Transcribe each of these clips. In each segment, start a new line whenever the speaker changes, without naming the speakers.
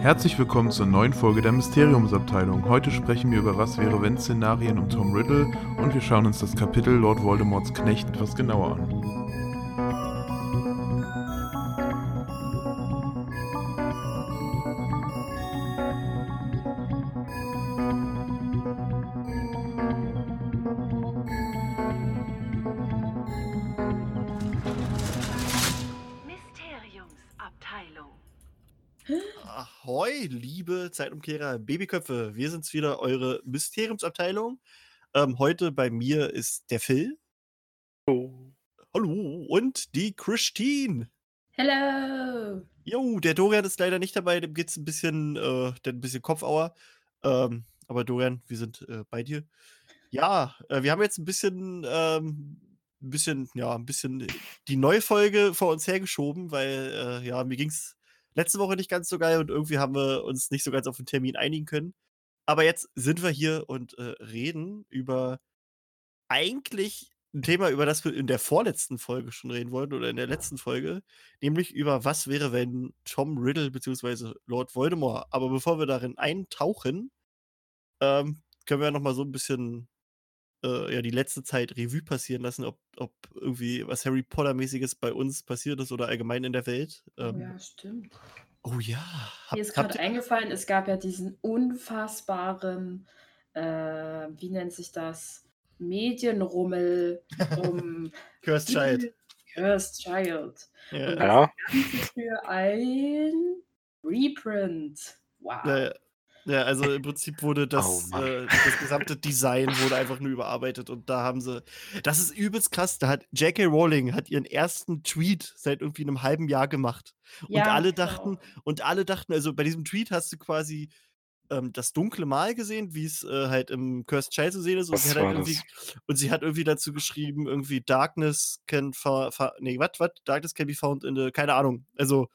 Herzlich willkommen zur neuen Folge der Mysteriumsabteilung. Heute sprechen wir über Was wäre wenn Szenarien um Tom Riddle und wir schauen uns das Kapitel Lord Voldemorts Knecht etwas genauer an.
Zeitumkehrer, Babyköpfe. Wir sind's wieder, eure Mysteriumsabteilung. Ähm, heute bei mir ist der Phil.
Oh.
Hallo. Und die Christine.
Hello!
Jo, der Dorian ist leider nicht dabei, dem geht's ein bisschen, äh, der ein bisschen Kopfauer. Ähm, aber Dorian, wir sind äh, bei dir. Ja, äh, wir haben jetzt ein bisschen, ähm, ein bisschen, ja, ein bisschen die neue Folge vor uns hergeschoben, weil, äh, ja, mir ging's letzte Woche nicht ganz so geil und irgendwie haben wir uns nicht so ganz auf den Termin einigen können. Aber jetzt sind wir hier und äh, reden über eigentlich ein Thema, über das wir in der vorletzten Folge schon reden wollten oder in der letzten Folge, nämlich über was wäre, wenn Tom Riddle bzw. Lord Voldemort. Aber bevor wir darin eintauchen, ähm, können wir noch mal so ein bisschen äh, ja, die letzte Zeit Revue passieren lassen, ob, ob irgendwie was Harry Potter-mäßiges bei uns passiert ist oder allgemein in der Welt.
Oh
Ähm,
ja, stimmt.
oh ja.
Mir
Hab,
ist
habt
gerade eingefallen, es gab ja diesen unfassbaren, äh, wie nennt sich das? Medienrummel um
Cursed Child.
Cursed Child.
Ja.
Und
Ja,
das Ganze für ein Reprint. Wow.
Ja, ja, also im Prinzip wurde das,
Oh
äh, das gesamte Design wurde einfach nur überarbeitet und da haben sie, das ist übelst krass, da hat J.K. Rowling hat ihren ersten Tweet seit irgendwie einem halben Jahr gemacht. Und
Ja,
alle
genau.
dachten, und alle dachten, also bei diesem Tweet hast du quasi ähm, das dunkle Mal gesehen, wie es äh, halt im Cursed Child zu sehen ist. Und sie hat halt und sie hat irgendwie dazu geschrieben, irgendwie Darkness can, fa, fa, nee, was, was, Darkness can be found in the, keine Ahnung, also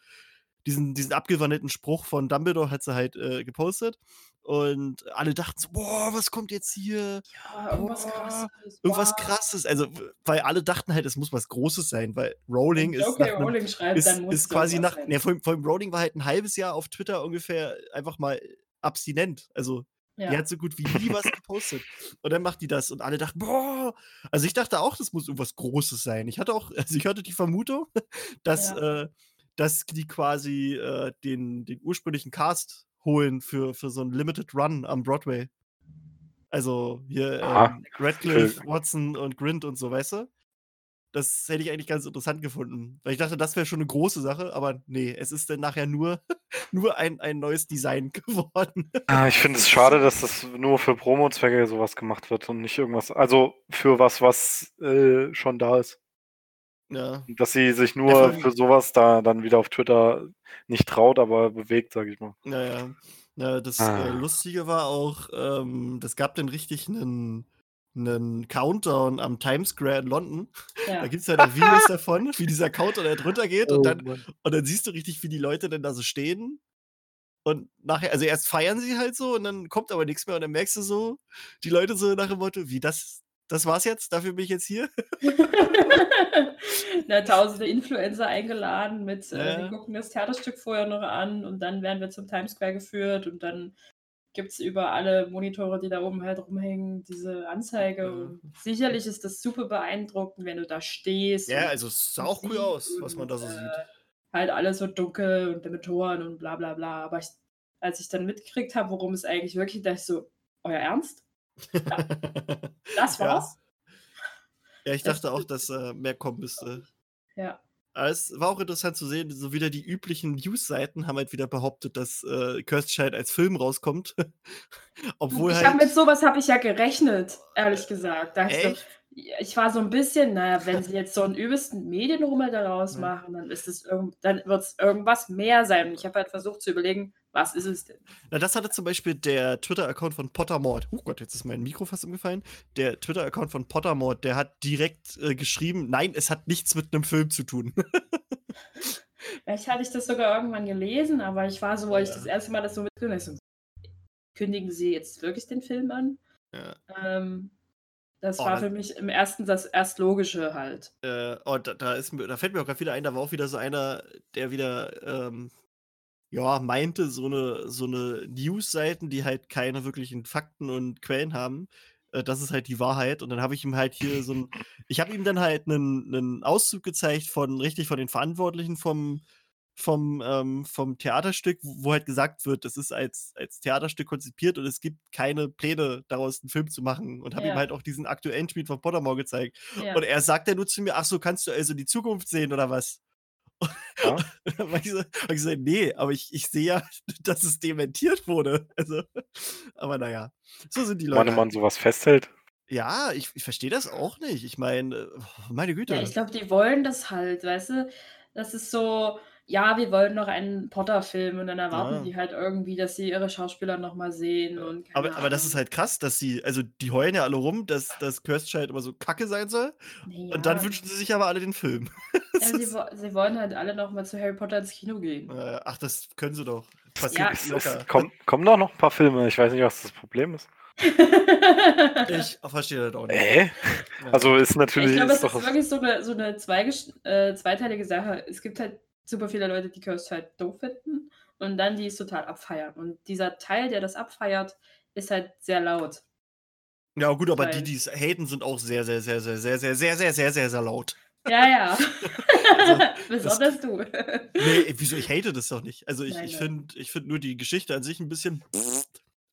diesen, diesen abgewandelten Spruch von Dumbledore hat sie halt äh, gepostet. Und alle dachten so, boah, was kommt jetzt hier?
Ja, irgendwas
Boah,
krasses.
Irgendwas
wow.
krasses. Also, weil alle dachten halt, es muss was Großes sein, weil Rowling ist,
J.K.
nach einem,
Rowling schreibt,
ist,
dann muss
ist quasi nach. Ne, vor, allem- vor allem Rowling war halt ein halbes Jahr auf Twitter ungefähr einfach mal abstinent. Also, die
Ja.
hat so gut wie nie was gepostet. Und dann macht die das und alle dachten, boah. Also ich dachte auch, das muss irgendwas Großes sein. Ich hatte auch, also ich hatte die Vermutung, dass,
Ja.
äh, dass die quasi äh, den, den ursprünglichen Cast holen für, für so einen Limited Run am Broadway. Also hier ähm, Radcliffe, Watson und Grint und so, weißt du? Das hätte ich eigentlich ganz interessant gefunden. Weil ich dachte, das wäre schon eine große Sache, aber nee, es ist dann nachher nur, nur ein, ein neues Design geworden.
Ah, ich finde es schade, dass das nur für Promo-Zwecke sowas gemacht wird und nicht irgendwas, also für was, was äh, schon da ist.
Ja.
Dass sie sich nur
allem-
für sowas da dann wieder auf Twitter nicht traut, aber bewegt, sag ich mal.
Naja. Ja, das äh,
Ah.
Lustige war auch, ähm, das gab dann richtig einen, einen Countdown am Times Square in London. Da
Ja.
gibt es halt auch Videos davon, wie dieser Countdown halt runtergeht und, dann,
Mann.
und dann siehst du richtig, wie die Leute dann da so stehen. Und nachher, also erst feiern sie halt so und dann kommt aber nichts mehr und dann merkst du so, die Leute so nach dem Motto, wie das, das war's jetzt, dafür bin ich jetzt hier.
Na, tausende Influencer eingeladen mit, äh, wir gucken das Theaterstück vorher noch an und dann werden wir zum Times Square geführt und dann gibt es über alle Monitore, die da oben halt rumhängen, diese Anzeige. Und sicherlich ist das super beeindruckend, wenn du da stehst.
Ja, also es sah auch cool aus, was man da so
und,
sieht.
äh, Halt alles so dunkel und mit Toren und bla bla bla. Aber ich, als ich dann mitgekriegt habe, worum es eigentlich wirklich, dachte ich so, euer Ernst? Das
Ja.
war's?
Ja, ich
Das-
dachte auch, dass äh, mehr kommen müsste.
Ja.
Aber es war auch interessant zu sehen, so wieder die üblichen News-Seiten haben halt wieder behauptet, dass äh, Cursed Child als Film rauskommt. Obwohl
ich
halt.
habe mit sowas habe ich ja gerechnet, ehrlich gesagt. Da hab ich,
Echt?
Ich war so ein bisschen, naja, wenn sie jetzt so einen übelsten Medienrummel daraus machen, dann ist es irgend, dann wird es irgendwas mehr sein. Und ich habe halt versucht zu überlegen, was ist es denn?
Na, das hatte zum Beispiel der Twitter-Account von Pottermord. Oh Gott, jetzt ist mein Mikro fast umgefallen. Der Twitter-Account von Pottermord, der hat direkt äh, geschrieben, nein, es hat nichts mit einem Film zu tun.
Vielleicht hatte ich das sogar irgendwann gelesen, aber ich war so, wo ich
Ja.
das erste Mal das so mitgenommen habe. Kündigen Sie jetzt wirklich den Film an?
ja.
Ähm, das
Oh,
war für mich im ersten das erst Logische halt.
Äh, oh, da, da, ist, mir- da fällt mir auch gerade wieder ein, da war auch wieder so einer, der wieder ähm, ja, meinte, so eine, so eine News-Seiten, die halt keine wirklichen Fakten und Quellen haben, äh, das ist halt die Wahrheit. Und dann habe ich ihm halt hier so ein, ich habe ihm dann halt einen, einen Auszug gezeigt von, richtig von den Verantwortlichen vom, vom, ähm, vom Theaterstück, wo halt gesagt wird, es ist als, als Theaterstück konzipiert und es gibt keine Pläne, daraus einen Film zu machen. Und habe ihm
Ja.
halt auch diesen aktuellen Tweet von Pottermore gezeigt.
Ja.
Und er sagt dann nur zu mir, ach so, kannst du also die Zukunft sehen oder was?
Ja.
Weil ich, so, hab ich so, nee, aber ich, ich sehe ja, dass es dementiert wurde. Also, aber naja, so sind die Leute.
Wann man
halt.
sowas festhält.
Ja, ich, ich verstehe das auch nicht. Ich meine, meine Güte.
Ja, ich glaube, die wollen das halt, weißt du? Das ist so, ja, wir wollen noch einen Potter-Film und dann erwarten
Ja.
die halt irgendwie, dass sie ihre Schauspieler nochmal sehen und keine
aber, aber das ist halt krass, dass sie, also die heulen ja alle rum, dass das Cursed Child immer so kacke sein soll.
Nee,
Und dann
ja.
wünschen sie sich aber alle den Film.
Ja, sie, sie wollen halt alle nochmal zu Harry Potter ins Kino gehen.
äh, ach, das können sie doch. Passiert
Ja.
Es,
locker.
es kommen, doch noch ein paar Filme. Ich weiß nicht, was das Problem ist.
Ich verstehe das auch nicht.
Äh?
Ja.
Also ist
ich
natürlich.
glaube, es
ist
ist wirklich so eine, so eine äh, zweiteilige Sache. Es gibt halt super viele Leute, die Cursed halt doof finden und dann die es total abfeiern. Und dieser Teil, der das abfeiert, ist halt sehr laut.
Ja, gut, aber die, die es haten, sind auch sehr, sehr, sehr, sehr, sehr, sehr, sehr, sehr, sehr, sehr, sehr laut.
Ja, ja.
Also,
Besonders du.
Nee, wieso? Ich hate das doch nicht. Also ich, ich finde ich find nur die Geschichte an sich ein bisschen.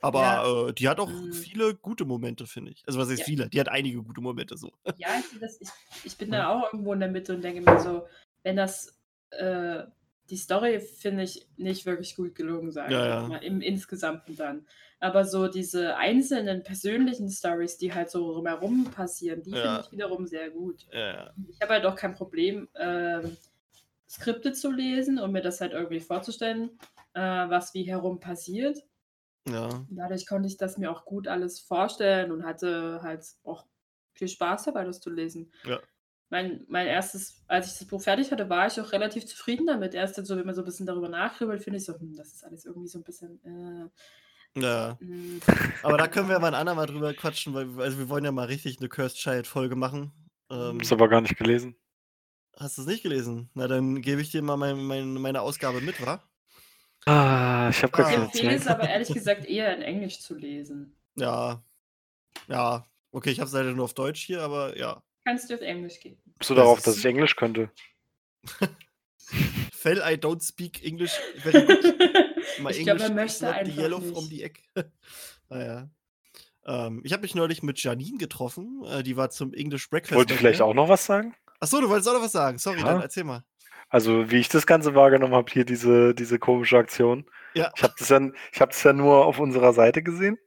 Aber äh, die hat auch
Mm.
viele gute Momente, finde ich. Also was heißt
Ja.
viele? Die hat einige gute Momente so.
Ja, ich, das, ich, ich bin da auch irgendwo in der Mitte und denke mir so, wenn das äh, die Story finde ich nicht wirklich gut gelungen sein.
Ja, ja.
Mal Im Insgesamten dann. Aber so diese einzelnen persönlichen Stories, die halt so rumherum passieren, die
Ja.
finde ich wiederum sehr gut.
Ja.
Ich habe halt auch kein Problem, ähm, Skripte zu lesen und mir das halt irgendwie vorzustellen, äh, was wie herum passiert.
ja.
Dadurch konnte ich das mir auch gut alles vorstellen und hatte halt auch viel Spaß dabei, das zu lesen.
Ja.
Mein, mein erstes, als ich das Buch fertig hatte, war ich auch relativ zufrieden damit. Erst dann so, wenn man so ein bisschen darüber nachgrübelt, finde ich so, hm, das ist alles irgendwie so ein bisschen. Äh,
ja.
hm,
Aber da können wir mal ein andermal drüber quatschen, weil also wir wollen ja mal richtig eine Cursed Child-Folge machen. Ähm,
ist aber gar nicht gelesen.
hast du es nicht gelesen? Na, dann gebe ich dir mal mein, mein, meine Ausgabe mit, wa?
Ah, ich habe gar
Ah.
ich empfehle es aber ehrlich gesagt eher in Englisch zu lesen.
Ja. Ja. Okay, ich habe es leider nur auf Deutsch hier, aber ja.
Kannst du auf Englisch gehen.
Bist du
Das
darauf, dass ich Englisch könnte?
Fell, I don't speak English very good. My
ich glaube, er
English is
möchte
not the
einfach
yellow
nicht.
from the egg. naja. Ähm, ich habe mich neulich mit Janine getroffen. Äh, die war zum English Breakfast.
Wollte ich vielleicht auch noch was sagen?
Achso, du wolltest auch noch was sagen. Sorry,
Ja.
dann erzähl mal.
Also, wie ich das Ganze wahrgenommen habe, hier diese, diese komische Aktion.
Ja.
Ich habe das, ja, ich hab das ja nur auf unserer Seite gesehen.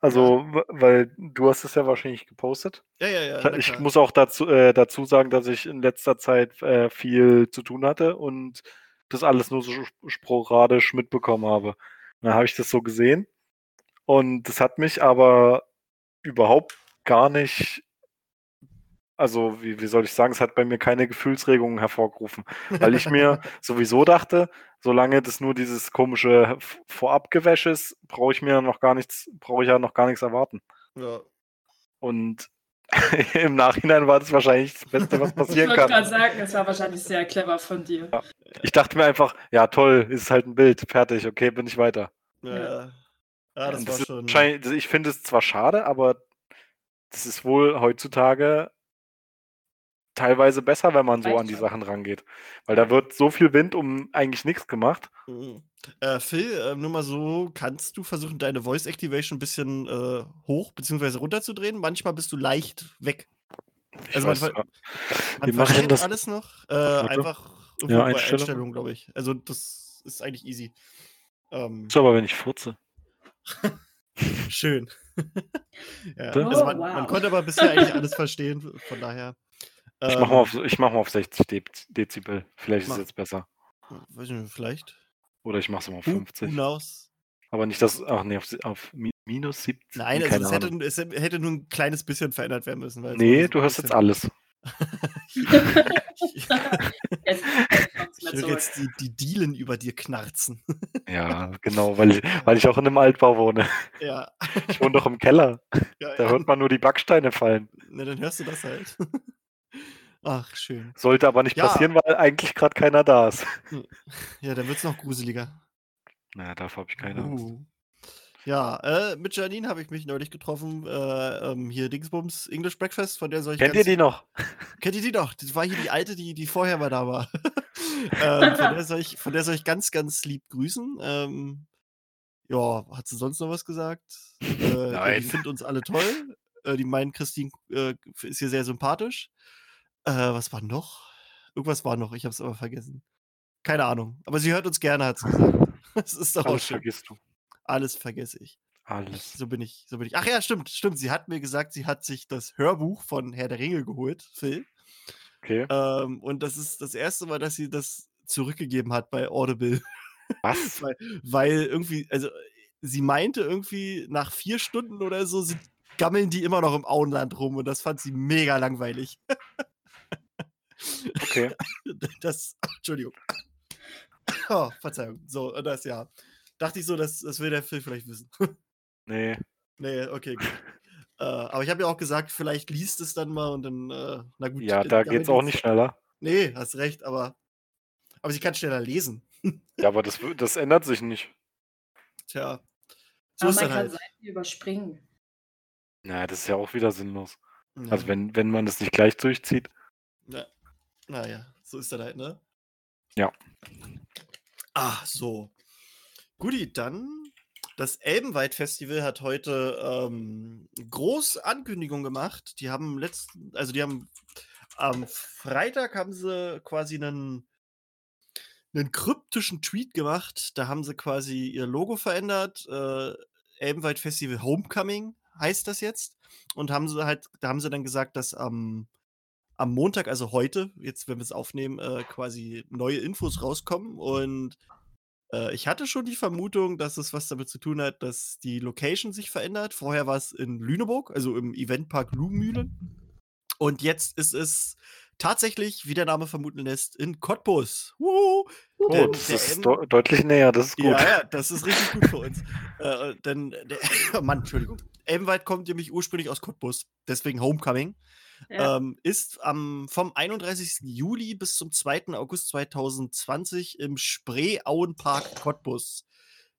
Also, weil du hast es ja wahrscheinlich gepostet.
Ja, ja, ja.
Ich-
klar.
muss auch dazu, äh, dazu sagen, dass ich in letzter Zeit äh, viel zu tun hatte und das alles nur so sp- sporadisch mitbekommen habe. Dann habe ich das so gesehen und das hat mich aber überhaupt gar nicht, also wie, wie soll ich sagen, es hat bei mir keine Gefühlsregungen hervorgerufen, weil ich mir sowieso dachte, solange das nur dieses komische Vorabgewäsch ist, brauche ich mir noch gar nichts, brauche ich ja noch gar nichts erwarten.
ja.
Und im Nachhinein war das wahrscheinlich das Beste, was
Ich
passieren
wollte gerade
kann.
sagen, es war wahrscheinlich sehr clever von dir.
Ich dachte mir einfach, ja toll, ist halt ein Bild, fertig, okay, bin ich weiter.
Ja, ja. Ja, das
Und
war schon.
wahrscheinlich- das- ich finde es zwar schade, aber das ist wohl heutzutage teilweise besser, wenn man so an die. Sachen rangeht. Weil da wird so viel Wind um eigentlich nichts gemacht.
Mhm. Äh, Phil, äh, nur mal so, kannst du versuchen, deine Voice Activation ein bisschen äh, hoch bzw. runterzudrehen? Manchmal bist du leicht weg.
Ich
Also man
weiß, ja.
Man
denn
versteht
das?
alles noch. Äh, einfach irgendwo
Ja,
bei
Einstellungen.
Einstellungen, glaube ich. Also das ist eigentlich easy. Ähm,
So, aber wenn ich furze.
schön. ja,
Oh,
also man, man
wow.
konnte aber bisher eigentlich alles verstehen, von daher.
Ich
ähm,
mache mal, auf- ich mach mal auf 60 De Dezibel. Vielleicht ist
Mach.
es jetzt besser.
Weiß nicht, vielleicht.
Oder ich mache es mal auf
Who, who
50.
knows?
Aber nicht das, ach nee, auf, auf mi- minus 70.
Nein, also es hätte, es hätte nur ein kleines bisschen verändert werden müssen. Weil
Nee,
so
du hörst jetzt alles.
Jetzt,
Ich höre jetzt die, die Dielen über dir knarzen.
Ja, genau, weil ich, weil ich auch in einem Altbau wohne.
ja.
Ich wohne doch im Keller.
ja,
Da
ja.
hört man nur die Backsteine fallen.
Na, dann hörst du das halt. Ach, schön.
Sollte aber nicht
Ja.
passieren, weil eigentlich gerade keiner da ist.
Ja, dann wird's noch gruseliger.
Naja, davor habe ich keine Angst.
Uh. Ja, äh, mit Janine habe ich mich neulich getroffen. Äh, ähm, hier Dingsbums English Breakfast, von der soll ich
Kennt ihr die noch?
Kennt ihr die noch? Das war hier die alte, die, die vorher mal da war. ähm, von, der soll ich, von der soll ich ganz, ganz lieb grüßen. Ähm, ja, hat sie sonst noch was gesagt? Äh,
Nein.
Die findet uns alle toll. Äh, die meinen, Christine äh, ist hier sehr sympathisch. Äh, was war noch? Irgendwas war noch, ich habe es aber vergessen. Keine Ahnung. Aber sie hört uns gerne, hat sie gesagt. Das ist doch
Alles vergisst du.
Alles vergesse ich.
Alles.
So bin ich, so bin ich. Ach ja, stimmt, stimmt. Sie hat mir gesagt, sie hat sich das Hörbuch von Herr der Ringe geholt, Phil.
Okay.
Ähm, und das ist das erste Mal, dass sie das zurückgegeben hat bei Audible.
Was?
weil, weil irgendwie, also sie meinte irgendwie nach vier Stunden oder so, sind, gammeln die immer noch im Auenland rum und das fand sie mega langweilig.
Okay.
Das, Entschuldigung. Oh, Verzeihung. So, und das ja. Dachte ich so, das, das will der Phil vielleicht wissen.
Nee.
Nee, okay, gut. äh, aber ich habe ja auch gesagt, vielleicht liest es dann mal und dann, äh, na gut.
Ja,
äh,
da
damit
geht's auch nicht schneller.
Nee, hast recht, aber. Aber sie kann schneller lesen.
Ja, aber das, das ändert sich nicht.
Tja. So
Aber
ist
man kann
halt.
Seiten überspringen.
Naja, das ist ja auch wieder sinnlos.
Ja.
Also wenn, wenn man das nicht gleich durchzieht.
Ja. Naja, so ist das halt, ne?
Ja.
Ah, so. Guti, dann. Das Elbenwald-Festival hat heute ähm, große Ankündigung gemacht. Die haben letzten, also die haben am Freitag haben sie quasi einen, einen kryptischen Tweet gemacht. Da haben sie quasi ihr Logo verändert. Äh, Elbenwald Festival Homecoming heißt das jetzt. Und haben sie halt, da haben sie dann gesagt, dass am am Montag, also heute, jetzt wenn wir es aufnehmen, äh, quasi neue Infos rauskommen. Und äh, ich hatte schon die Vermutung, dass es was damit zu tun hat, dass die Location sich verändert. Vorher war es in Lüneburg, also im Eventpark Lugenmühlen. Und jetzt ist es tatsächlich, wie der Name vermuten lässt, in Cottbus. Wuhu!
Oh,
Denn
das ist de deutlich näher, das ist gut.
ja, ja, das ist richtig gut für uns. äh, denn, der, oh Mann, Entschuldigung. Elbenwald kommt nämlich ursprünglich aus Cottbus, deswegen Homecoming.
Ja.
Ähm, ist am, vom 31. Juli bis zum 2. August 2020 im Spreeauenpark Cottbus.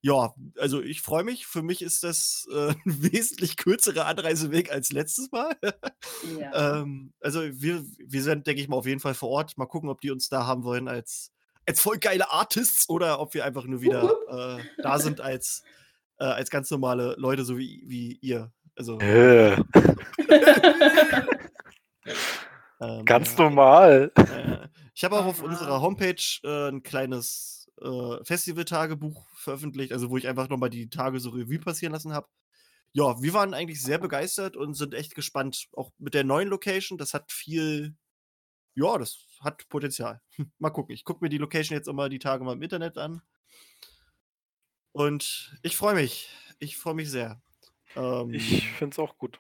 Ja, also ich freue mich. Für mich ist das äh, ein wesentlich kürzerer Anreiseweg als letztes Mal.
ja.
ähm, also wir, wir sind, denke ich mal, auf jeden Fall vor Ort. Mal gucken, ob die uns da haben wollen als, als voll geile Artists oder ob wir einfach nur wieder äh, da sind als, äh, als ganz normale Leute, so wie, wie ihr. Also
Äh,
ähm,
ganz
ja.
normal.
Äh, ich habe auch auf unserer Homepage äh, ein kleines äh, Festival-Tagebuch veröffentlicht, also wo ich einfach nochmal die Tage so Revue passieren lassen habe. Ja, wir waren eigentlich sehr begeistert und sind echt gespannt. Auch mit der neuen Location, das hat viel, ja, das hat Potenzial. mal gucken. Ich gucke mir die Location jetzt immer die Tage mal im Internet an. Und ich freue mich. Ich freue mich sehr. Ähm,
Ich finde es auch gut.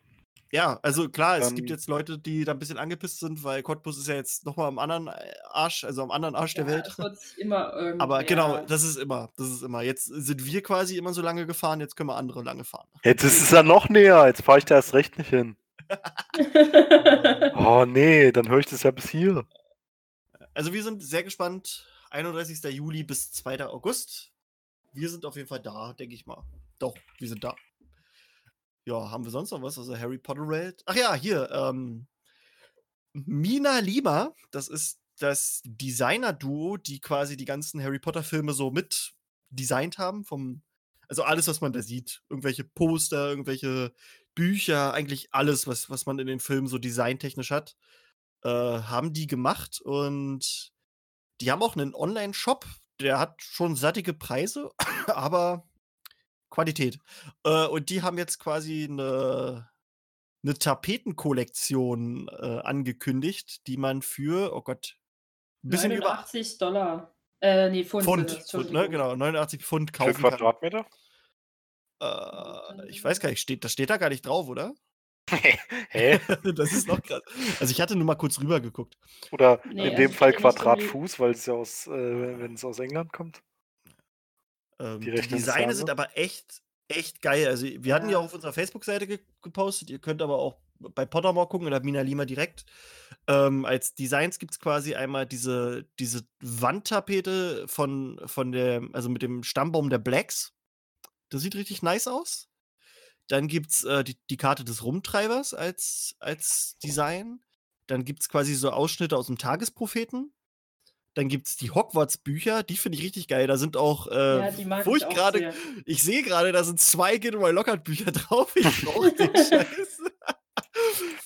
Ja, also klar, es gibt
Ähm,
jetzt Leute, die da ein bisschen angepisst sind, weil Cottbus ist ja jetzt nochmal am anderen äh, Arsch, also am anderen Arsch der
Ja,
Welt.
immer irgendwer.
Aber genau, das ist immer, das ist immer. Jetzt sind wir quasi immer so lange gefahren, jetzt können wir andere lange fahren.
Jetzt ist es ja noch näher. Jetzt fahre ich da erst recht nicht hin. Oh nee, dann höre ich das ja bis hier.
Also wir sind sehr gespannt. 31. Juli bis 2. August. Wir sind auf jeden Fall da, denke ich mal. Doch, wir sind da. Ja, haben wir sonst noch was? Also Harry Potter Welt. Ach ja, hier, ähm, Mina Lima, das ist das Designer-Duo, die quasi die ganzen Harry Potter-Filme so mit designt haben. Vom, also alles, was man da sieht. Irgendwelche Poster, irgendwelche Bücher, eigentlich alles, was, was man in den Filmen so designtechnisch hat, äh, haben die gemacht. Und die haben auch einen Online-Shop, der hat schon sattige Preise, aber Qualität. Äh, und die haben jetzt quasi eine, eine Tapetenkollektion äh, angekündigt, die man für, oh Gott, ein bisschen über
89 Dollar. Äh, nee, Pfund.
Pfund,
sind das,
Pfund ne, genau, 89 Pfund
Für
kaufen kann.
Quadratmeter?
Äh, ich weiß gar nicht, steht, das steht da gar nicht drauf, oder?
Hä?
das ist noch krass. Also ich hatte nur mal kurz rüber geguckt.
Oder
Nee,
in
also
dem Fall Quadratfuß, weil es ja aus, äh, wenn es aus England kommt.
Ähm,
Die
die
ja,
sind aber echt, echt geil. Also wir hatten ja
Ja.
auch auf unserer Facebook-Seite ge gepostet. Ihr könnt aber auch bei Pottermore gucken oder Mina Lima direkt. Ähm, als Designs gibt es quasi einmal diese, diese Wandtapete von, von der, also mit dem Stammbaum der Blacks. Das sieht richtig nice aus. Dann gibt es äh, die, die Karte des Rumtreibers als, als Design. Dann gibt es quasi so Ausschnitte aus dem Tagespropheten. Dann gibt es die Hogwarts-Bücher, die finde ich richtig geil. Da sind auch, äh,
Ja,
wo
ich
gerade, ich sehe gerade, da sind zwei Gilroy Lockhart-Bücher drauf. Ich brauche den Scheiß.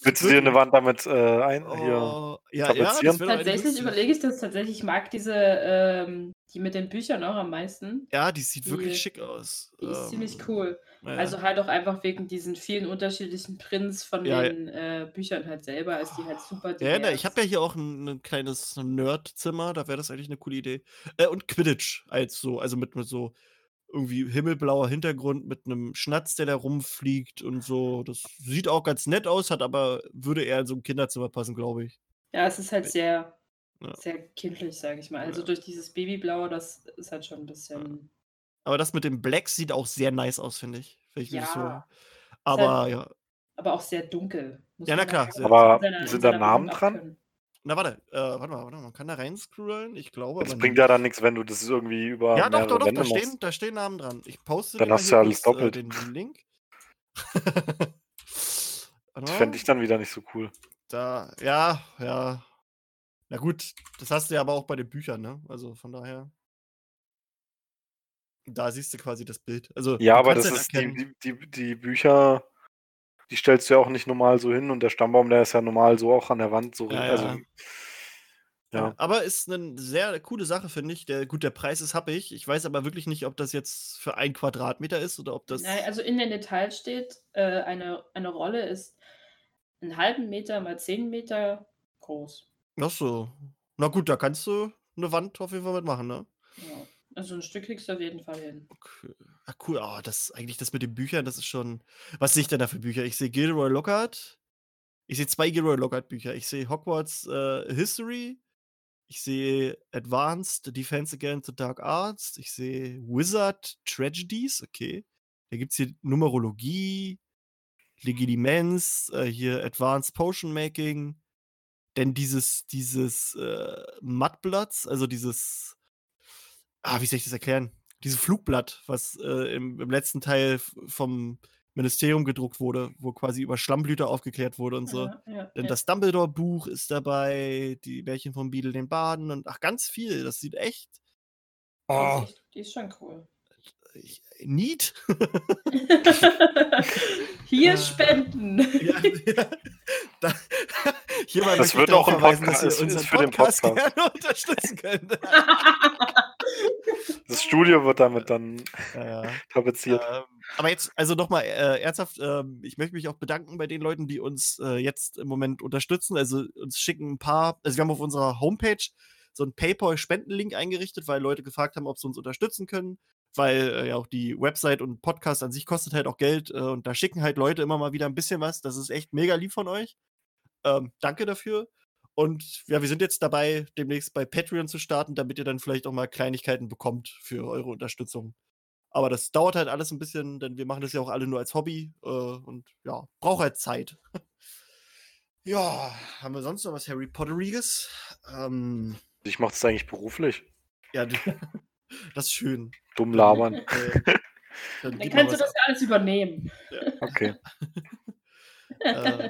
Willst du dir eine Wand damit äh, ein, hier
Oh, ja, ja, eigentlich
Tatsächlich überlege ich das tatsächlich. Ich mag diese, ähm, die mit den Büchern auch am meisten.
Ja, die sieht wirklich
Die-
schick aus.
Die ist
Ähm,
ziemlich cool.
ja.
Also halt auch einfach wegen diesen vielen unterschiedlichen Prints von
Ja, ja.
den äh, Büchern halt selber, ist die halt super
Ja, ja, ne, ich habe ja hier auch ein, ein kleines Nerdzimmer, da wäre das eigentlich eine coole Idee. Äh, und Quidditch als so, also mit, mit so irgendwie himmelblauer Hintergrund mit einem Schnatz, der da rumfliegt und so. Das sieht auch ganz nett aus, hat aber würde eher in so ein Kinderzimmer passen, glaube ich.
Ja, es ist halt sehr,
Ja.
sehr kindlich, sage ich mal. Also
Ja.
durch dieses Babyblau, das ist halt schon ein bisschen.
Aber das mit dem Blacks sieht auch sehr nice aus, finde ich. Wenn ich das so.
Ja.
Aber ja.
Aber auch sehr dunkel.
Ja, na klar,
Aber
In seiner- in
sind da Namen dran?
Na, warte, äh, warte mal, warte mal, man kann da reinscrollen, ich glaube.
Das bringt ja dann nichts, wenn du das irgendwie über
Ja, doch, doch, doch, da stehen, da stehen Namen dran. Ich poste
Dann hast du alles
kurz,
doppelt.
Äh, den, Link.
Das fände ich dann wieder nicht so cool.
Da, ja, ja. Na gut, das hast du ja aber auch bei den Büchern, ne? Also von daher. Da siehst du quasi das Bild. Also,
Ja, aber das ist die, die, die, die Bücher, die stellst du ja auch nicht normal so hin und der Stammbaum, der ist ja normal so auch an der Wand so.
Ja,
also,
ja.
ja.
Aber ist eine sehr coole Sache, finde ich. Der, gut, der Preis ist happig. Ich weiß aber wirklich nicht, ob das jetzt für ein Quadratmeter ist oder ob das.
Nein, also in den Details steht, äh, eine, eine Rolle ist einen halben Meter mal zehn Meter groß.
Ach so. Na gut, da kannst du eine Wand auf jeden Fall mitmachen, ne?
Ja. Also ein Stück kriegst du auf jeden Fall hin.
Okay. Ah, cool. Ah, das eigentlich das mit den Büchern, das ist schon. Was sehe ich denn da für Bücher? Ich sehe Gilroy Lockhart. Ich sehe zwei Gilroy Lockhart Bücher. Ich sehe Hogwarts äh, History. Ich sehe Advanced Defense Against the Dark Arts. Ich sehe Wizard Tragedies. Okay. Da gibt es hier Numerologie, Legidimens, äh, hier Advanced Potion Making. Denn dieses, dieses äh, Mudbloods, also dieses ah, wie soll ich das erklären? Dieses Flugblatt, was äh, im, im letzten Teil vom Ministerium gedruckt wurde, wo quasi über Schlammblüter aufgeklärt wurde und so.
Ja, ja,
Dann
ja.
das Dumbledore-Buch ist dabei, die Märchen von Beadle den Baden und ach, ganz viel. Das sieht echt.
Die,
Oh,
ist echt, die ist schon cool.
Ich, neat.
Hier
Äh,
spenden.
ja, ja, da, hier mal
Das wird auch im
verweisen,
Podcast-
dass ihr
ist-
unseren
für den
Podcast,
Podcast.
gerne unterstützen könnt.
Das Studio wird damit dann
Ja, ja.
tapeziert.
Ähm, aber jetzt, also nochmal äh, ernsthaft, ähm, ich möchte mich auch bedanken bei den Leuten, die uns äh, jetzt im Moment unterstützen. Also uns schicken ein paar, also wir haben auf unserer Homepage so einen PayPal-Spendenlink eingerichtet, weil Leute gefragt haben, ob sie uns unterstützen können. Weil äh, ja auch die Website und Podcast an sich kostet halt auch Geld äh, und da schicken halt Leute immer mal wieder ein bisschen was. Das ist echt mega lieb von euch. Ähm, danke dafür. Und ja, wir sind jetzt dabei, demnächst bei Patreon zu starten, damit ihr dann vielleicht auch mal Kleinigkeiten bekommt für eure Unterstützung. Aber das dauert halt alles ein bisschen, denn wir machen das ja auch alle nur als Hobby äh, und ja, braucht halt Zeit. ja, haben wir sonst noch was Harry Potteriges? Ähm,
Ich mache das eigentlich beruflich.
ja, du- das ist schön.
Dumm labern.
Äh, dann
Dann kannst du das ja alles übernehmen.
Okay.
äh,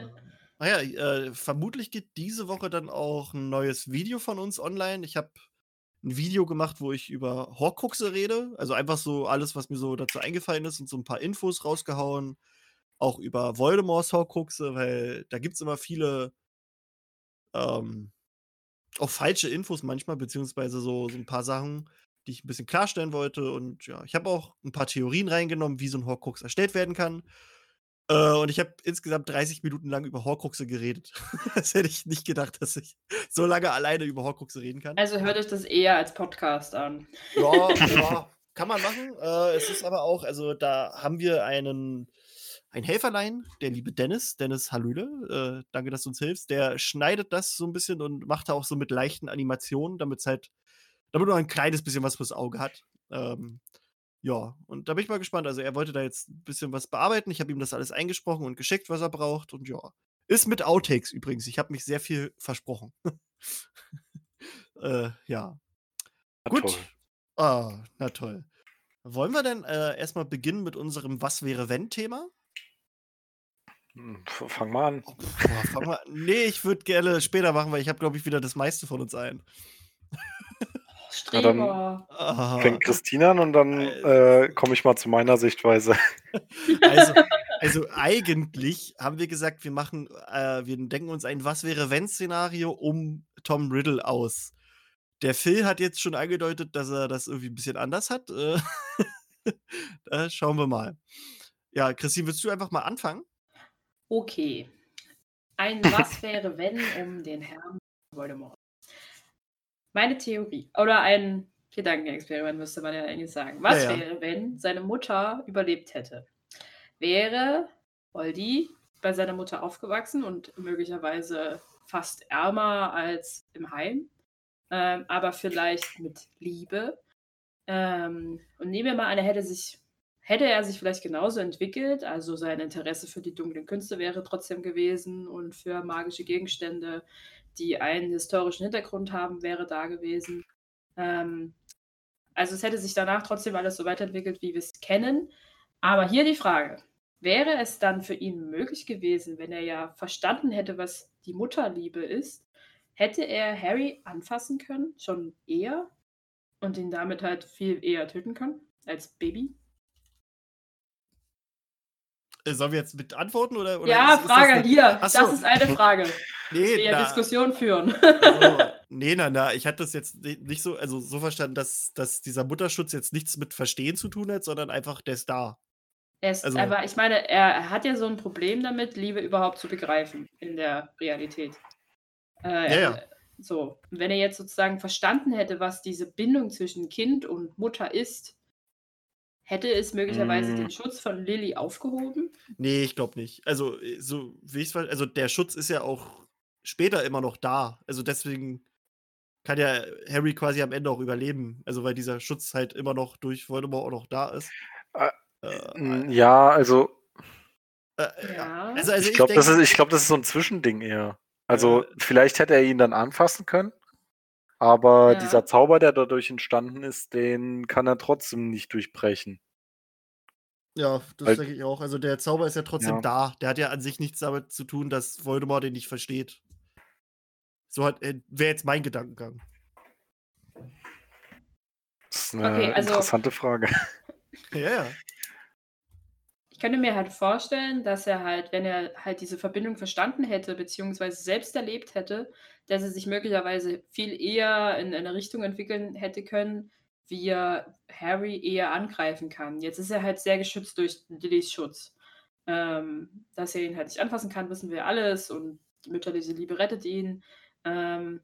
naja, äh, vermutlich geht diese Woche dann auch ein neues Video von uns online. Ich habe ein Video gemacht, wo ich über Horcruxe rede. Also einfach so alles, was mir so dazu eingefallen ist und so ein paar Infos rausgehauen. Auch über Voldemorts Horcruxe, weil da gibt es immer viele ähm, auch falsche Infos manchmal, beziehungsweise so, so ein paar Sachen, die ich ein bisschen klarstellen wollte. Und ja, ich habe auch ein paar Theorien reingenommen, wie so ein Horcrux erstellt werden kann. Äh, und ich habe insgesamt 30 Minuten lang über Horcruxe geredet. das hätte ich nicht gedacht, dass ich so lange alleine über Horcruxe reden kann.
Also hört euch das eher als Podcast an.
Ja, ja, kann man machen. Äh, es ist aber auch, also da haben wir einen, ein Helferlein, der liebe Dennis, Dennis Hallöle, äh, danke, dass du uns hilfst. Der schneidet das so ein bisschen und macht da auch so mit leichten Animationen, damit es halt, damit man ein kleines bisschen was fürs Auge hat. Ähm, ja, und da bin ich mal gespannt. Also er wollte da jetzt ein bisschen was bearbeiten. Ich habe ihm das alles eingesprochen und geschickt, was er braucht. Und ja, Ist mit Outtakes übrigens. Ich habe mich sehr viel versprochen. äh, ja.
Na
Gut.
toll.
Ah, na toll. Wollen wir denn äh, erstmal beginnen mit unserem Was wäre wenn Thema?
Hm, Fang mal an.
Oh, boah, fang mal, nee, ich würde gerne später machen, weil ich habe, glaube ich, wieder das meiste von uns ein.
Streber.
Ah,
Fängt Christina an und dann äh, komme ich mal zu meiner Sichtweise.
also, also eigentlich haben wir gesagt, wir machen, äh, wir denken uns ein Was wäre wenn Szenario um Tom Riddle aus. Der Phil hat jetzt schon angedeutet, dass er das irgendwie ein bisschen anders hat. Äh, da schauen wir mal. Ja, Christine, willst du einfach mal anfangen?
Okay. Ein Was wäre, wenn um den Herrn Voldemort. Meine Theorie, oder ein Gedankenexperiment müsste man ja eigentlich sagen. Was
Ja, ja.
wäre, wenn seine Mutter überlebt hätte? Wäre Voldy bei seiner Mutter aufgewachsen und möglicherweise fast ärmer als im Heim, ähm, aber vielleicht mit Liebe. Ähm, und nehmen wir mal an, er hätte sich hätte er sich vielleicht genauso entwickelt, also sein Interesse für die dunklen Künste wäre trotzdem gewesen und für magische Gegenstände, die einen historischen Hintergrund haben, wäre da gewesen. Ähm, also es hätte sich danach trotzdem alles so weiterentwickelt, wie wir es kennen. Aber hier die Frage, wäre es dann für ihn möglich gewesen, wenn er ja verstanden hätte, was die Mutterliebe ist, hätte er Harry anfassen können, schon eher und ihn damit halt viel eher töten können als Baby?
Äh, Sollen wir jetzt mit antworten oder? oder
ja,
ist- ist
Frage
das eine-
hier.
Ach so.
Das ist eine Frage.
Nee,
Wir
na,
Diskussion führen.
also, nee, na, na, ich hatte das jetzt ni- nicht so, also so verstanden, dass, dass dieser Mutterschutz jetzt nichts mit Verstehen zu tun hat, sondern einfach der ist da.
Er ist,
Also-
aber ich meine, er hat ja so ein Problem damit, Liebe überhaupt zu begreifen in der Realität. Äh,
Ja, ja.
So, wenn er jetzt sozusagen verstanden hätte, was diese Bindung zwischen Kind und Mutter ist, hätte es möglicherweise
Mm.
den Schutz von Lilly aufgehoben?
Nee, ich glaube nicht. Also, äh, so wie ich es also der Schutz ist ja auch später immer noch da. Also deswegen kann ja Harry quasi am Ende auch überleben. Also weil dieser Schutz halt immer noch durch Voldemort auch noch da ist.
Äh,
Äh,
Mm, Ja, also
äh, ja. Also, also
ich glaube, das, ist- ich glaub, das ist so ein Zwischending eher. Also
Äh.
vielleicht hätte er ihn dann anfassen können, aber
Ja.
dieser Zauber, der dadurch entstanden ist, den kann er trotzdem nicht durchbrechen.
Ja, das
Weil-
denke ich auch. Also der Zauber ist ja trotzdem
Ja.
da. Der hat ja an sich nichts damit zu tun, dass Voldemort den nicht versteht. So hat äh, wäre jetzt mein Gedankengang.
Das ist eine
Okay, also-
interessante Frage.
Ja, ja.
Ich könnte mir halt vorstellen, dass er halt, wenn er halt diese Verbindung verstanden hätte, beziehungsweise selbst erlebt hätte, dass er sich möglicherweise viel eher in eine Richtung entwickeln hätte können, wie er Harry eher angreifen kann. Jetzt ist er halt sehr geschützt durch Lillys Schutz. Ähm, dass er ihn halt nicht anfassen kann, wissen wir alles und die mütterliche Liebe rettet ihn. Ähm,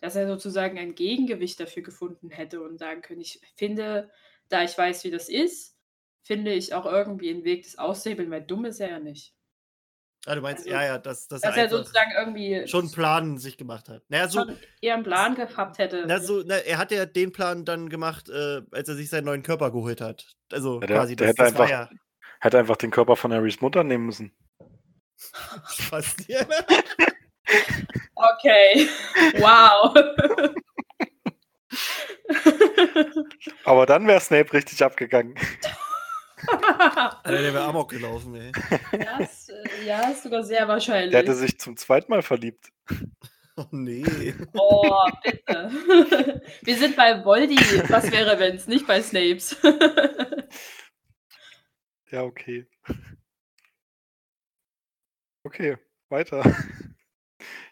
dass er sozusagen ein Gegengewicht dafür gefunden hätte und sagen können, ich finde, da ich weiß, wie das ist, finde ich auch irgendwie einen Weg, das auszuhebeln, weil dumm ist er ja nicht.
Ah, du meinst,
Also,
ja, ja, dass, dass
Dass
er
er sozusagen irgendwie
schon einen Plan sich gemacht hat. Naja, so,
schon eher einen Plan gehabt hätte.
na, so na, er hat ja den Plan dann gemacht, äh, als er sich seinen neuen Körper geholt hat. Also
Ja, der-
quasi,
der
das,
hätte
das war
einfach-
ja
Hätte einfach den Körper von Harrys Mutter nehmen müssen.
fast. Ja.
Okay. Wow.
Aber dann wäre Snape richtig abgegangen.
Alter, der wäre Amok gelaufen, ey.
ja, ist, äh, ja, ist sogar sehr wahrscheinlich.
Der hätte sich zum zweiten Mal verliebt.
Oh nee.
oh, bitte. Wir sind bei Voldy. Was wäre, wenn es nicht bei Snapes?
Ja, okay. Okay, weiter.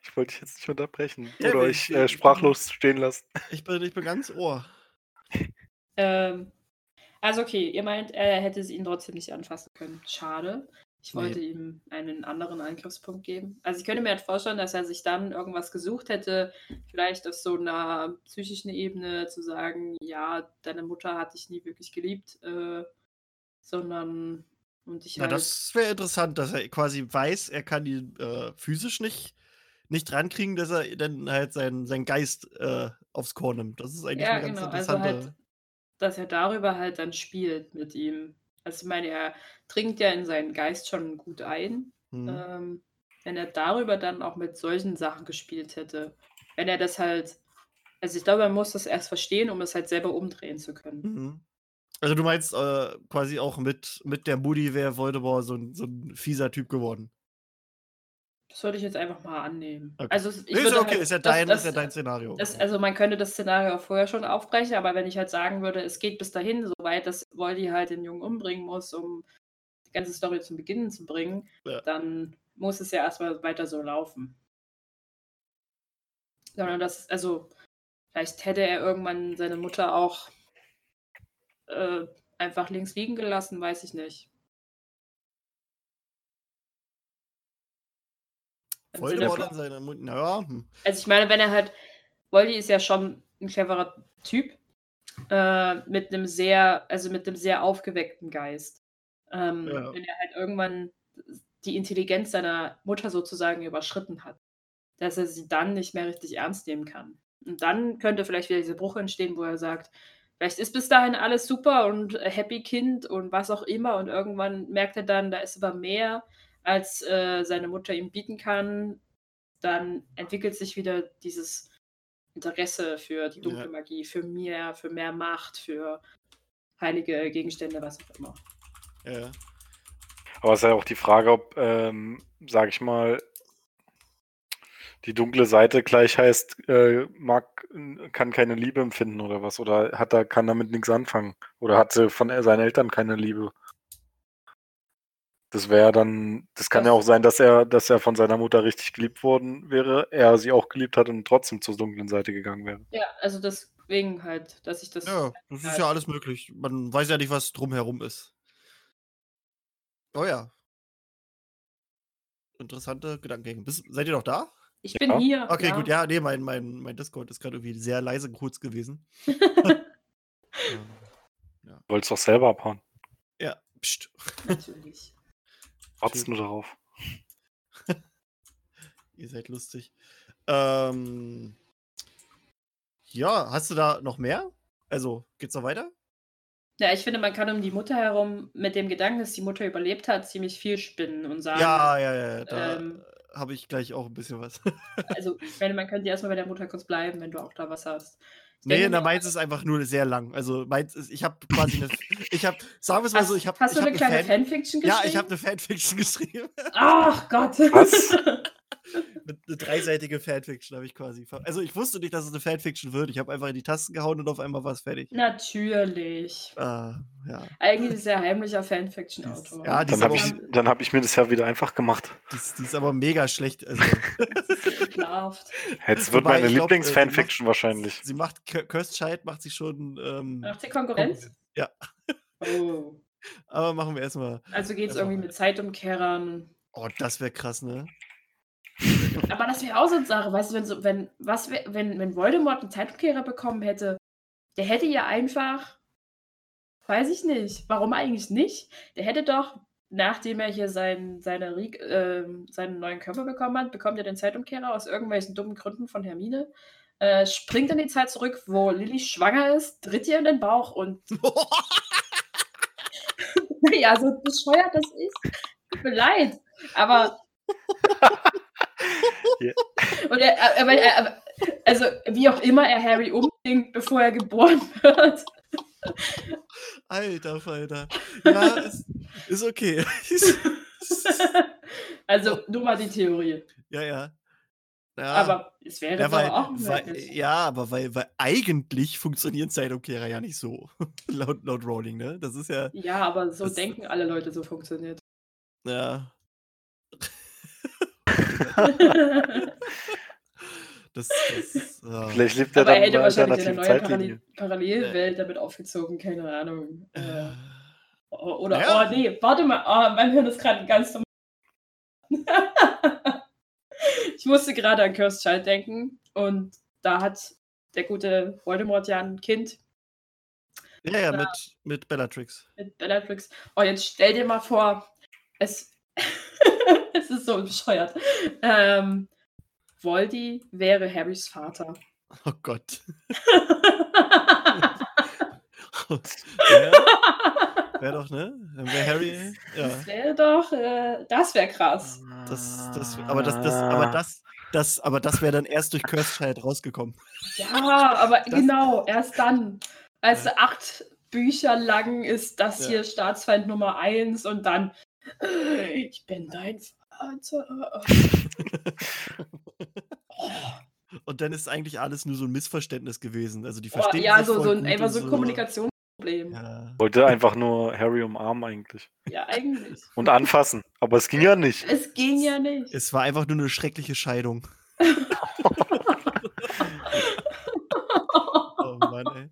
Ich wollte dich jetzt nicht unterbrechen
Ja,
oder euch äh, sprachlos stehen lassen.
Ich bin, ich bin ganz ohr.
ähm, also okay, ihr meint, er hätte ihn trotzdem nicht anfassen können. Schade. Ich
Nee.
wollte ihm einen anderen Angriffspunkt geben. Also ich könnte mir halt vorstellen, dass er sich dann irgendwas gesucht hätte, vielleicht auf so einer psychischen Ebene zu sagen, ja, deine Mutter hat dich nie wirklich geliebt, äh, sondern und ich
Na,
halt,
das wäre interessant, dass er quasi weiß, er kann ihn äh, physisch nicht, nicht rankriegen, dass er dann halt seinen, seinen Geist äh, aufs Korn nimmt. Das ist eigentlich
ja
eine ganz
genau, also
interessante.
halt, dass er darüber halt dann spielt mit ihm. Also ich meine, er dringt ja in seinen Geist schon gut ein.
Hm.
Ähm, wenn er darüber dann auch mit solchen Sachen gespielt hätte. Wenn er das halt also, ich glaube, man muss das erst verstehen, um es halt selber umdrehen zu können.
Mhm. Also, du meinst, äh, quasi auch mit mit der Moody wäre Voldemort so 'n so 'n fieser Typ geworden?
Das würde ich jetzt einfach mal annehmen.
Okay.
Also, ich
ist okay,
halt
ist ja
das
dein
das
ist ja dein Szenario.
das also, man könnte das Szenario auch vorher schon aufbrechen, aber wenn ich halt sagen würde, es geht bis dahin so weit, dass Voldy halt den Jungen umbringen muss, um die ganze Story zum Beginnen zu bringen,
Ja.
dann muss es ja erst mal weiter so laufen. Sondern das also, vielleicht hätte er irgendwann seine Mutter auch äh, einfach links liegen gelassen, weiß ich nicht.
Voldemort an seiner Mut na ja, hm.
also, ich meine, wenn er halt Voldy ist ja schon 'n cleverer Typ, äh, mit 'nem sehr also, mit 'nem sehr aufgeweckten Geist. Ähm,
Ja.
wenn er halt irgendwann die Intelligenz seiner Mutter sozusagen überschritten hat, dass er sie dann nicht mehr richtig ernst nehmen kann. Und dann könnte vielleicht wieder dieser Bruch entstehen, wo er sagt: „Vielleicht ist bis dahin alles super und Happy Kind und was auch immer“ und irgendwann merkt er dann, da ist aber mehr, als, äh, seine Mutter ihm bieten kann. Dann entwickelt sich wieder dieses Interesse für die dunkle
Ja.
Magie, für mehr für mehr Macht, für heilige Gegenstände, was auch immer.
Ja.
Aber es ist ja auch die Frage, ob, ähm, sage ich mal die dunkle Seite gleich heißt, äh, mag kann keine Liebe empfinden oder was? Oder hat er kann damit nix anfangen? Oder hat sie von, seinen Eltern keine Liebe? Das wäre dann das kann ja
Das
auch sein, dass er dass er von seiner Mutter richtig geliebt worden wäre, er sie auch geliebt hat und trotzdem zur dunklen Seite gegangen wäre.
Ja, also deswegen halt, dass ich das
Ja, das ist
halt
ja alles möglich. Man weiß ja nicht, was drumherum ist. Oh ja. Interessante Gedankengänge. Bist seid ihr noch da?
Ich bin
Ja.
hier,
Okay,
ja.
gut. Ja, ne, mein mein mein Discord ist grad irgendwie sehr leise kurz gewesen. Ähm, ja.
Du wolltest doch selber abhauen.
Ja, pst.
Natürlich.
Wartest nur darauf.
Ihr seid lustig. Ähm, ja, hast du da noch mehr? Also, geht's noch weiter?
Ja, ich finde, man kann um die Mutter herum mit dem Gedanken, dass die Mutter überlebt hat, ziemlich viel spinnen und sagen
Ja, ja, ja, da
ähm
habe ich gleich auch 'n bisschen was.
also, ich meine, man könnte ja erst mal bei der Mutter kurz bleiben, wenn du auch da was hast. Ich
Ne,
denke
na, meins ist einfach nur sehr lang. Also, meins ist ich habe quasi 'ne ich habe sagen wir's mal so,
Hast
ich habe
hast
ich
du
habe
'ne
'ne
kleine
Fan
Fanfiction
Ja, ich
geschrieben?
habe 'ne Fanfiction geschrieben.
Ach Gott.
Was?
'Ne 'ne dreiseitige Fanfiction habe ich quasi also, ich wusste nicht, dass es 'ne Fanfiction wird. Ich habe einfach in die Tasten gehauen und auf einmal war's fertig.
Natürlich.
Ah, ja.
Eigentlich sehr heimlicher
Die ist
Fanfiction-Autor.
ja,
Dann
ist
habe ich dann habe ich mir das ja wieder einfach gemacht.
die ist die ist aber mega schlecht. Also
ist.
Jetzt wird
Wobei,
meine
äh, sie macht
Lieblings-Fanfiction wahrscheinlich.
sie macht Kö Cursed Child macht sie schon, ähm
Macht sie Konkurrenz?
Ja.
Oh.
Aber machen wir erst mal
Also geht's
erst mal
irgendwie mit Zeitumkehrern.
Oh, das wäre krass, ne?
Aber das wäre auch so 'ne Sache, weißt du, wenn so wenn was wenn wenn Voldemort 'n Zeitumkehrer bekommen hätte, der hätte ja einfach weiß ich nicht, warum eigentlich nicht? Der hätte doch, nachdem er hier sein seine ähm, seinen neuen Körper bekommen hat, bekommt er den Zeitumkehrer aus irgendwelchen dummen Gründen von Hermine, äh, springt in die Zeit zurück, wo Lilly schwanger ist, tritt ihr in den Bauch und ja, so bescheuert das ist, tut mir leid, aber
Ja.
und er aber er aber also, wie auch immer er Harry umbringt, bevor er geboren wird.
Alter Falter. Ja, ist ist okay.
Also, nur mal die Theorie.
Ja, ja. Ja.
Aber es wäre
ja, weil,
auch
weil,
möglich.
ja, aber weil, weil eigentlich funktionieren Zeitumkehrer ja nicht so. laut, laut Rowling, ne? Das ist ja.
Ja, aber so denken alle Leute, so funktioniert.
Ja. Das, das, ah.
Vielleicht lebt er
aber er
dann
hätte
in einer
wahrscheinlich eine
alternativen
neue
Zeitlinie.
Parallel Parallelwelt damit aufgezogen, keine Ahnung. Äh, oder,
Naja.
oh nee, warte mal, oh, mein Hirn ist gerade ganz dumm. ich musste gerade an Cursed Child denken und da hat der gute Voldemort ja ein Kind
Ja, ja,
Ja.
mit, mit Bellatrix.
mit Bellatrix. Oh, jetzt stell dir mal vor, es, es ist so bescheuert. Ähm, Voldy wäre Harrys Vater.
Oh Gott. ja. Wäre doch, ne? Dann wäre Harry. Ja.
Das wäre doch, äh, das wäre krass.
Das, das, aber das, das, aber das, das, aber das wäre dann erst durch Cursed Child rausgekommen.
Ja, aber
Das-
genau, erst dann. Also
Ja.
acht Bücher lang ist das
Ja.
hier Staatsfeind Nummer eins und dann äh, ich bin dein
Und dann ist eigentlich alles nur so ein Missverständnis gewesen. Also die
oh,
verstehen
ja,
sich
so, so ein, einfach so ein Kommunikationsproblem. Ja.
Ja.
Wollte einfach nur Harry umarmen eigentlich.
eigentlich.
Und anfassen. Aber es ging ja nicht.
Es ging ja nicht.
Es war einfach nur eine schreckliche Scheidung. Oh Mann, ey.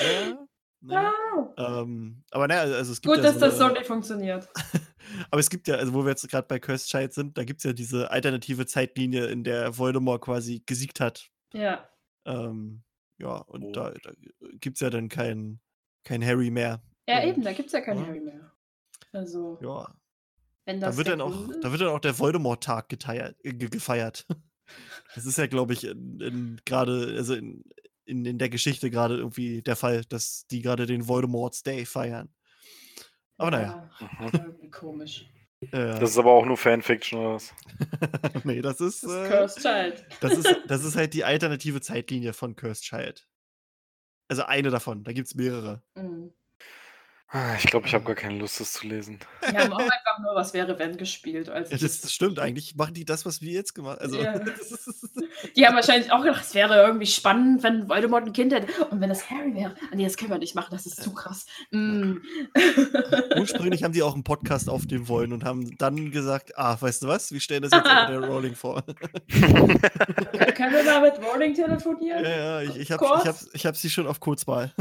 Ja, ne?
Ah,
ähm, aber naja, also es gibt
Gut,
ja
dass
so
das so nicht funktioniert.
Aber es gibt ja, also wo wir jetzt gerade bei Cursed Child sind, da gibt es ja diese alternative Zeitlinie, in der Voldemort quasi gesiegt hat.
Ja.
Ähm, ja, und
Oh.
da, da gibt es ja dann kein, kein Harry mehr.
Ja,
Und,
eben, da gibt es ja keinen
ja.
Harry mehr. Also,
Ja,
wenn das
da wird, dann auch, da wird dann auch der Voldemort-Tag äh, ge gefeiert. Das ist ja, glaube ich, in, in, gerade, also in, in, in der Geschichte gerade irgendwie der Fall, dass die gerade den Voldemort's Day feiern. Aber naja.
Ja,
Mhm.
komisch.
Äh,
Das ist aber auch nur Fanfiction oder was?
nee, das ist,
Das ist
äh,
Cursed Child.
das, ist, das ist halt die alternative Zeitlinie von Cursed Child. Also eine davon, da gibt es mehrere.
Mhm.
Ah, Ich glaube, ich habe gar keine Lust, das zu lesen.
Wir haben auch einfach nur Was wäre wenn gespielt. Als
Ja, das, das stimmt, eigentlich machen die das, was wir jetzt gemacht haben. Also, ist,
Die haben wahrscheinlich auch gedacht, es wäre irgendwie spannend, wenn Voldemort ein Kind hätte. Und wenn das Harry wäre. Ah, Nee, das können wir nicht machen, das ist zu krass. Mm.
Ursprünglich haben die auch einen Podcast aufnehmen wollen und haben dann gesagt, ah, weißt du was, wir stellen das jetzt unter der Rowling vor.
Können wir mal mit Rowling telefonieren?
ja, ja, ich, ich, hab,
Kurz?
ich, hab, ich hab sie schon auf Kurzwahl.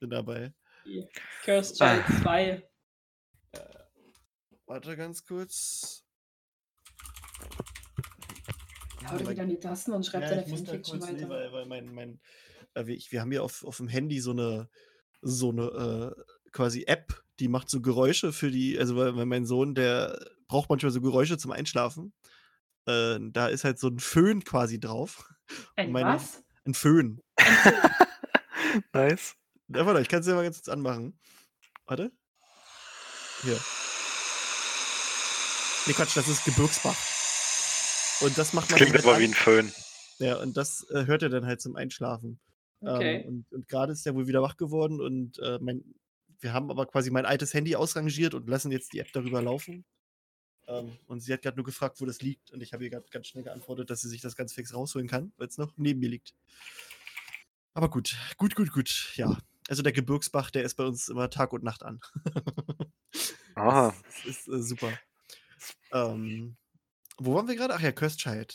Bin dabei.
Cursed Child
Ah.
2.
Warte ganz kurz. Ja,
wieder in die Tasten und schreibt
ja,
seine
ich muss da
Fanfiction
kurz, nee,
weiter.
weil, weil mein, mein, äh, wir- ich, wir haben hier auf, auf dem Handy so eine, so eine äh, quasi App, die macht so Geräusche für die, also weil, weil mein Sohn, der braucht manchmal so Geräusche zum Einschlafen. Äh, da ist halt so ein Föhn quasi drauf.
Ein
meine-
was?
Ein Föhn.
nice.
Ja, warte, ich kann es dir mal ganz kurz anmachen. Warte. Hier. Nee, Quatsch, das ist Gebirgsbach. Und das macht
Das
man
klingt aber
an-
wie ein Föhn.
Ja, und das äh, hört er dann halt zum Einschlafen.
Okay.
Ähm, und und gerade ist er wohl wieder wach geworden und äh, mein, wir haben aber quasi mein altes Handy ausrangiert und lassen jetzt die App darüber laufen. Ähm, und sie hat gerade nur gefragt, wo das liegt. Und ich habe ihr gerade ganz schnell geantwortet, dass sie sich das ganz fix rausholen kann, weil es noch neben mir liegt. Aber gut, gut, gut, gut. Ja. Also der Gebirgsbach, der ist bei uns immer Tag und Nacht an.
Aha.
Das ist äh, super. Ähm, wo waren wir gerade? Ach ja. Cursed Child.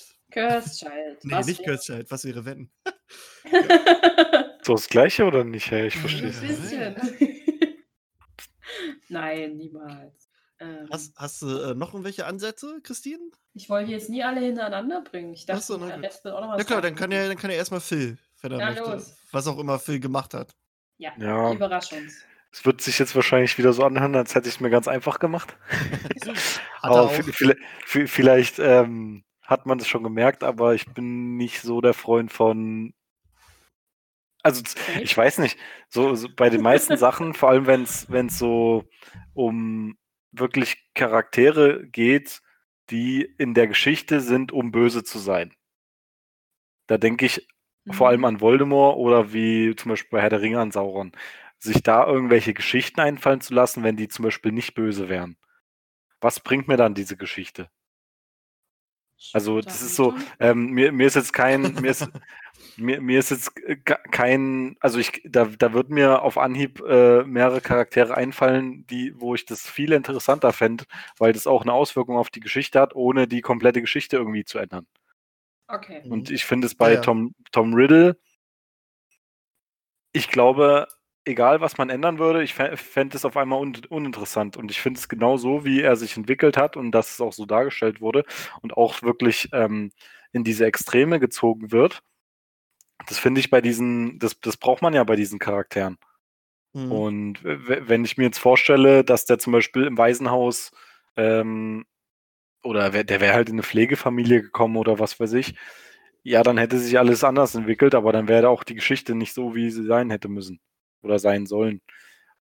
Nee,
Was
nicht Child. Was wäre wenn?
So das gleiche oder nicht? Hey, ich verstehe
Ein
es.
bisschen. Nein, niemals. Ähm,
Hast, hast du äh, noch irgendwelche Ansätze, Christine?
ich wollte jetzt nie alle hintereinander bringen. Ich
Ach
dachte,
so, na
der. Rest wird auch noch was
Ja klar, dann kann ja, dann kann ja erstmal Phil, wenn er
Na
möchte.
los.
Was auch immer Phil gemacht hat.
Ja,
Ja.
überrasch uns.
Es wird sich jetzt wahrscheinlich wieder so anhören, als hätte ich es mir ganz einfach gemacht.
Er
aber
auch.
vi- vi- vi- vielleicht ähm, hat man das schon gemerkt, aber ich bin nicht so der Freund von. Also z- ich weiß nicht, so, so bei den meisten Sachen, vor allem wenn es so um wirklich Charaktere geht, die in der Geschichte sind, um böse zu sein. Da denke ich vor allem
Mhm.
an Voldemort oder wie zum Beispiel bei Herr der Ringe an Sauron. Sich da irgendwelche Geschichten einfallen zu lassen, wenn die zum Beispiel nicht böse wären. Was bringt mir dann diese Geschichte? Also das ist so, ähm, mir, mir ist jetzt kein, mir ist, mir, mir ist jetzt ke- kein, also ich, da, da wird mir auf Anhieb äh, mehrere Charaktere einfallen, die, wo ich das viel interessanter fände, weil das auch eine Auswirkung auf die Geschichte hat, ohne die komplette Geschichte irgendwie zu ändern.
Okay.
Und ich finde es bei
ja.
Tom, Tom Riddle, ich glaube, egal was man ändern würde, ich fände es auf einmal un uninteressant. Und ich finde es genau so, wie er sich entwickelt hat und dass es auch so dargestellt wurde und auch wirklich ähm, in diese Extreme gezogen wird. Das finde ich bei diesen, das, das braucht man ja bei diesen Charakteren.
Mhm.
Und wenn ich mir jetzt vorstelle, dass der zum Beispiel im Waisenhaus ähm, oder wär, der wäre halt in eine Pflegefamilie gekommen oder was weiß ich, ja, dann hätte sich alles anders entwickelt, aber dann wäre auch die Geschichte nicht so, wie sie sein hätte müssen. oder sein sollen.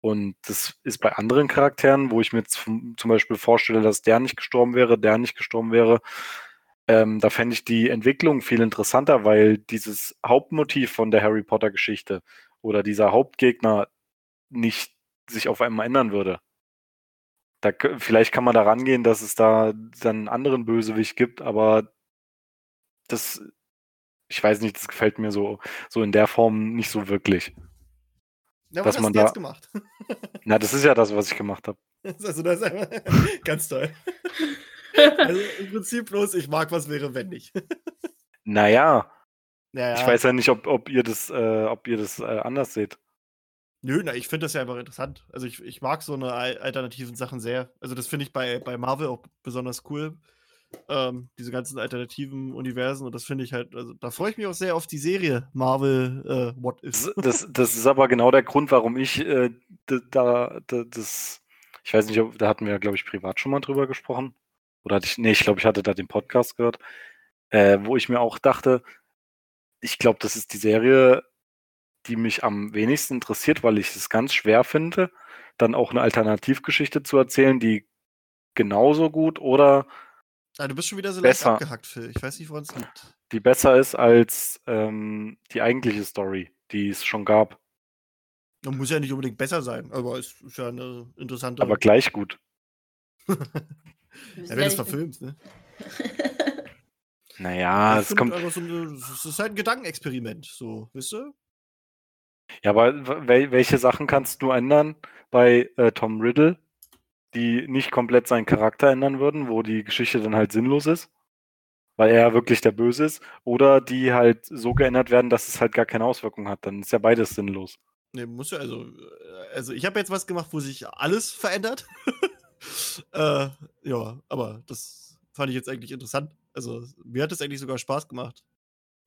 Und das ist bei anderen Charakteren, wo ich mir zum, Beispiel vorstelle, dass der nicht gestorben wäre, der nicht gestorben wäre, ähm, da fände ich die Entwicklung viel interessanter, weil dieses Hauptmotiv von der Harry Potter-Geschichte oder dieser Hauptgegner nicht sich auf einmal ändern würde. Da, vielleicht kann man da rangehen, dass es da dann einen anderen Bösewicht gibt, aber das, ich weiß nicht, das gefällt mir so, so in der Form nicht so wirklich.
Ja,
Dass
was hast
man
du
da-
jetzt gemacht?
Na, das ist ja das, was ich gemacht habe.
Also das ist einfach ganz toll. Also im Prinzip bloß, ich mag, was wäre, wenn nicht.
Naja,
Naja,
ich weiß ja nicht, ob, ob ihr das, äh, ob ihr das äh, anders seht.
Nö, na, ich finde das ja einfach interessant. Also ich, ich mag so eine al- alternativen Sachen sehr. Also das finde ich bei, bei Marvel auch besonders cool. Ähm, diese ganzen alternativen Universen und das finde ich halt, also da freue ich mich auch sehr auf die Serie Marvel äh, What If.
das, das ist aber genau der Grund, warum ich äh, da, da das, ich weiß nicht, ob, da hatten wir, glaube ich, privat schon mal drüber gesprochen. Oder hatte ich, nee, ich glaube, ich hatte da den Podcast gehört, äh, wo ich mir auch dachte, ich glaube, das ist die Serie, die mich am wenigsten interessiert, weil ich es ganz schwer finde, dann auch eine Alternativgeschichte zu erzählen, die genauso gut oder
Ah, du bist schon wieder so leicht
Besser.
abgehackt, Phil. Ich weiß nicht, woran es liegt.
die besser ist als ähm, die eigentliche Story, die es schon gab,
Man muss ja nicht unbedingt besser sein, aber es ist ja eine interessante.
aber gleich gut.
Ja, wenn du es verfilmst, ne?
Naja, es kommt.
so eine, es ist halt ein Gedankenexperiment, so, wisst ihr?
Ja, aber wel welche Sachen kannst du ändern bei äh, Tom Riddle, die nicht komplett seinen Charakter ändern würden, wo die Geschichte dann halt sinnlos ist, weil er wirklich der Böse ist, oder die halt so geändert werden, dass es halt gar keine Auswirkung hat. Dann ist ja beides sinnlos.
Ne, muss ja, also, äh, also ich habe jetzt was gemacht, wo sich alles verändert. äh, ja, aber das fand ich jetzt eigentlich interessant. Also, mir hat es eigentlich sogar Spaß gemacht.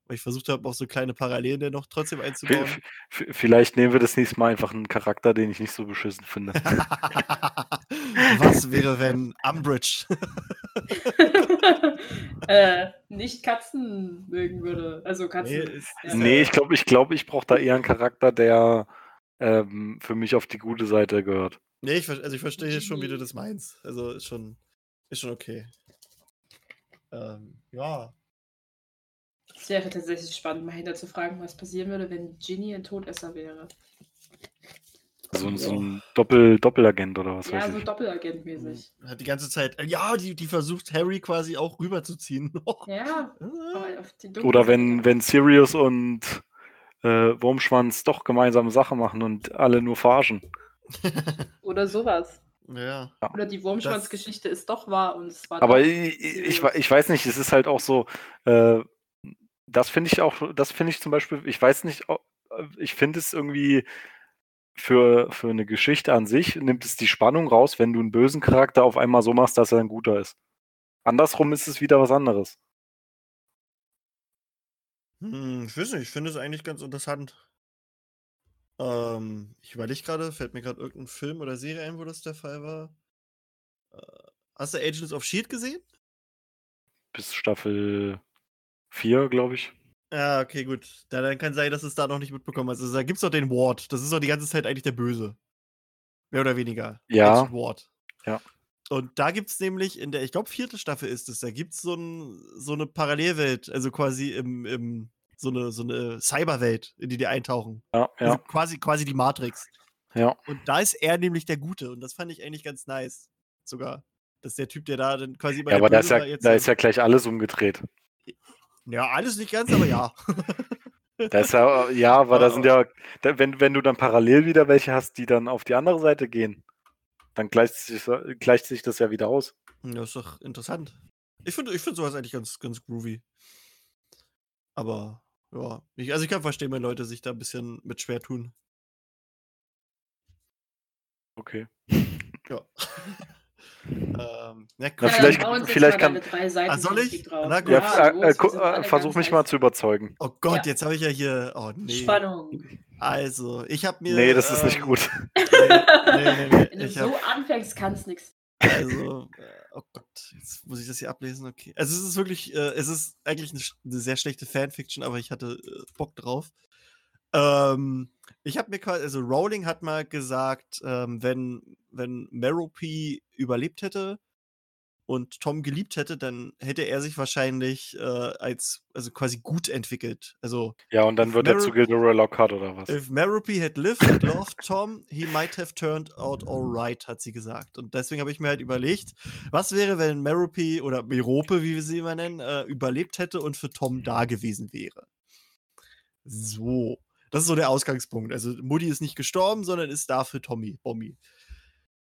Weil ich versucht habe, auch so kleine Parallelen dann noch trotzdem einzubauen.
vielleicht nehmen wir das nächste Mal einfach einen Charakter, den ich nicht so beschissen finde.
was wäre, wenn Umbridge?
äh, nicht Katzen mögen würde. Also Katzen.
Nee, ist-
ja.
nee, ich glaube, ich, glaub, ich brauche da eher einen Charakter, der ähm, für mich auf die gute Seite gehört.
Nee, ich, also ich verstehe schon, wie du
Genie.
das meinst. Also ist schon, ist schon okay. Ähm, ja.
Es wäre tatsächlich spannend, mal hinter zu fragen, was passieren würde, wenn Ginny ein Todesser wäre.
So, so ein Doppel Doppelagent oder was
ja,
weiß
so
ich.
Doppelagent-mäßig.
Hat die ganze Zeit, äh, ja, die, die versucht Harry quasi auch rüberzuziehen.
Ja,
Ah.
Oder wenn, wenn Sirius und äh, Wurmschwanz doch gemeinsame Sachen machen und alle nur verarschen.
Oder sowas.
ja.
Oder die Wurmschwanz-Geschichte ist doch wahr und es war
Aber ich, ich, ich weiß nicht, es ist halt auch so, äh, das finde ich auch, das finde ich zum Beispiel, ich weiß nicht, ich finde es irgendwie für, für eine Geschichte an sich, nimmt es die Spannung raus, wenn du einen bösen Charakter auf einmal so machst, dass er ein guter ist. Andersrum ist es wieder was anderes.
Hm, ich weiß nicht, ich finde es eigentlich ganz interessant. Ähm, ich überlege gerade, fällt mir gerade irgendein Film oder Serie ein, wo das der Fall war. Äh, hast du Agents of Shield gesehen?
Bis Staffel 4, glaube ich.
Ja, okay, gut. Da, dann kann sein, dass es da noch nicht mitbekommen hast. Also, da gibt es doch den Ward. Das ist doch die ganze Zeit eigentlich der Böse. Mehr oder weniger.
Ja.
Agent Ward.
Ja.
Und da gibt es nämlich in der, ich glaube, vierte Staffel ist es, da gibt es so, ein, so eine Parallelwelt, also quasi im, im so eine, so eine Cyberwelt, in die die eintauchen.
Ja,
Also
ja,
quasi, quasi die Matrix.
ja.
Und da ist er nämlich der Gute. Und das fand ich eigentlich ganz nice. Sogar. Dass der Typ, der da dann quasi immer
Ja, aber da ist ja, da ist ja gleich alles umgedreht.
Ja, alles nicht ganz, aber ja.
Da ist ja, ja, aber da sind ja, wenn, wenn du dann parallel wieder welche hast, die dann auf die andere Seite gehen, dann gleicht sich, gleicht sich das ja wieder aus.
Das ist doch interessant. Ich finde ich find sowas eigentlich ganz, ganz groovy. Aber, ja. Ich, also ich kann verstehen, wenn Leute sich da ein bisschen mit schwer tun.
Okay.
Ja. ähm, na,
Na, vielleicht- vielleicht kann-
deine drei Seiten
Ah, soll ich? Na gut.
Ja,
Ja,
äh, äh, versuch mich mal zu überzeugen.
Oh Gott,
Ja.
jetzt habe ich ja hier. Oh nee.
Spannung.
Also, ich habe mir.
Nee, das ist nicht
ähm,
gut.
Nee, nee, nee, nee.
Wenn du so
hab,
anfängst, kann es nichts.
also, äh, oh Gott, jetzt muss ich das hier ablesen. Okay. Also, es ist wirklich, äh, es ist eigentlich eine, eine sehr schlechte Fanfiction, aber ich hatte äh, Bock drauf. Ähm, ich habe mir quasi, also Rowling hat mal gesagt, ähm, wenn, wenn Merope überlebt hätte und Tom geliebt hätte, dann hätte er sich wahrscheinlich äh, als, also quasi gut entwickelt. Also,
Ja, und dann wird er zu
Merope,
Gilderoy Lockhart oder was?
if Merope had lived and loved Tom, he might have turned out alright, hat sie gesagt. Und deswegen habe ich mir halt überlegt, was wäre, wenn Merope oder Merope, wie wir sie immer nennen, äh, überlebt hätte und für Tom da gewesen wäre. So. Das ist so der Ausgangspunkt. Also Mutti ist nicht gestorben, sondern ist da für Tommy, Bommi.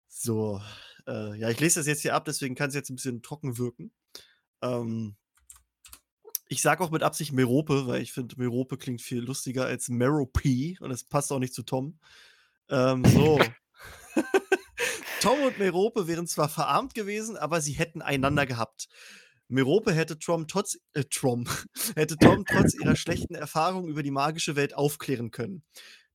So. Äh, ja, ich lese das jetzt hier ab, deswegen kann es jetzt ein bisschen trocken wirken. Ähm, ich sage auch mit Absicht Merope, weil ich finde, Merope klingt viel lustiger als Merope und das passt auch nicht zu Tom. Ähm, so. Tom und Merope wären zwar verarmt gewesen, aber sie hätten einander gehabt. Merope hätte Tom trotz, äh, Tom, hätte Tom trotz ihrer schlechten Erfahrungen über die magische Welt aufklären können.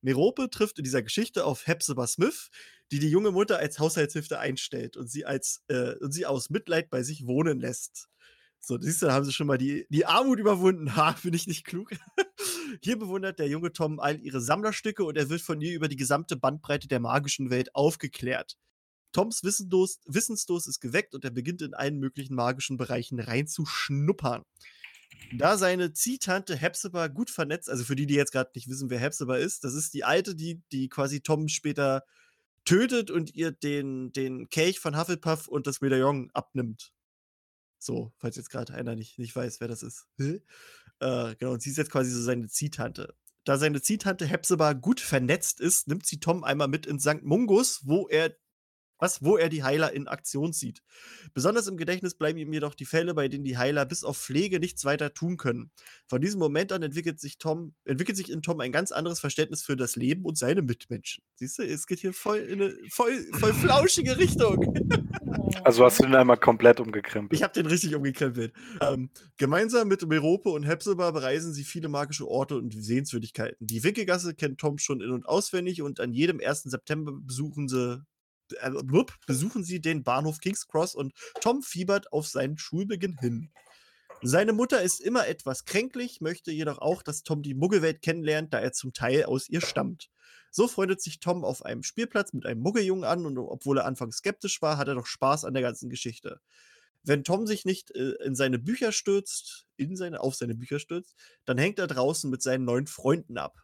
Merope trifft in dieser Geschichte auf Hepzibah Smith, die die junge Mutter als Haushaltshilfe einstellt und sie, als, äh, und sie aus Mitleid bei sich wohnen lässt. So, siehst du, da haben sie schon mal die, die Armut überwunden. Ha, finde ich nicht klug. Hier bewundert der junge Tom all ihre Sammlerstücke und er wird von ihr über die gesamte Bandbreite der magischen Welt aufgeklärt. Toms Wissensdurst, Wissensdurst ist geweckt und er beginnt in allen möglichen magischen Bereichen reinzuschnuppern. Da seine Ziehtante Hepzibah gut vernetzt, also für die, die jetzt gerade nicht wissen, wer Hepzibah ist, das ist die alte, die, die quasi Tom später tötet und ihr den, den Kelch von Hufflepuff und das Medaillon abnimmt. So, falls jetzt gerade einer nicht, nicht weiß, wer das ist. Äh, genau, und sie ist jetzt quasi so seine Ziehtante. Da seine Ziehtante Hepzibah gut vernetzt ist, nimmt sie Tom einmal mit in St. Mungus, wo er was, wo er die Heiler in Aktion sieht. Besonders im Gedächtnis bleiben ihm jedoch die Fälle, bei denen die Heiler bis auf Pflege nichts weiter tun können. Von diesem Moment an entwickelt sich Tom, entwickelt sich in Tom ein ganz anderes Verständnis für das Leben und seine Mitmenschen. Siehst du, es geht hier voll in eine voll, voll flauschige Richtung.
Also hast du den einmal komplett umgekrempelt.
Ich habe den richtig umgekrempelt. Ähm, gemeinsam mit Merope und Hepzibah bereisen sie viele magische Orte und Sehenswürdigkeiten. Die Winkelgasse kennt Tom schon in- und auswendig und an jedem 1. September besuchen sie äh, besuchen sie den Bahnhof King's Cross und Tom fiebert auf seinen Schulbeginn hin. Seine Mutter ist immer etwas kränklich, möchte jedoch auch, dass Tom die Muggelwelt kennenlernt, da er zum Teil aus ihr stammt. So freundet sich Tom auf einem Spielplatz mit einem Muggeljungen an und obwohl er anfangs skeptisch war, hat er doch Spaß an der ganzen Geschichte. Wenn Tom sich nicht äh, in seine Bücher stürzt, in seine, auf seine Bücher stürzt, dann hängt er draußen mit seinen neuen Freunden ab.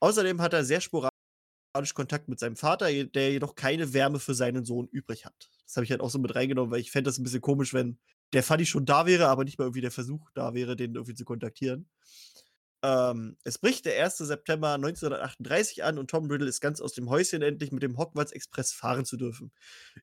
Außerdem hat er sehr sporadisch Kontakt mit seinem Vater, der jedoch keine Wärme für seinen Sohn übrig hat. Das habe ich halt auch so mit reingenommen, weil ich fände das ein bisschen komisch, wenn der Fuddy schon da wäre, aber nicht mal irgendwie der Versuch da wäre, den irgendwie zu kontaktieren. Ähm, es bricht der 1. September 1938 an und Tom Riddle ist ganz aus dem Häuschen endlich mit dem Hogwarts Express fahren zu dürfen.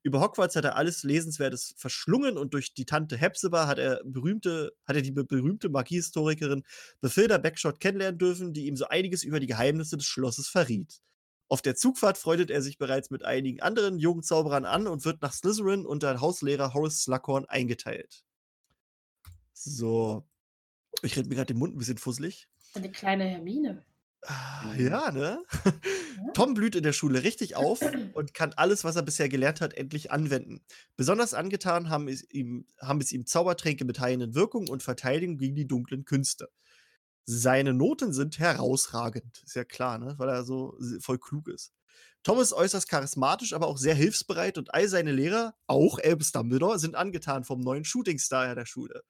Über Hogwarts hat er alles Lesenswertes verschlungen und durch die Tante Hepzibah hat er, berühmte, hat er die be- berühmte Magiehistorikerin Bethilda Backshot kennenlernen dürfen, die ihm so einiges über die Geheimnisse des Schlosses verriet. Auf der Zugfahrt freundet er sich bereits mit einigen anderen Jugendzauberern an und wird nach Slytherin unter Hauslehrer Horace Slughorn eingeteilt. So. Ich rede mir gerade den Mund ein bisschen fusselig.
Eine kleine Hermine.
Ah, Ja, ne? Tom blüht in der Schule richtig auf und kann alles, was er bisher gelernt hat, endlich anwenden. Besonders angetan haben es ihm, haben es ihm Zaubertränke mit heilenden Wirkung und Verteidigung gegen die dunklen Künste. Seine Noten sind herausragend. Ist ja klar, ne? Weil er so voll klug ist. Tom ist äußerst charismatisch, aber auch sehr hilfsbereit und all seine Lehrer, auch Albus Dumbledore, sind angetan vom neuen Shootingstar der Schule.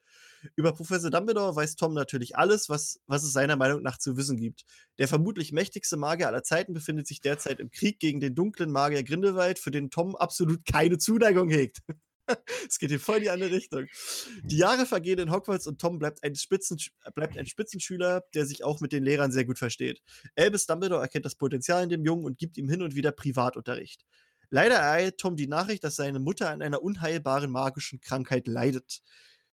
Über Professor Dumbledore weiß Tom natürlich alles, was, was es seiner Meinung nach zu wissen gibt. Der vermutlich mächtigste Magier aller Zeiten befindet sich derzeit im Krieg gegen den dunklen Magier Grindelwald, für den Tom absolut keine Zuneigung hegt. Es geht hier voll in die andere Richtung. Die Jahre vergehen in Hogwarts und Tom bleibt ein, Spitzen, bleibt ein Spitzenschüler, der sich auch mit den Lehrern sehr gut versteht. Albus Dumbledore erkennt das Potenzial in dem Jungen und gibt ihm hin und wieder Privatunterricht. Leider ereilt Tom die Nachricht, dass seine Mutter an einer unheilbaren magischen Krankheit leidet.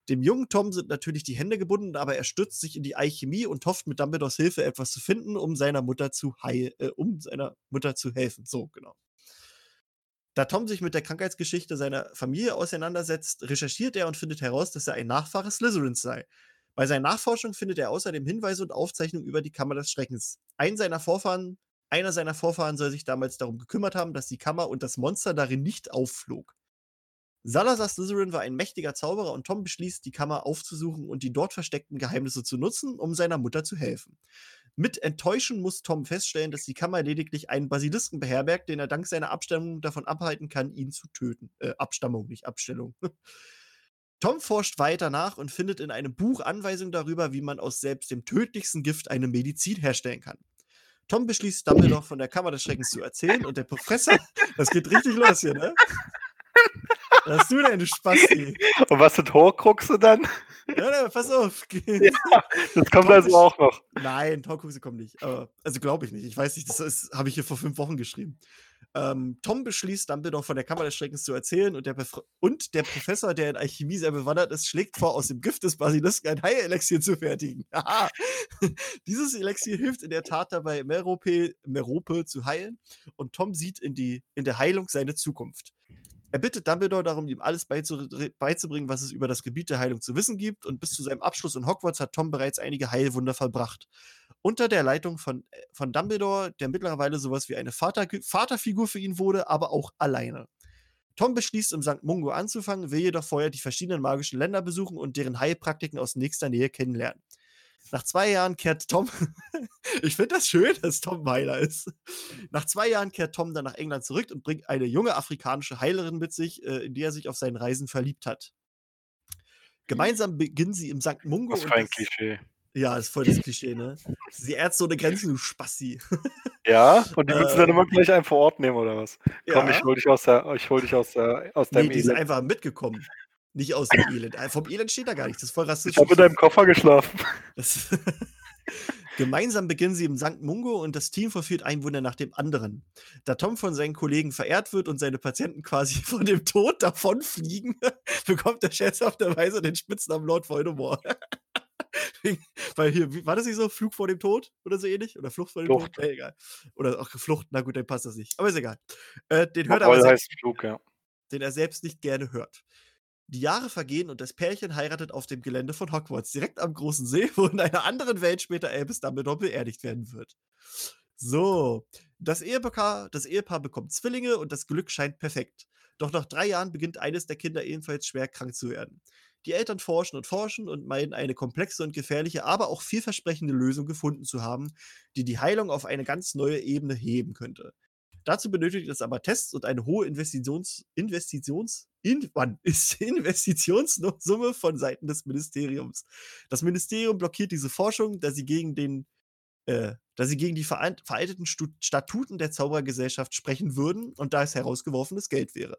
Dem jungen Tom sind natürlich die Hände gebunden, aber er stürzt sich in die Alchemie und hofft mit Dumbledores Hilfe etwas zu finden, um seiner Mutter zu heil, äh, um seiner Mutter zu helfen. So, genau. Da Tom sich mit der Krankheitsgeschichte seiner Familie auseinandersetzt, recherchiert er und findet heraus, dass er ein Nachfahre Slytherins sei. Bei seinen Nachforschungen findet er außerdem Hinweise und Aufzeichnungen über die Kammer des Schreckens. Ein seiner Vorfahren, einer seiner Vorfahren soll sich damals darum gekümmert haben, dass die Kammer und das Monster darin nicht aufflog. Salazar Slytherin war ein mächtiger Zauberer und Tom beschließt, die Kammer aufzusuchen und die dort versteckten Geheimnisse zu nutzen, um seiner Mutter zu helfen. Mit Enttäuschen muss Tom feststellen, dass die Kammer lediglich einen Basilisken beherbergt, den er dank seiner Abstammung davon abhalten kann, ihn zu töten. Äh, Abstammung, nicht Abstellung. Tom forscht weiter nach und findet in einem Buch Anweisungen darüber, wie man aus selbst dem tödlichsten Gift eine Medizin herstellen kann. Tom beschließt, Dumbledore von der Kammer des Schreckens zu erzählen und der Professor, das geht richtig los hier, ne? Was hast du denn, du Spasti?
Und was sind Horcruxe dann?
Ja, ja, pass auf.
Ja, das kommt also auch noch.
Nein, Horcruxe kommen nicht. Aber, also glaube ich nicht. Ich weiß nicht, das habe ich hier vor fünf Wochen geschrieben. Ähm, Tom beschließt, Dumbledore von der Kammer des Schreckens zu erzählen und der, und der Professor, der in Alchemie sehr bewandert ist, schlägt vor, aus dem Gift des Basilisken ein Heilelixier zu fertigen. Dieses Elixier hilft in der Tat dabei, Merope, Merope zu heilen und Tom sieht in, die, in der Heilung seine Zukunft. Er bittet Dumbledore darum, ihm alles beizu beizubringen, was es über das Gebiet der Heilung zu wissen gibt, und bis zu seinem Abschluss in Hogwarts hat Tom bereits einige Heilwunder vollbracht. Unter der Leitung von, äh, von Dumbledore, der mittlerweile sowas wie eine Vater Vaterfigur für ihn wurde, aber auch alleine. Tom beschließt, im St. Mungo anzufangen, will jedoch vorher die verschiedenen magischen Länder besuchen und deren Heilpraktiken aus nächster Nähe kennenlernen. Nach zwei Jahren kehrt Tom. ich finde das schön, dass Tom Heiler ist. Nach zwei Jahren kehrt Tom dann nach England zurück und bringt eine junge afrikanische Heilerin mit sich, äh, in die er sich auf seinen Reisen verliebt hat. Gemeinsam beginnen sie im St. Mungo.
Was für ein Klischee.
Ja, das ist voll das Klischee, ne? Sie Ärzte ohne Grenzen, du Spasti.
Ja, und die willst du dann
Äh,
immer gleich einen vor Ort nehmen, oder was? Komm, ich
Ja.
hol dich aus der, ich hol dich aus der, aus
Nee,
deinem
die sind einfach mitgekommen. Nicht aus dem Elend. Äh, Vom Elend steht da gar nichts. Das ist voll
Ich
rassistisch.
habe in deinem Koffer geschlafen.
Gemeinsam beginnen sie im St. Mungo und das Team verführt ein Wunder nach dem anderen. Da Tom von seinen Kollegen verehrt wird und seine Patienten quasi von dem Tod davonfliegen, bekommt er scherzhafterweise den Spitznamen Lord Voldemort. Weil hier, war das nicht so? Flug vor dem Tod oder so ähnlich? Oder Flucht vor dem
Flucht.
Tod? Nee, egal. Oder auch Flucht, na gut, dann passt das nicht. Aber ist egal. Äh, den hört er aber
Obwohl
selbst
heißt Flug, ja.
den er selbst nicht gerne hört. Die Jahre vergehen und das Pärchen heiratet auf dem Gelände von Hogwarts, direkt am großen See, wo in einer anderen Welt später Albus Dumbledore beerdigt werden wird. So, das Ehepaar, das Ehepaar bekommt Zwillinge und das Glück scheint perfekt. Doch nach drei Jahren beginnt eines der Kinder ebenfalls schwer krank zu werden. Die Eltern forschen und forschen und meinen eine komplexe und gefährliche, aber auch vielversprechende Lösung gefunden zu haben, die die Heilung auf eine ganz neue Ebene heben könnte. Dazu benötigt es aber Tests und eine hohe Investitions, Investitions, in, wann ist Investitionssumme von Seiten des Ministeriums. Das Ministerium blockiert diese Forschung, da sie gegen den, äh, da sie gegen die veralteten Statuten der Zauberergesellschaft sprechen würden und da es herausgeworfenes Geld wäre.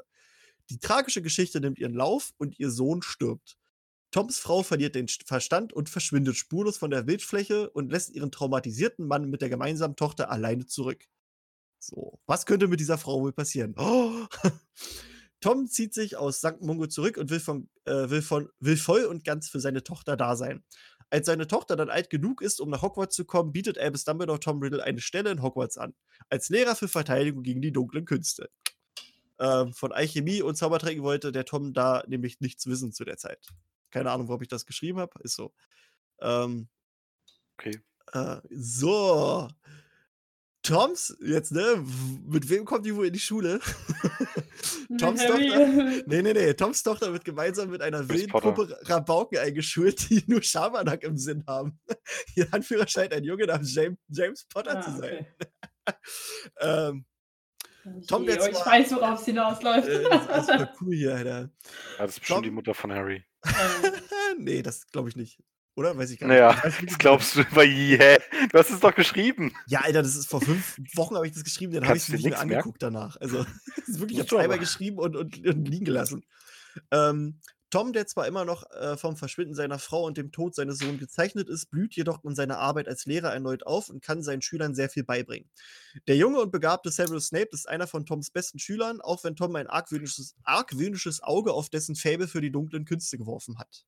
Die tragische Geschichte nimmt ihren Lauf und ihr Sohn stirbt. Toms Frau verliert den St- Verstand und verschwindet spurlos von der Bildfläche und lässt ihren traumatisierten Mann mit der gemeinsamen Tochter alleine zurück. So, was könnte mit dieser Frau wohl passieren? Oh. Tom zieht sich aus St. Mungo zurück und will, von, äh, will, von, will voll und ganz für seine Tochter da sein. Als seine Tochter dann alt genug ist, um nach Hogwarts zu kommen, bietet Albus Dumbledore Tom Riddle eine Stelle in Hogwarts an. Als Lehrer für Verteidigung gegen die dunklen Künste. Ähm, von Alchemie und Zaubertränken wollte der Tom da nämlich nichts wissen zu der Zeit. Keine Ahnung, warum ich das geschrieben habe. Ist so. Ähm,
Okay.
äh, so. Toms, jetzt, ne? Mit wem kommt die wohl in die Schule? Toms
Harry.
Tochter? Nee, nee, nee. Toms Tochter wird gemeinsam mit einer wilden. Gruppe Rabauken eingeschult, die nur Schabernack im Sinn haben. Ihr Anführer scheint ein Junge namens James, James Potter
Ah,
zu sein.
okay.
Ähm, Tom, der
oh, ich
zwar-
weiß, worauf es hinausläuft.
äh, das ist cool hier, Alter.
Ja, das ist bestimmt die
Tom-
Mutter von Harry.
Ähm,
nee, das glaube ich nicht. Oder? Weiß ich gar
Naja,
nicht. Ich weiß
das glaubst du über hä? Du hast es doch geschrieben.
Ja, Alter, das ist vor fünf Wochen habe ich das geschrieben, dann habe ich es nicht mehr
merken?
angeguckt danach. Also, das ist wirklich, ich habe einmal geschrieben und, und, und liegen gelassen. Ähm, Tom, der zwar immer noch äh, vom Verschwinden seiner Frau und dem Tod seines Sohnes gezeichnet ist, blüht jedoch in seiner Arbeit als Lehrer erneut auf und kann seinen Schülern sehr viel beibringen. Der junge und begabte Severus Snape ist einer von Toms besten Schülern, auch wenn Tom ein argwöhnisches, argwöhnisches Auge auf dessen Fäbe für die dunklen Künste geworfen hat.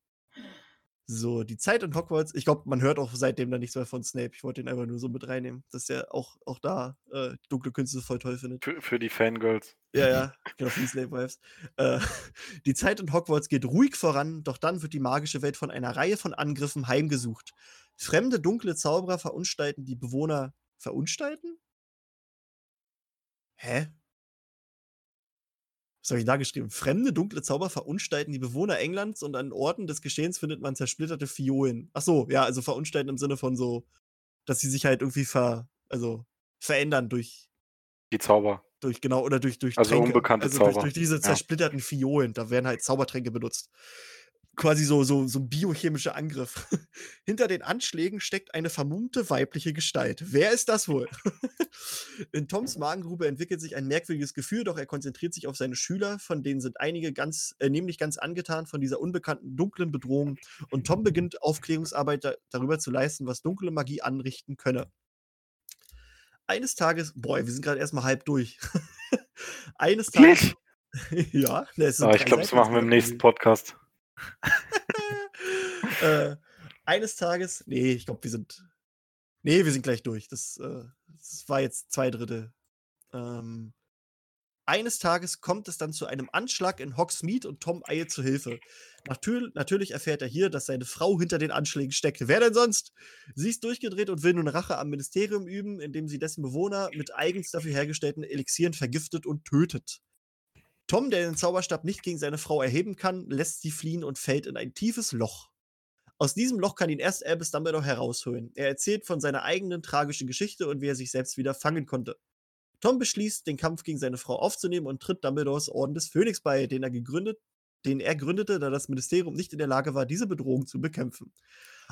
So, die Zeit in Hogwarts, ich glaube, man hört auch seitdem dann nichts mehr von Snape. Ich wollte ihn einfach nur so mit reinnehmen, dass er auch, auch da äh, dunkle Künste voll toll findet.
Für, für die Fangirls.
Ja, ja, genau, für die Snape Wives. Äh, die Zeit in Hogwarts geht ruhig voran, doch dann wird die magische Welt von einer Reihe von Angriffen heimgesucht. Fremde dunkle Zauberer verunstalten die Bewohner. Verunstalten? Hä? Was habe ich da geschrieben? Fremde, dunkle Zauber verunstalten die Bewohner Englands und an Orten des Geschehens findet man zersplitterte Fiolen. Ach so, ja, also verunstalten im Sinne von so, dass sie sich halt irgendwie ver, also verändern durch,
Die Zauber.
durch genau, oder durch, durch
Also
Tränke.
unbekannte
also durch,
Zauber.
durch diese
Ja.
zersplitterten Fiolen, da werden halt Zaubertränke benutzt. Quasi so, so, so ein biochemischer Angriff. Hinter den Anschlägen steckt eine vermummte weibliche Gestalt. Wer ist das wohl? In Toms Magengrube entwickelt sich ein merkwürdiges Gefühl, doch er konzentriert sich auf seine Schüler, von denen sind einige ganz, äh, nämlich ganz angetan von dieser unbekannten dunklen Bedrohung. Und Tom beginnt Aufklärungsarbeit da, darüber zu leisten, was dunkle Magie anrichten könne. Eines Tages, boah, wir sind gerade erstmal halb durch. Eines Tages. Ja, ne,
Ah, ich glaube, das machen wir im nächsten. Podcast.
äh, eines Tages, nee, ich glaube, wir sind, nee, wir sind gleich durch. Das, äh, das war jetzt zwei Drittel. Ähm, eines Tages kommt es dann zu einem Anschlag in Hogsmeade und Tom eilt zu Hilfe. Natür natürlich erfährt er hier, dass seine Frau hinter den Anschlägen steckt. Wer denn sonst? Sie ist durchgedreht und will nun Rache am Ministerium üben, indem sie dessen Bewohner mit eigens dafür hergestellten Elixieren vergiftet und tötet. Tom, der den Zauberstab nicht gegen seine Frau erheben kann, lässt sie fliehen und fällt in ein tiefes Loch. Aus diesem Loch kann ihn erst Albus Dumbledore herausholen. Er erzählt von seiner eigenen tragischen Geschichte und wie er sich selbst wieder fangen konnte. Tom beschließt, den Kampf gegen seine Frau aufzunehmen und tritt Dumbledores Orden des Phönix bei, den er gegründet, den er gründete, da das Ministerium nicht in der Lage war, diese Bedrohung zu bekämpfen.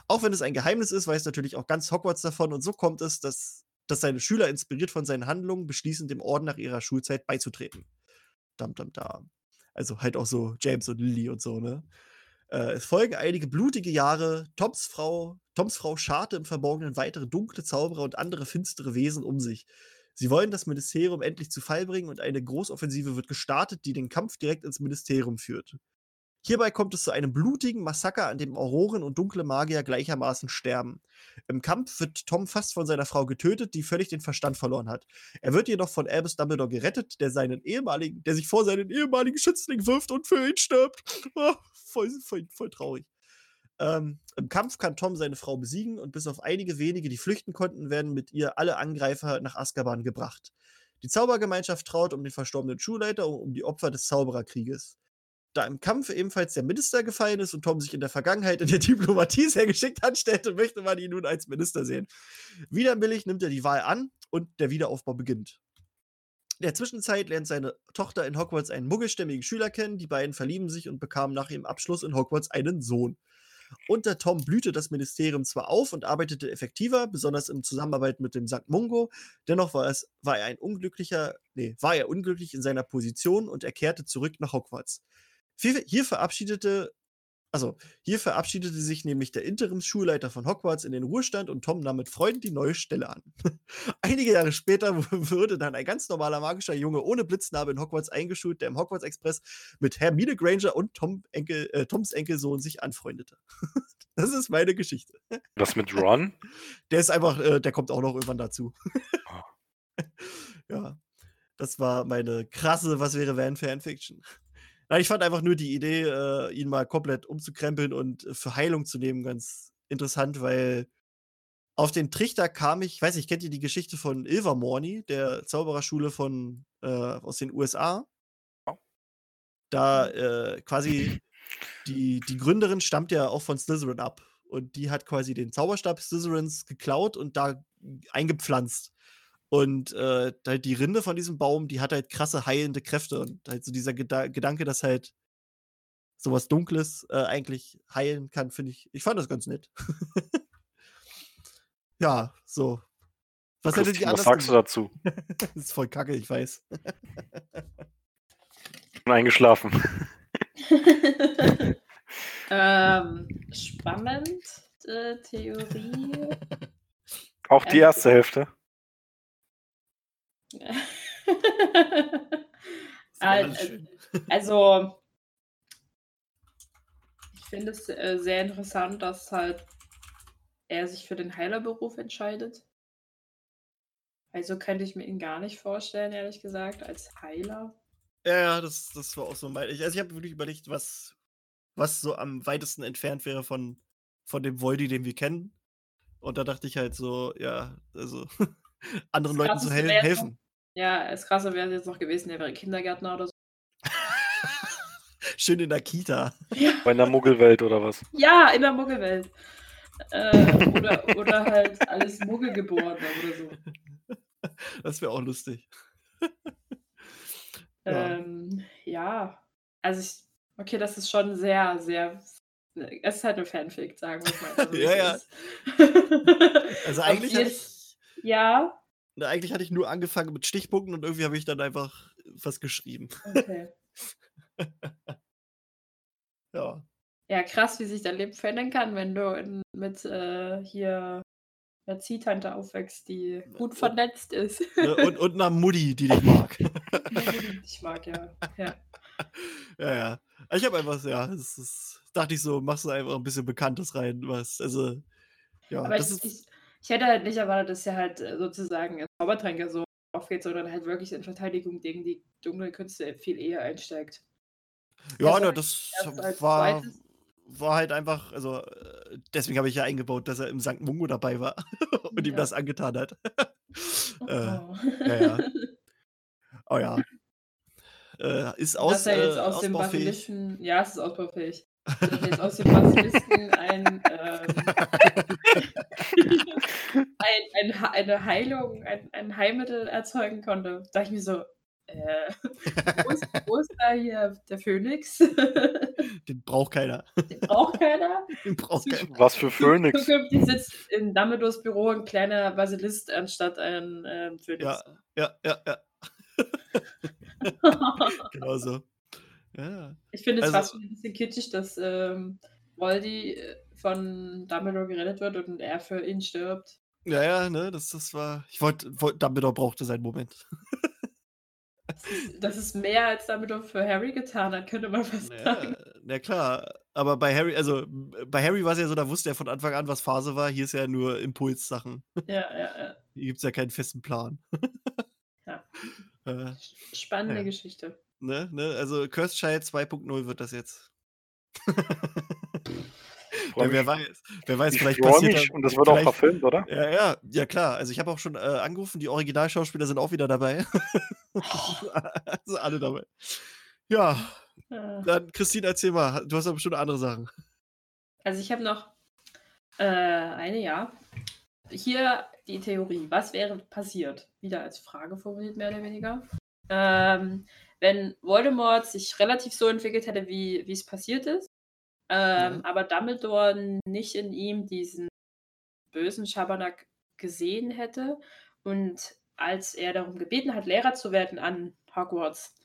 Auch wenn es ein Geheimnis ist, weiß natürlich auch ganz Hogwarts davon und so kommt es, dass, dass seine Schüler inspiriert von seinen Handlungen beschließen, dem Orden nach ihrer Schulzeit beizutreten. Dam, dam, dam. Also halt auch so James und Lily und so, ne? Äh, es folgen einige blutige Jahre. Toms Frau, Toms Frau scharte im Verborgenen weitere dunkle Zauberer und andere finstere Wesen um sich. Sie wollen das Ministerium endlich zu Fall bringen und eine Großoffensive wird gestartet, die den Kampf direkt ins Ministerium führt. Hierbei kommt es zu einem blutigen Massaker, an dem Auroren und dunkle Magier gleichermaßen sterben. Im Kampf wird Tom fast von seiner Frau getötet, die völlig den Verstand verloren hat. Er wird jedoch von Albus Dumbledore gerettet, der seinen ehemaligen, der sich vor seinen ehemaligen Schützling wirft und für ihn stirbt. Ah, voll, voll, voll traurig. Ähm, Im Kampf kann Tom seine Frau besiegen und bis auf einige wenige, die flüchten konnten, werden mit ihr alle Angreifer nach Azkaban gebracht. Die Zaubergemeinschaft traut um den verstorbenen Schulleiter und um die Opfer des Zaubererkrieges. Da im Kampf ebenfalls der Minister gefallen ist und Tom sich in der Vergangenheit in der Diplomatie sehr geschickt anstellte, möchte man ihn nun als Minister sehen. Widerwillig nimmt er die Wahl an und der Wiederaufbau beginnt. In der Zwischenzeit lernt seine Tochter in Hogwarts einen muggelstämmigen Schüler kennen. Die beiden verlieben sich und bekamen nach ihrem Abschluss in Hogwarts einen Sohn. Unter Tom blühte das Ministerium zwar auf und arbeitete effektiver, besonders in Zusammenarbeit mit dem St. Mungo, dennoch war, es, war er ein unglücklicher, nee, war er unglücklich in seiner Position und er kehrte zurück nach Hogwarts. Hier, verabschiedete, also hier verabschiedete sich nämlich der Interimsschulleiter von Hogwarts in den Ruhestand und Tom nahm mit Freuden die neue Stelle an. Einige Jahre später wurde dann ein ganz normaler magischer Junge ohne Blitznarbe in Hogwarts eingeschult, der im Hogwarts Express mit Hermine Granger und Tom Enkel, äh, Toms Enkelsohn sich anfreundete. das ist meine Geschichte.
Was mit Ron?
Der ist einfach, äh, der kommt auch noch irgendwann dazu.
Ah.
ja, das war meine krasse Was wäre wenn Fanfiction. Nein, ich fand einfach nur die Idee, äh, ihn mal komplett umzukrempeln und äh, für Heilung zu nehmen, ganz interessant, weil auf den Trichter kam ich, ich weiß nicht, kennt ihr die Geschichte von Ilvermorny, der Zaubererschule von äh, aus den USA? Da äh, quasi die, die Gründerin stammt ja auch von Slytherin ab. Und die hat quasi den Zauberstab Slytherins geklaut und da eingepflanzt. Und äh, halt die Rinde von diesem Baum, die hat halt krasse heilende Kräfte. Und halt so dieser Geda Gedanke, dass halt sowas Dunkles äh, eigentlich heilen kann, finde ich. Ich fand das ganz nett. ja, so. Was hättet
Christine,
ihr
was
anders
sagst du dazu?
Das ist voll kacke, ich weiß.
Bin eingeschlafen.
ähm, spannend, äh, Theorie.
Auch die
Ähm,
erste Hälfte.
Das war
Al-
alles schön.
also, ich finde es äh, sehr interessant, dass halt er sich für den Heilerberuf entscheidet. Also könnte ich mir ihn gar nicht vorstellen, ehrlich gesagt, als Heiler.
Ja, das, das war auch so mein. Ich, also ich habe wirklich überlegt, was, was so am weitesten entfernt wäre von, von dem Voldy, den wir kennen. Und da dachte ich halt so, ja, also anderen Leuten zu hel helfen.
Ja, das Krasse wäre jetzt noch gewesen, er wäre Kindergärtner oder so.
Schön in der Kita.
Bei einer Muggelwelt oder was?
Ja, in der Muggelwelt. Äh, oder, oder halt alles Muggelgeborene oder so.
Das wäre auch lustig. Ja.
Ähm, ja, also ich, okay, das ist schon sehr, sehr, es ist halt eine Fanfic, sagen wir mal. so, wie
Ja, ja.
ist.
Also eigentlich
jeden-
ich,
Ja,
na, eigentlich hatte ich nur angefangen mit Stichpunkten und irgendwie habe ich dann einfach was geschrieben.
okay.
Ja.
Ja, krass, wie sich dein Leben verändern kann, wenn du in, mit äh, hier einer Ziehtante aufwächst, die gut vernetzt ist.
Ne, Und, und einer Mutti, die dich mag.
ich mag ja. ja.
Ja, ja. Ich habe einfach, ja, es ist, dachte ich so, machst du einfach ein bisschen Bekanntes rein, was, also, ja,
Aber
das
ich,
ist,
ich, ich hätte halt nicht erwartet, dass er halt äh, sozusagen in Zaubertränke so aufgeht, sondern halt wirklich in Verteidigung gegen die dunklen Künste viel eher einsteigt.
ja,
also
ne, das
erst als
war,
zweites-
war halt einfach, also, äh, deswegen habe ich ja eingebaut, dass er im St. Mungo dabei war und ihm
Ja.
das angetan hat. äh,
Oh.
ja, ja. oh ja. Äh, ist aus,
Dass er jetzt
äh,
aus dem
ausbaufähig.
Basilisken, ja, es ist ausbaufähig. Dass er jetzt aus dem Basilisken ein, ähm, ein, ein, eine Heilung, ein, ein Heilmittel erzeugen konnte. Da ich mir so, äh, wo, ist, wo ist da hier der Phönix?
Den braucht keiner.
Den braucht keiner.
Den braucht keiner.
Was für Phönix?
Zukünftig sitzt in Dumbledores Büro ein kleiner Basilist anstatt ein ähm, Phönix.
Ja. Ja, ja, ja, genau so. Ja.
Ich finde es
Also-
fast ein bisschen kitschig, dass ähm, Voldy äh, von Dumbledore gerettet wird und er für ihn stirbt.
Ja, ja, ne, das, das war. Ich wollte, wollt, Dumbledore brauchte seinen Moment.
Das ist, das ist mehr, als Dumbledore für Harry getan hat, könnte man fast
Ja,
sagen.
na klar. Aber bei Harry, also bei Harry war es ja so, da wusste er von Anfang an, was Phase war. Hier ist ja nur Impulssachen.
Ja, ja, ja.
Hier gibt es ja keinen festen Plan.
Ja.
äh,
Spannende
Ja.
Geschichte.
Ne, ne, also Cursed Child 2.0 wird das jetzt. Ja, wer weiß, wer weiß,
Ich
vielleicht passiert
mich
da-
und das wird auch verfilmt, oder?
Ja, ja, ja klar. Also ich habe auch schon äh, angerufen, die Originalschauspieler sind auch wieder dabei. also alle dabei. Ja,
Ja.
dann Christine, erzähl mal. Du hast aber bestimmt andere Sachen.
Also ich habe noch äh, eine, ja. Hier die Theorie. Was wäre passiert? Wieder als Frage formuliert, mehr oder weniger. Ähm, wenn Voldemort sich relativ so entwickelt hätte, wie es passiert ist, ähm,
Ja.
aber Dumbledore nicht in ihm diesen bösen Schabernack gesehen hätte und als er darum gebeten hat, Lehrer zu werden an Hogwarts,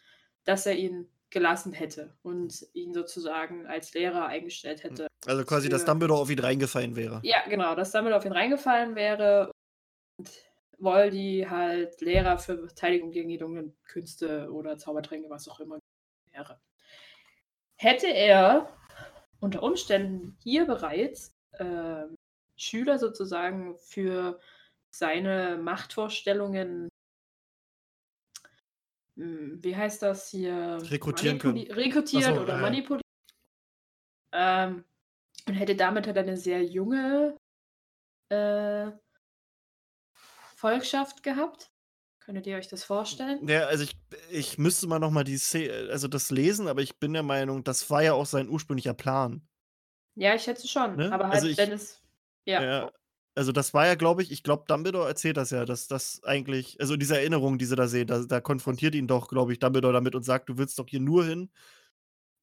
dass er ihn gelassen hätte und ihn sozusagen als Lehrer eingestellt hätte.
Also quasi, dass
Für-
Dumbledore auf ihn reingefallen wäre.
Ja, genau, dass damit auf ihn reingefallen wäre und Voldy halt Lehrer für Verteidigung gegen die dunklen Künste oder Zaubertränke, was auch immer wäre. Hätte er unter Umständen hier bereits ähm, Schüler sozusagen für seine Machtvorstellungen, hm, wie heißt das hier?
Rekrutieren können.
manipuli-
Ach so,
oder
ja.
manipuliert. Ähm, und hätte damit halt eine sehr junge äh, Volkschaft gehabt. Könntet ihr euch das vorstellen?
Ja, also ich, ich müsste mal nochmal die Szene, also das lesen, aber ich bin der Meinung, das war ja auch sein ursprünglicher Plan.
Ja, ich schätze schon.
Ne?
Aber halt,
Also ich-
wenn es. Ja,
Ja, also das war ja, glaube ich, ich glaube, Dumbledore erzählt das ja, dass das eigentlich, also diese Erinnerung, die sie da sehen, da, da konfrontiert ihn doch, glaube ich, Dumbledore damit und sagt, du willst doch hier nur hin.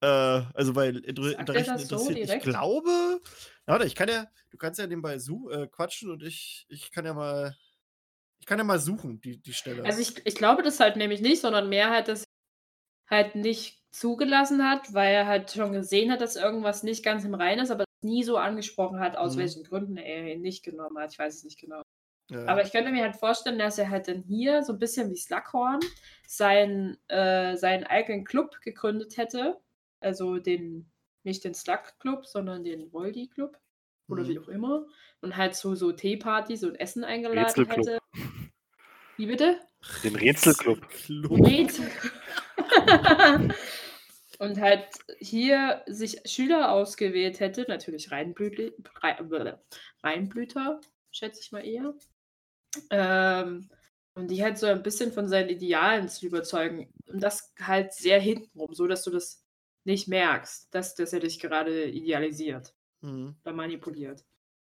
Äh, also weil inter
er das so
interessiert. ich
direkt?
glaube, na, warte, ich kann ja, du kannst ja nebenbei su äh, quatschen und ich, ich kann ja mal, ich kann ja mal suchen, die, die Stelle.
Also ich, ich glaube das halt nämlich nicht, sondern mehr halt, dass er halt nicht zugelassen hat, weil er halt schon gesehen hat, dass irgendwas nicht ganz im Reinen ist, aber nie so angesprochen hat, aus
Mhm.
welchen Gründen er ihn nicht genommen hat. Ich weiß es nicht genau.
ja,
Aber ich könnte mir halt vorstellen, dass er halt dann hier so ein bisschen wie Slughorn sein, äh, seinen eigenen Club gegründet hätte. Also den, nicht den Slug Club, sondern den Voldy Club. Oder wie
Mhm.
auch immer. Und halt zu so Teepartys und Essen eingeladen hätte. Wie bitte?
Den Rätselclub.
Club.
Rätsel. und halt hier sich Schüler ausgewählt hätte, natürlich Reinblüter, schätze ich mal eher. Ähm, und die halt so ein bisschen von seinen Idealen zu überzeugen. Und das halt sehr hintenrum, so dass du das nicht merkst, dass, dass er dich gerade idealisiert
Mhm.
oder manipuliert.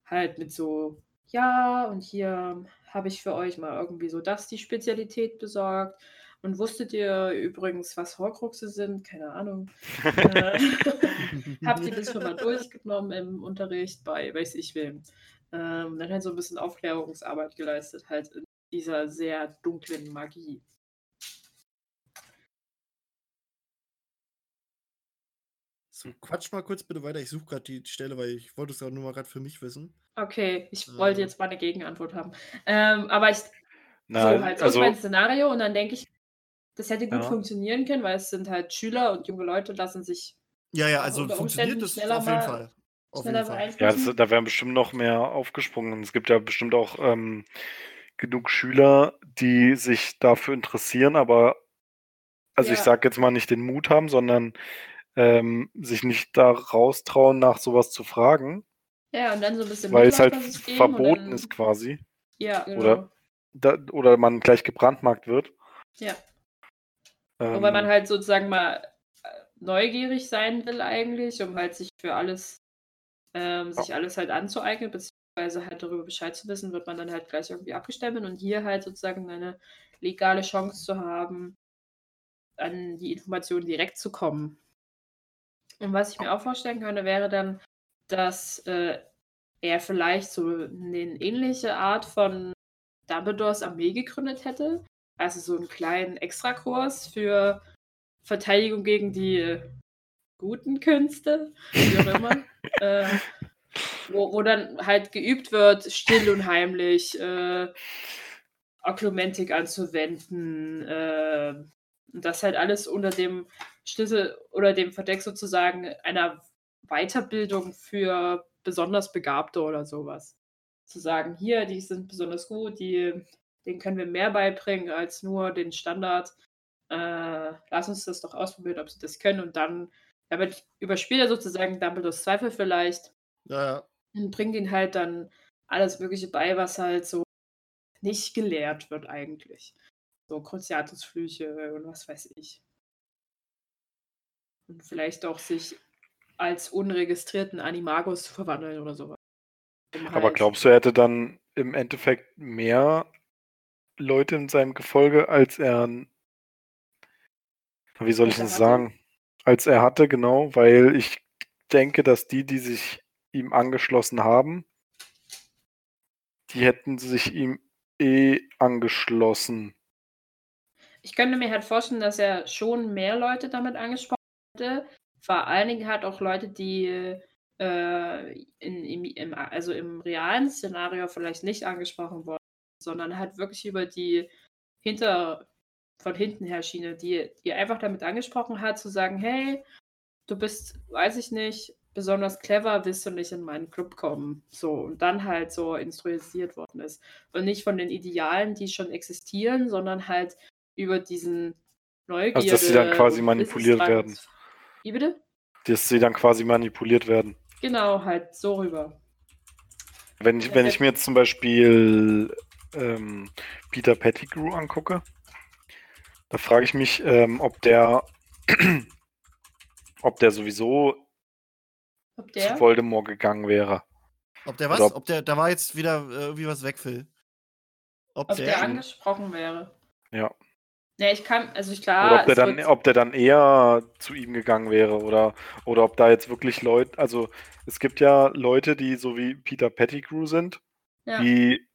Halt mit so, ja, und hier habe ich für euch mal irgendwie so das die Spezialität besorgt. Und wusstet ihr übrigens, was Horcruxe sind? Keine Ahnung. Äh, Habt ihr das schon mal durchgenommen im Unterricht bei weiß ich wem? Ähm, dann halt so ein bisschen Aufklärungsarbeit geleistet, halt in dieser sehr dunklen Magie.
So, quatsch mal kurz bitte weiter. Ich suche gerade die Stelle, weil ich wollte es auch nur mal gerade für mich wissen.
Okay, ich wollte
Äh.
jetzt mal eine Gegenantwort haben. Ähm, aber ich,
Nein,
so halt, so
also,
ist mein Szenario und dann denke ich, das hätte gut
Ja.
funktionieren können, weil es sind halt Schüler und junge Leute lassen sich
Ja, ja, also funktioniert das
schneller
auf jeden
mal-
Fall. Auf jeden Fall.
ja, das, da wären bestimmt noch mehr aufgesprungen. Es gibt ja bestimmt auch ähm, genug Schüler, die sich dafür interessieren, aber also ich
Ja.
sage jetzt mal nicht den Mut haben, sondern ähm, sich nicht da raustrauen, nach sowas zu fragen,
Ja, und dann so ein bisschen
weil es halt verboten
dann,
ist quasi.
Ja, genau.
Oder- Da, oder man gleich gebrandmarkt wird.
Ja.
Ähm,
Wobei man halt sozusagen mal äh, neugierig sein will eigentlich, um halt sich für alles, ähm, sich alles halt anzueignen, beziehungsweise halt darüber Bescheid zu wissen, wird man dann halt gleich irgendwie abgestempelt und hier halt sozusagen eine legale Chance zu haben, an die Informationen direkt zu kommen. Und was ich mir auch vorstellen könnte, wäre dann, dass äh, er vielleicht so eine ähnliche Art von Dumbledores Armee gegründet hätte. Also so einen kleinen Extrakurs für Verteidigung gegen die guten Künste, wie auch immer. äh, wo, wo dann halt geübt wird, still und heimlich äh, Oklumentik anzuwenden. Äh, und das halt alles unter dem Schlüssel oder dem Verdeck sozusagen einer Weiterbildung für besonders Begabte oder sowas. Zu sagen, hier, die sind besonders gut, die, denen können wir mehr beibringen als nur den Standard. Äh, lass uns das doch ausprobieren, ob sie das können. Und dann damit überspielt er sozusagen Dumbledores Zweifel vielleicht
Ja, ja.
und bringt ihnen halt dann alles Mögliche bei, was halt so nicht gelehrt wird eigentlich. So Cruciatusflüche und was weiß ich. Und vielleicht auch sich als unregistrierten Animagus zu verwandeln oder sowas. Um
aber
halt-
glaubst du, er hätte dann im Endeffekt mehr Leute in seinem Gefolge, als er. Wie soll ich das sagen? Als er hatte, genau, weil ich denke, dass die, die sich ihm angeschlossen haben, die hätten sich ihm eh angeschlossen.
Ich könnte mir halt vorstellen, dass er schon mehr Leute damit angesprochen hätte. Vor allen Dingen halt auch Leute, die äh, in, im, im, also im realen Szenario vielleicht nicht angesprochen wurden, sondern halt wirklich über die hinter von hinten her Schiene, die, die einfach damit angesprochen hat, zu sagen, hey, du bist, weiß ich nicht, besonders clever, willst du nicht in meinen Club kommen? So, und dann halt so instruisiert worden ist. Und nicht von den Idealen, die schon existieren, sondern halt über diesen Neugierde.
Also, dass sie dann quasi manipuliert werden.
Wie bitte?
Dass sie dann quasi manipuliert werden.
Genau, halt so rüber.
Wenn ich, wenn ich mir jetzt zum Beispiel ähm, Peter Pettigrew angucke, da frage ich mich, ähm, ob der ob der sowieso
Ob der?
zu Voldemort gegangen wäre.
Ob der was?
Ob-
Ob der, da war jetzt wieder äh, irgendwie was weg, Phil. Ob,
Ob
der,
der angesprochen wäre.
Ja.
Ja, ich kann, also klar.
Oder ob der dann, ob der dann eher zu ihm gegangen wäre oder, oder ob da jetzt wirklich Leute, also es gibt ja Leute, die so wie Peter Pettigrew sind,
ja.
die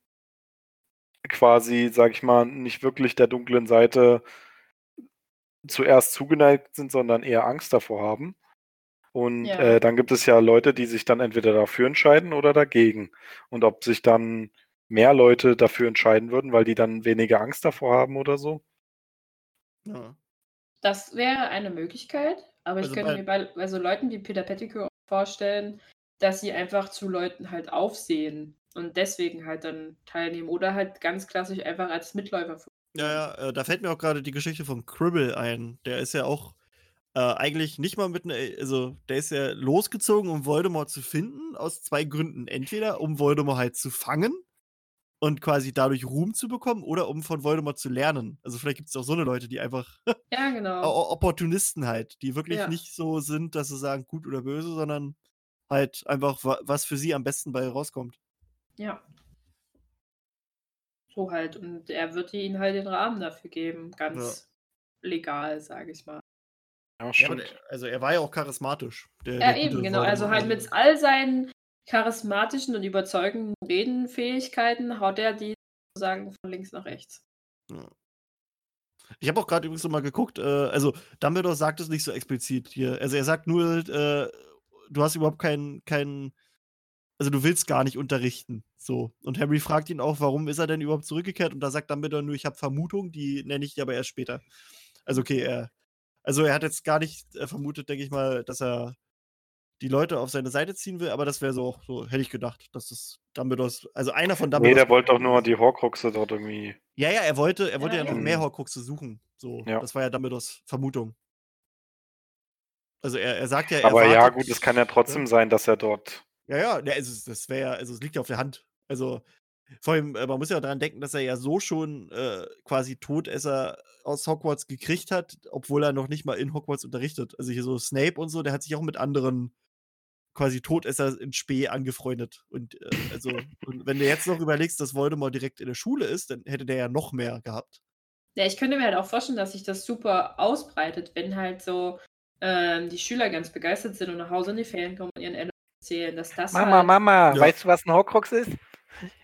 quasi, sag ich mal, nicht wirklich der dunklen Seite zuerst zugeneigt sind, sondern eher Angst davor haben. Und
Ja.
äh, dann gibt es ja Leute, die sich dann entweder dafür entscheiden oder dagegen. Und ob sich dann mehr Leute dafür entscheiden würden, weil die dann weniger Angst davor haben oder so.
Ja.
Das wäre eine Möglichkeit, aber
Also
ich könnte
bei-
mir bei, bei so Leuten wie Peter Pettigrew auch vorstellen, dass sie einfach zu Leuten halt aufsehen und deswegen halt dann teilnehmen oder halt ganz klassisch einfach als Mitläufer.
Ja, ja, äh, da fällt mir auch gerade die Geschichte von Cribble ein. Der ist ja auch äh, eigentlich nicht mal mit einer, also der ist ja losgezogen, um Voldemort zu finden, aus zwei Gründen. Entweder um Voldemort halt zu fangen und quasi dadurch Ruhm zu bekommen oder um von Voldemort zu lernen. Also vielleicht gibt es auch so eine Leute, die einfach
Ja, genau.
Opportunisten halt, die wirklich
Ja.
nicht so sind, dass sie sagen gut oder böse, sondern halt einfach wa- was für sie am besten bei rauskommt.
Ja. So halt. Und er wird ihnen halt den Rahmen dafür geben. Ganz legal, sage ich mal.
Ja,
Ja, aber
stimmt.
der, also er war ja auch charismatisch. Der,
Ja,
der
eben, genau. Also halt mit all seinen charismatischen und überzeugenden Redenfähigkeiten haut er die sozusagen von links nach rechts.
Ich habe auch gerade übrigens noch mal geguckt, äh, also Dumbledore sagt es nicht so explizit hier. Also er sagt nur, äh, du hast überhaupt keinen, keinen, also du willst gar nicht unterrichten. So. Und Harry fragt ihn auch, warum ist er denn überhaupt zurückgekehrt? Und da sagt Dumbledore nur, ich habe Vermutung, die nenne ich dir aber erst später. Also okay, er, also er hat jetzt gar nicht äh, vermutet, denke ich mal, dass er die Leute auf seine Seite ziehen will, aber das wäre so, so hätte ich gedacht, dass das Dumbledores, also einer von
Nee,
Dumbledores.
der wollte doch nur die Horcruxe dort irgendwie.
Ja, ja, er wollte, er wollte ja,
Ja,
noch mehr Horcruxe suchen. So,
Ja.
das war ja Dumbledores Vermutung. Also er, er sagt ja, er
Aber ja, gut, es kann ja trotzdem sein, dass er dort.
Ja, ja, ne, also das wäre ja, also es liegt ja auf der Hand. Also vor allem, äh, man muss ja daran denken, dass er ja so schon äh, quasi Todesser aus Hogwarts gekriegt hat, obwohl er noch nicht mal in Hogwarts unterrichtet. Also hier so Snape und so, der hat sich auch mit anderen quasi Todesser in Spee angefreundet. Und äh, also, und wenn du jetzt noch überlegst, dass Voldemort direkt in der Schule ist, dann hätte der ja noch mehr gehabt.
Ja, ich könnte mir halt auch vorstellen, dass sich das super ausbreitet, wenn halt so ähm, die Schüler ganz begeistert sind und nach Hause in die Ferien kommen und ihren Eltern erzählen, dass das
Mama,
halt,
Mama,
Ja.
weißt du, was ein Horcrux ist?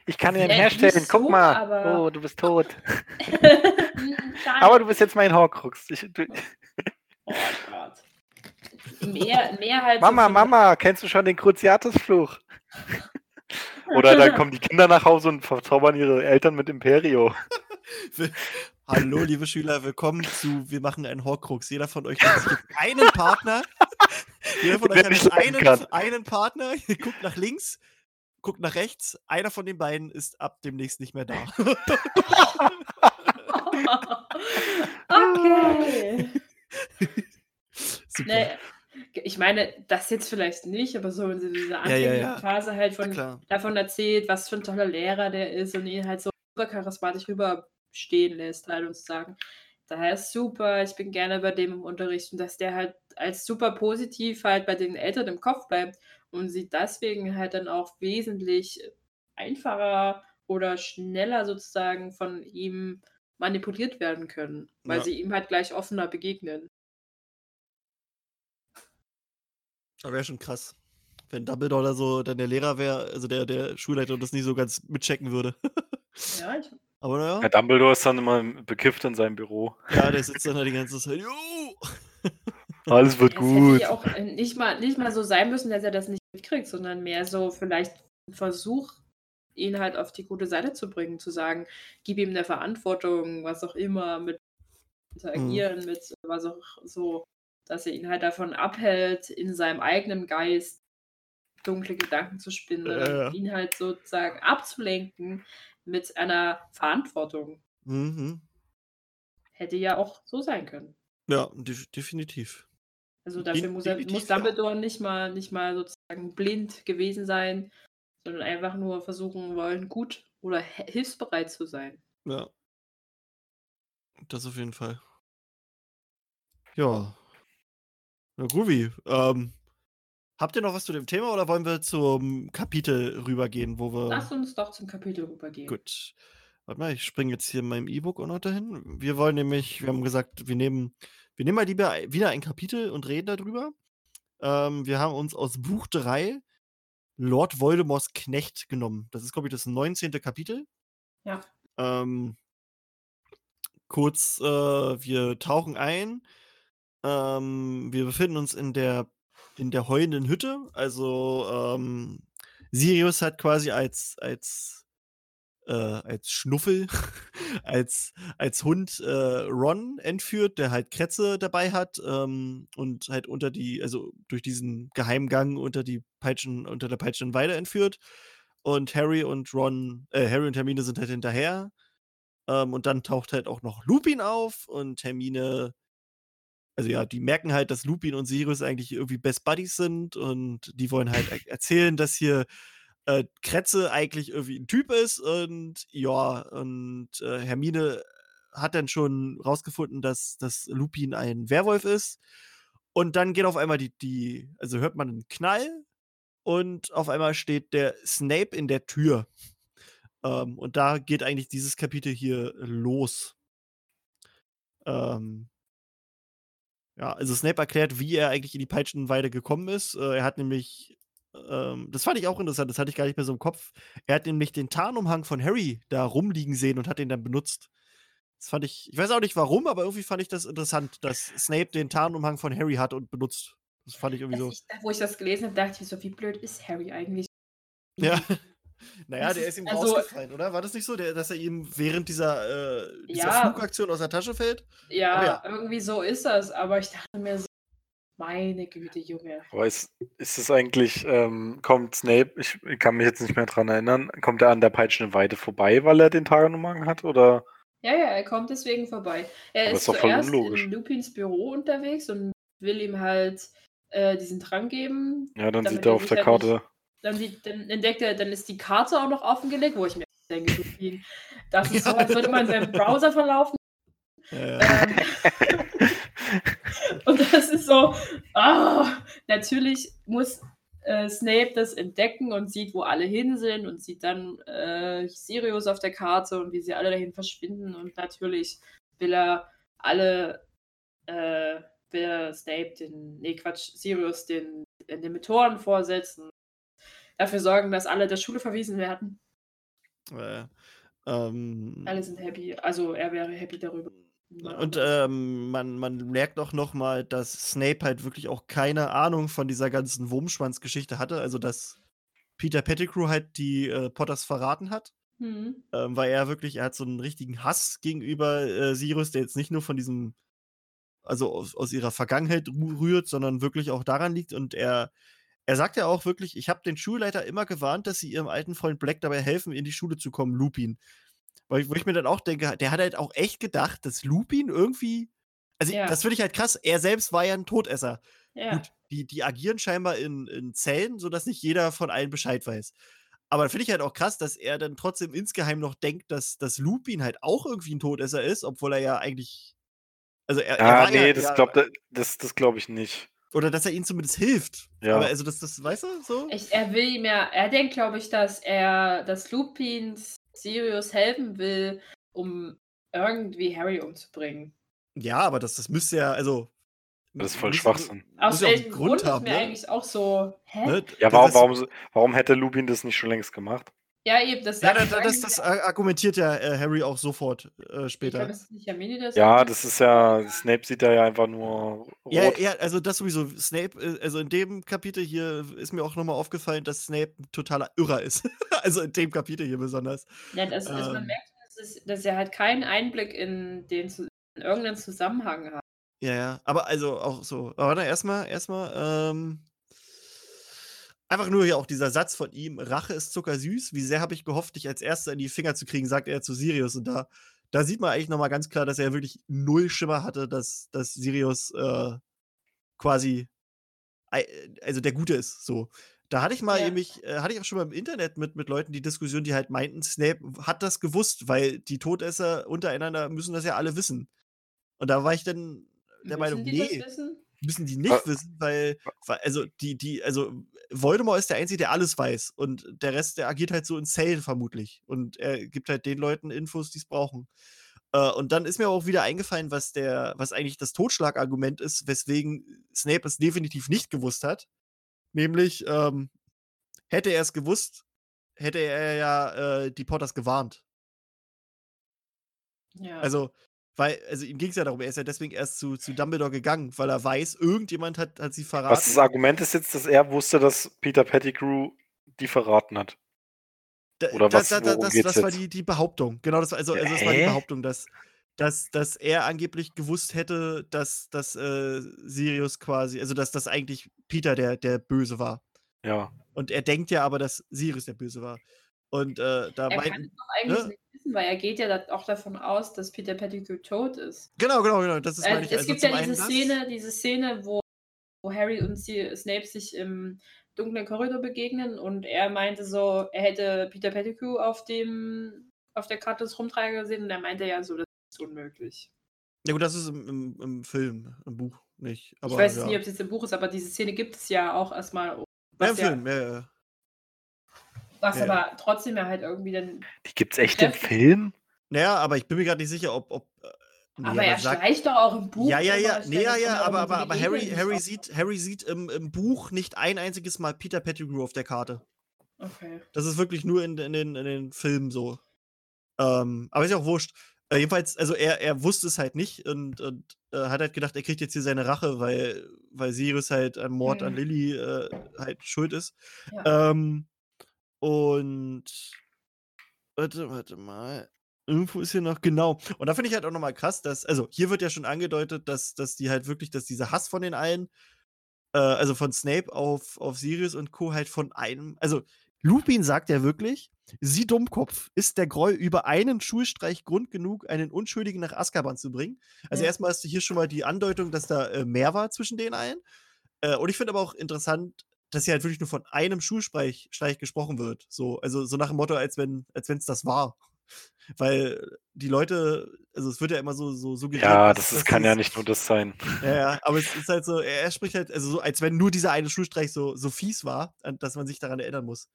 Ich kann ihn
Ja,
herstellen.
nicht
Guck
so,
mal.
aber-
Oh, du bist tot. Aber du bist jetzt mein Horcrux. Ich, du,
Oh Gott. Mehr, mehr halt so
Mama,
von-
Mama, kennst du schon den Cruciatus-Fluch? Oder dann kommen die Kinder nach Hause und verzaubern ihre Eltern mit Imperio.
Hallo, liebe Schüler, willkommen zu Wir machen einen Horcrux. Jeder von euch hat einen Partner. Jeder von euch hat einen, einen Partner. guckt nach links, guckt nach rechts. Einer von den beiden ist ab demnächst nicht mehr da.
okay.
Super.
Nee, ich meine, das jetzt vielleicht nicht, aber so in dieser
ja, ja.
Phase halt von davon erzählt, was für ein toller Lehrer der ist und ihn halt so super charismatisch rüberstehen lässt, halt und sagen, daher ist super, ich bin gerne bei dem im Unterricht und dass der halt als super positiv halt bei den Eltern im Kopf bleibt und sie deswegen halt dann auch wesentlich einfacher oder schneller sozusagen von ihm manipuliert werden können, weil
Ja.
sie ihm halt gleich offener begegnen.
Das wäre schon krass. Wenn Dumbledore oder so dann der Lehrer wäre, also der, der Schulleiter und das nicht so ganz mitchecken würde.
Ja, ich,
Aber naja,
Ja, Dumbledore ist dann immer bekifft in seinem Büro.
ja, der sitzt dann halt die ganze Zeit. Jo!
Alles wird
hätte
gut.
ja auch äh, nicht mal, nicht mal so sein müssen, dass er das nicht mitkriegt, sondern mehr so vielleicht ein Versuch, ihn halt auf die gute Seite zu bringen, zu sagen, gib ihm eine Verantwortung, was auch immer, mit interagieren, mit was auch so, dass er ihn halt davon abhält, in seinem eigenen Geist dunkle Gedanken zu spinnen,
Ja, ja.
ihn halt sozusagen abzulenken mit einer Verantwortung.
Mhm.
Hätte ja auch so sein können.
Ja, def definitiv.
Also dafür muss, er, muss
ja.
Dumbledore nicht mal, nicht mal sozusagen blind gewesen sein, sondern einfach nur versuchen wollen, gut oder hi- hilfsbereit zu sein.
Ja. Das auf jeden Fall. Ja. Na, groovy. Ähm, habt ihr noch was zu dem Thema oder wollen wir zum Kapitel rübergehen, wo wir.
Lass uns doch zum Kapitel rübergehen.
Gut. Warte mal, ich springe jetzt hier in meinem E-Book auch noch dahin. Wir wollen nämlich, wir haben gesagt, wir nehmen, wir nehmen mal lieber wieder ein Kapitel und reden darüber. Ähm, wir haben uns aus Buch 3 Lord Voldemorts Knecht genommen. Das ist, glaube ich, das 19. Kapitel.
Ja.
Ähm, kurz, äh, wir tauchen ein. Ähm, wir befinden uns in der, in der heulenden Hütte. Also, ähm, Sirius hat quasi als, als, äh, als Schnuffel, als, als Hund äh, Ron entführt, der halt Kretze dabei hat ähm, und halt unter die, also durch diesen Geheimgang unter die Peitschen, unter der Peitschenweide entführt. Und Harry und Ron, äh, Harry und Hermine sind halt hinterher. Ähm, und dann taucht halt auch noch Lupin auf und Hermine, also ja, die merken halt, dass Lupin und Sirius eigentlich irgendwie Best Buddies sind und die wollen halt er erzählen, dass hier äh, Kretze eigentlich irgendwie ein Typ ist und ja, und äh, Hermine hat dann schon rausgefunden, dass, dass Lupin ein Werwolf ist. Und dann geht auf einmal die, die, also hört man einen Knall und auf einmal steht der Snape in der Tür. Ähm, und da geht eigentlich dieses Kapitel hier los. Ähm, ja, also Snape erklärt, wie er eigentlich in die Peitschenweide gekommen ist. Äh, er hat nämlich, ähm, das fand ich auch interessant, das hatte ich gar nicht mehr so im Kopf. Er hat nämlich den Tarnumhang von Harry da rumliegen sehen und hat ihn dann benutzt. Das fand ich, ich weiß auch nicht warum, aber irgendwie fand ich das interessant, dass Snape den Tarnumhang von Harry hat und benutzt. Das fand ich irgendwie so.
Ich, wo ich das gelesen habe, dachte ich so, wie blöd ist Harry eigentlich?
Ja. Naja, der
ist-
ihm
also-
rausgefallen, oder? War das nicht so, der, dass er ihm während dieser, äh, dieser
Ja.
Flugaktion aus der Tasche fällt?
Ja,
ja.
irgendwie so ist das, aber ich dachte mir so, meine Güte, Junge.
Aber ist, ist es eigentlich, ähm, kommt Snape, ich kann mich jetzt nicht mehr dran erinnern, kommt er an der peitschenden Weide vorbei, weil er den Tarnumhang hat? Oder?
Ja, ja, er kommt deswegen vorbei. Er
Aber
ist
ist doch voll
zuerst
unlogisch.
in Lupins Büro unterwegs und will ihm halt äh, diesen Trank geben.
Ja, dann sieht er auf der
halt nicht-
Karte.
Dann, sieht, dann entdeckt er, dann ist die Karte auch noch offengelegt, wo ich mir denke, das ist so, als würde man seinen Browser verlaufen.
Äh,
Ähm, und das ist so, ah, natürlich muss äh, Snape das entdecken und sieht, wo alle hin sind und sieht dann äh, Sirius auf der Karte und wie sie alle dahin verschwinden. Und natürlich will er alle, äh, will er Snape den, nee Quatsch, Sirius den, den Dementoren vorsetzen. Dafür sorgen, dass alle der Schule verwiesen werden.
äh, ähm,
Alle sind happy, also er wäre happy darüber.
Und ähm, man, man merkt auch noch mal, dass Snape halt wirklich auch keine Ahnung von dieser ganzen Wurmschwanz-Geschichte hatte. Also, dass Peter Pettigrew halt die äh, Potters verraten hat.
Mhm.
Ähm, weil er wirklich, er hat so einen richtigen Hass gegenüber äh, Sirius, der jetzt nicht nur von diesem, also aus, aus ihrer Vergangenheit rührt, sondern wirklich auch daran liegt. Und er, er sagt ja auch wirklich, ich habe den Schulleiter immer gewarnt, dass sie ihrem alten Freund Black dabei helfen, in die Schule zu kommen, Lupin. Weil ich, wo ich mir dann auch denke, der hat halt auch echt gedacht, dass Lupin irgendwie. Also,
Ja.
das finde ich halt krass. Er selbst war ja ein Todesser.
Ja.
Gut, die, die agieren scheinbar in, in Zellen, sodass nicht jeder von allen Bescheid weiß. Aber finde ich halt auch krass, dass er dann trotzdem insgeheim noch denkt, dass, dass Lupin halt auch irgendwie ein Todesser ist, obwohl er ja eigentlich. Also er, er
Ah,
war
nee,
ja,
das
ja,
glaube das, das glaub ich nicht.
Oder dass er ihnen zumindest hilft.
Ja.
Aber also das, das, weißt du, so?
Ich, er will ihm ja, er denkt, glaube ich, dass er, dass Lupin Sirius helfen will, um irgendwie Harry umzubringen.
Ja, aber das, das müsste ja, also.
Das ist voll Schwachsinn.
Aus
ja auch einen
welchem
Grund
Grund,
haben,
ist mir
ne?
eigentlich auch so, hä?
Ne?
Ja, warum, warum, warum hätte Lupin das nicht schon längst gemacht?
Ja, eben, das
Ja,
sagt
das, das, das argumentiert ja äh, Harry auch sofort äh, später.
ist nicht Hermine, das
Ja, das ist ja, Snape sieht da ja einfach nur rot.
Ja, ja, also das sowieso. Snape, äh, also in dem Kapitel hier ist mir auch nochmal aufgefallen, dass Snape ein totaler Irrer ist. also in dem Kapitel hier besonders.
Ja, das, also man
ähm,
merkt, dass, es, dass er halt keinen Einblick in, den, in irgendeinen Zusammenhang hat.
Ja, ja. Aber also auch so. Aber warte, erstmal, erstmal, ähm. Einfach nur hier auch dieser Satz von ihm, Rache ist zuckersüß. Wie sehr habe ich gehofft, dich als Erster in die Finger zu kriegen, sagt er zu Sirius. Und da, da sieht man eigentlich nochmal ganz klar, dass er wirklich null Schimmer hatte, dass, dass Sirius äh, quasi, also der Gute ist. So. Da hatte ich mal
Ja.
nämlich, äh, hatte ich auch schon mal im Internet mit, mit Leuten die Diskussion, die halt meinten, Snape hat das gewusst, weil die Todesser untereinander müssen das ja alle wissen. Und da war ich dann der
Müssen
Meinung, nee,
das wissen?
Müssen die nicht
Ah.
wissen, weil, weil, also die, die, also Voldemort ist der Einzige, der alles weiß und der Rest, der agiert halt so in Zellen vermutlich und er gibt halt den Leuten Infos, die es brauchen. Äh, und dann ist mir auch wieder eingefallen, was der, was eigentlich das Totschlagargument ist, weswegen Snape es definitiv nicht gewusst hat. Nämlich, ähm, hätte er es gewusst, hätte er ja äh, die Potters gewarnt.
Ja.
Also, weil, also ihm ging es ja darum, er ist ja deswegen erst zu, zu Dumbledore gegangen, weil er weiß, irgendjemand hat, hat sie verraten.
Was das Argument ist jetzt, dass er wusste, dass Peter Pettigrew die verraten hat.
Da,
Oder
da,
was-
da, da,
worum
das,
geht's
das war
jetzt?
die, die Behauptung. Genau, das war, also, also das war die? Behauptung, dass, dass, dass er angeblich gewusst hätte, dass, dass äh, Sirius quasi, also dass das eigentlich Peter der, der Böse war.
Ja.
Und er denkt ja aber, dass Sirius der Böse war. Und äh, da
er kann
meinten.
es doch eigentlich
ne?
nicht wissen, weil er geht ja auch davon aus, dass Peter Pettigrew tot ist.
Genau, genau, genau. Das ist
Äh,
meine ich.
es
also
gibt ja diese Szene, diese Szene, wo, wo Harry und Snape sich im dunklen Korridor begegnen und er meinte so, er hätte Peter Pettigrew auf dem auf der Karte des Rumtreiber gesehen und er meinte ja so, das ist unmöglich.
Ja gut, das ist im, im, im Film, im Buch nicht. Aber,
ich weiß
ja.
nicht, ob es jetzt im Buch ist, aber diese Szene gibt es ja auch erstmal.
Ja, im Film, ja, ja.
Was
Ja.
aber trotzdem ja halt irgendwie dann.
Die gibt's echt im Film?
Naja, aber ich bin mir gerade nicht sicher, ob. ob äh, nee,
aber er
sagt-
schleicht doch auch im Buch.
Ja, ja, ja, nee, ja, ja, aber, aber, aber Harry. Harry sieht, Harry sieht im, im Buch nicht ein einziges Mal Peter Pettigrew auf der Karte.
Okay.
Das ist wirklich nur in, in, den, in den Filmen so. Ähm, aber ist ja auch wurscht. Äh, jedenfalls, also er, er wusste es halt nicht und, und äh, hat halt gedacht, er kriegt jetzt hier seine Rache, weil, weil Sirius halt am Mord an
Mhm.
Lilly äh, halt schuld ist.
Ja.
Ähm, und warte, warte mal. Irgendwo ist hier noch, genau. Und da finde ich halt auch nochmal krass, dass, also hier wird ja schon angedeutet, dass, dass die halt wirklich, dass dieser Hass von den allen, äh, also von Snape auf, auf Sirius und Co. halt von einem, also Lupin sagt ja wirklich, sie Dummkopf, ist der Groll über einen Schulstreich Grund genug, einen Unschuldigen nach Azkaban zu bringen? Also
Ja.
erstmal hast du hier schon mal die Andeutung, dass da äh, mehr war zwischen den allen. Äh, und ich finde aber auch interessant, dass hier halt wirklich nur von einem Schulstreich Streich gesprochen wird. So, also so nach dem Motto, als wenn als es das war. Weil die Leute, also es wird ja immer so, so suggeriert.
Ja, das ist, kann ja nicht nur das sein.
Ja, ja, aber es ist halt so, er, er spricht halt, also so, als wenn nur dieser eine Schulstreich so, so fies war, an- dass man sich daran erinnern muss.